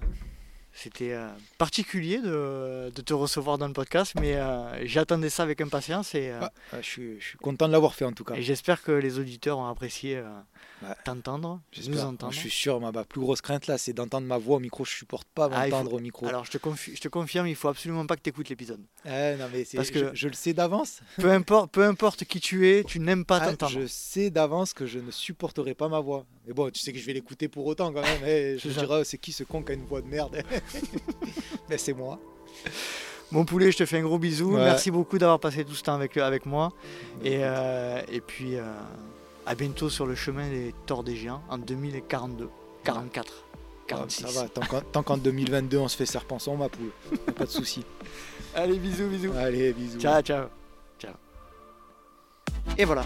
C'était euh, particulier de, de te recevoir dans le podcast, mais euh, j'attendais ça avec impatience et, euh, Ah, ah, je, suis, je suis content de l'avoir fait en tout cas. et j'espère que les auditeurs ont apprécié Ouais. t'entendre, nous entendre. Je suis sûr, ma, ma plus grosse crainte là, c'est d'entendre ma voix au micro. Je supporte pas Ah, faut- m'entendre au micro. Alors je te, confi- je te confirme, il faut absolument pas que tu écoutes l'épisode. Eh, non, mais c'est- Parce que- je, je le sais d'avance. <laughs> Peu importe, peu importe qui tu es, tu n'aimes pas Ah, t'entendre. je sais d'avance que je ne supporterai pas ma voix. Mais bon, tu sais que je vais l'écouter pour autant quand même. eh, <laughs> je me dirai, oh, c'est qui ce con qui a une voix de merde? <laughs> Mais <laughs> c'est moi. Mon poulet, je te fais un gros bisou. Ouais. Merci beaucoup d'avoir passé tout ce temps avec, avec moi. Et, euh, et puis, euh, à bientôt sur le chemin des Torts des Géants en 2042, 44, 46. Ah, Ça va, tant qu'en- tant qu'en 2022 on se fait serpent sans ma poule. Pas de souci. <laughs> Allez, bisous, bisous. Allez, bisous. Ciao, ciao. Et voilà,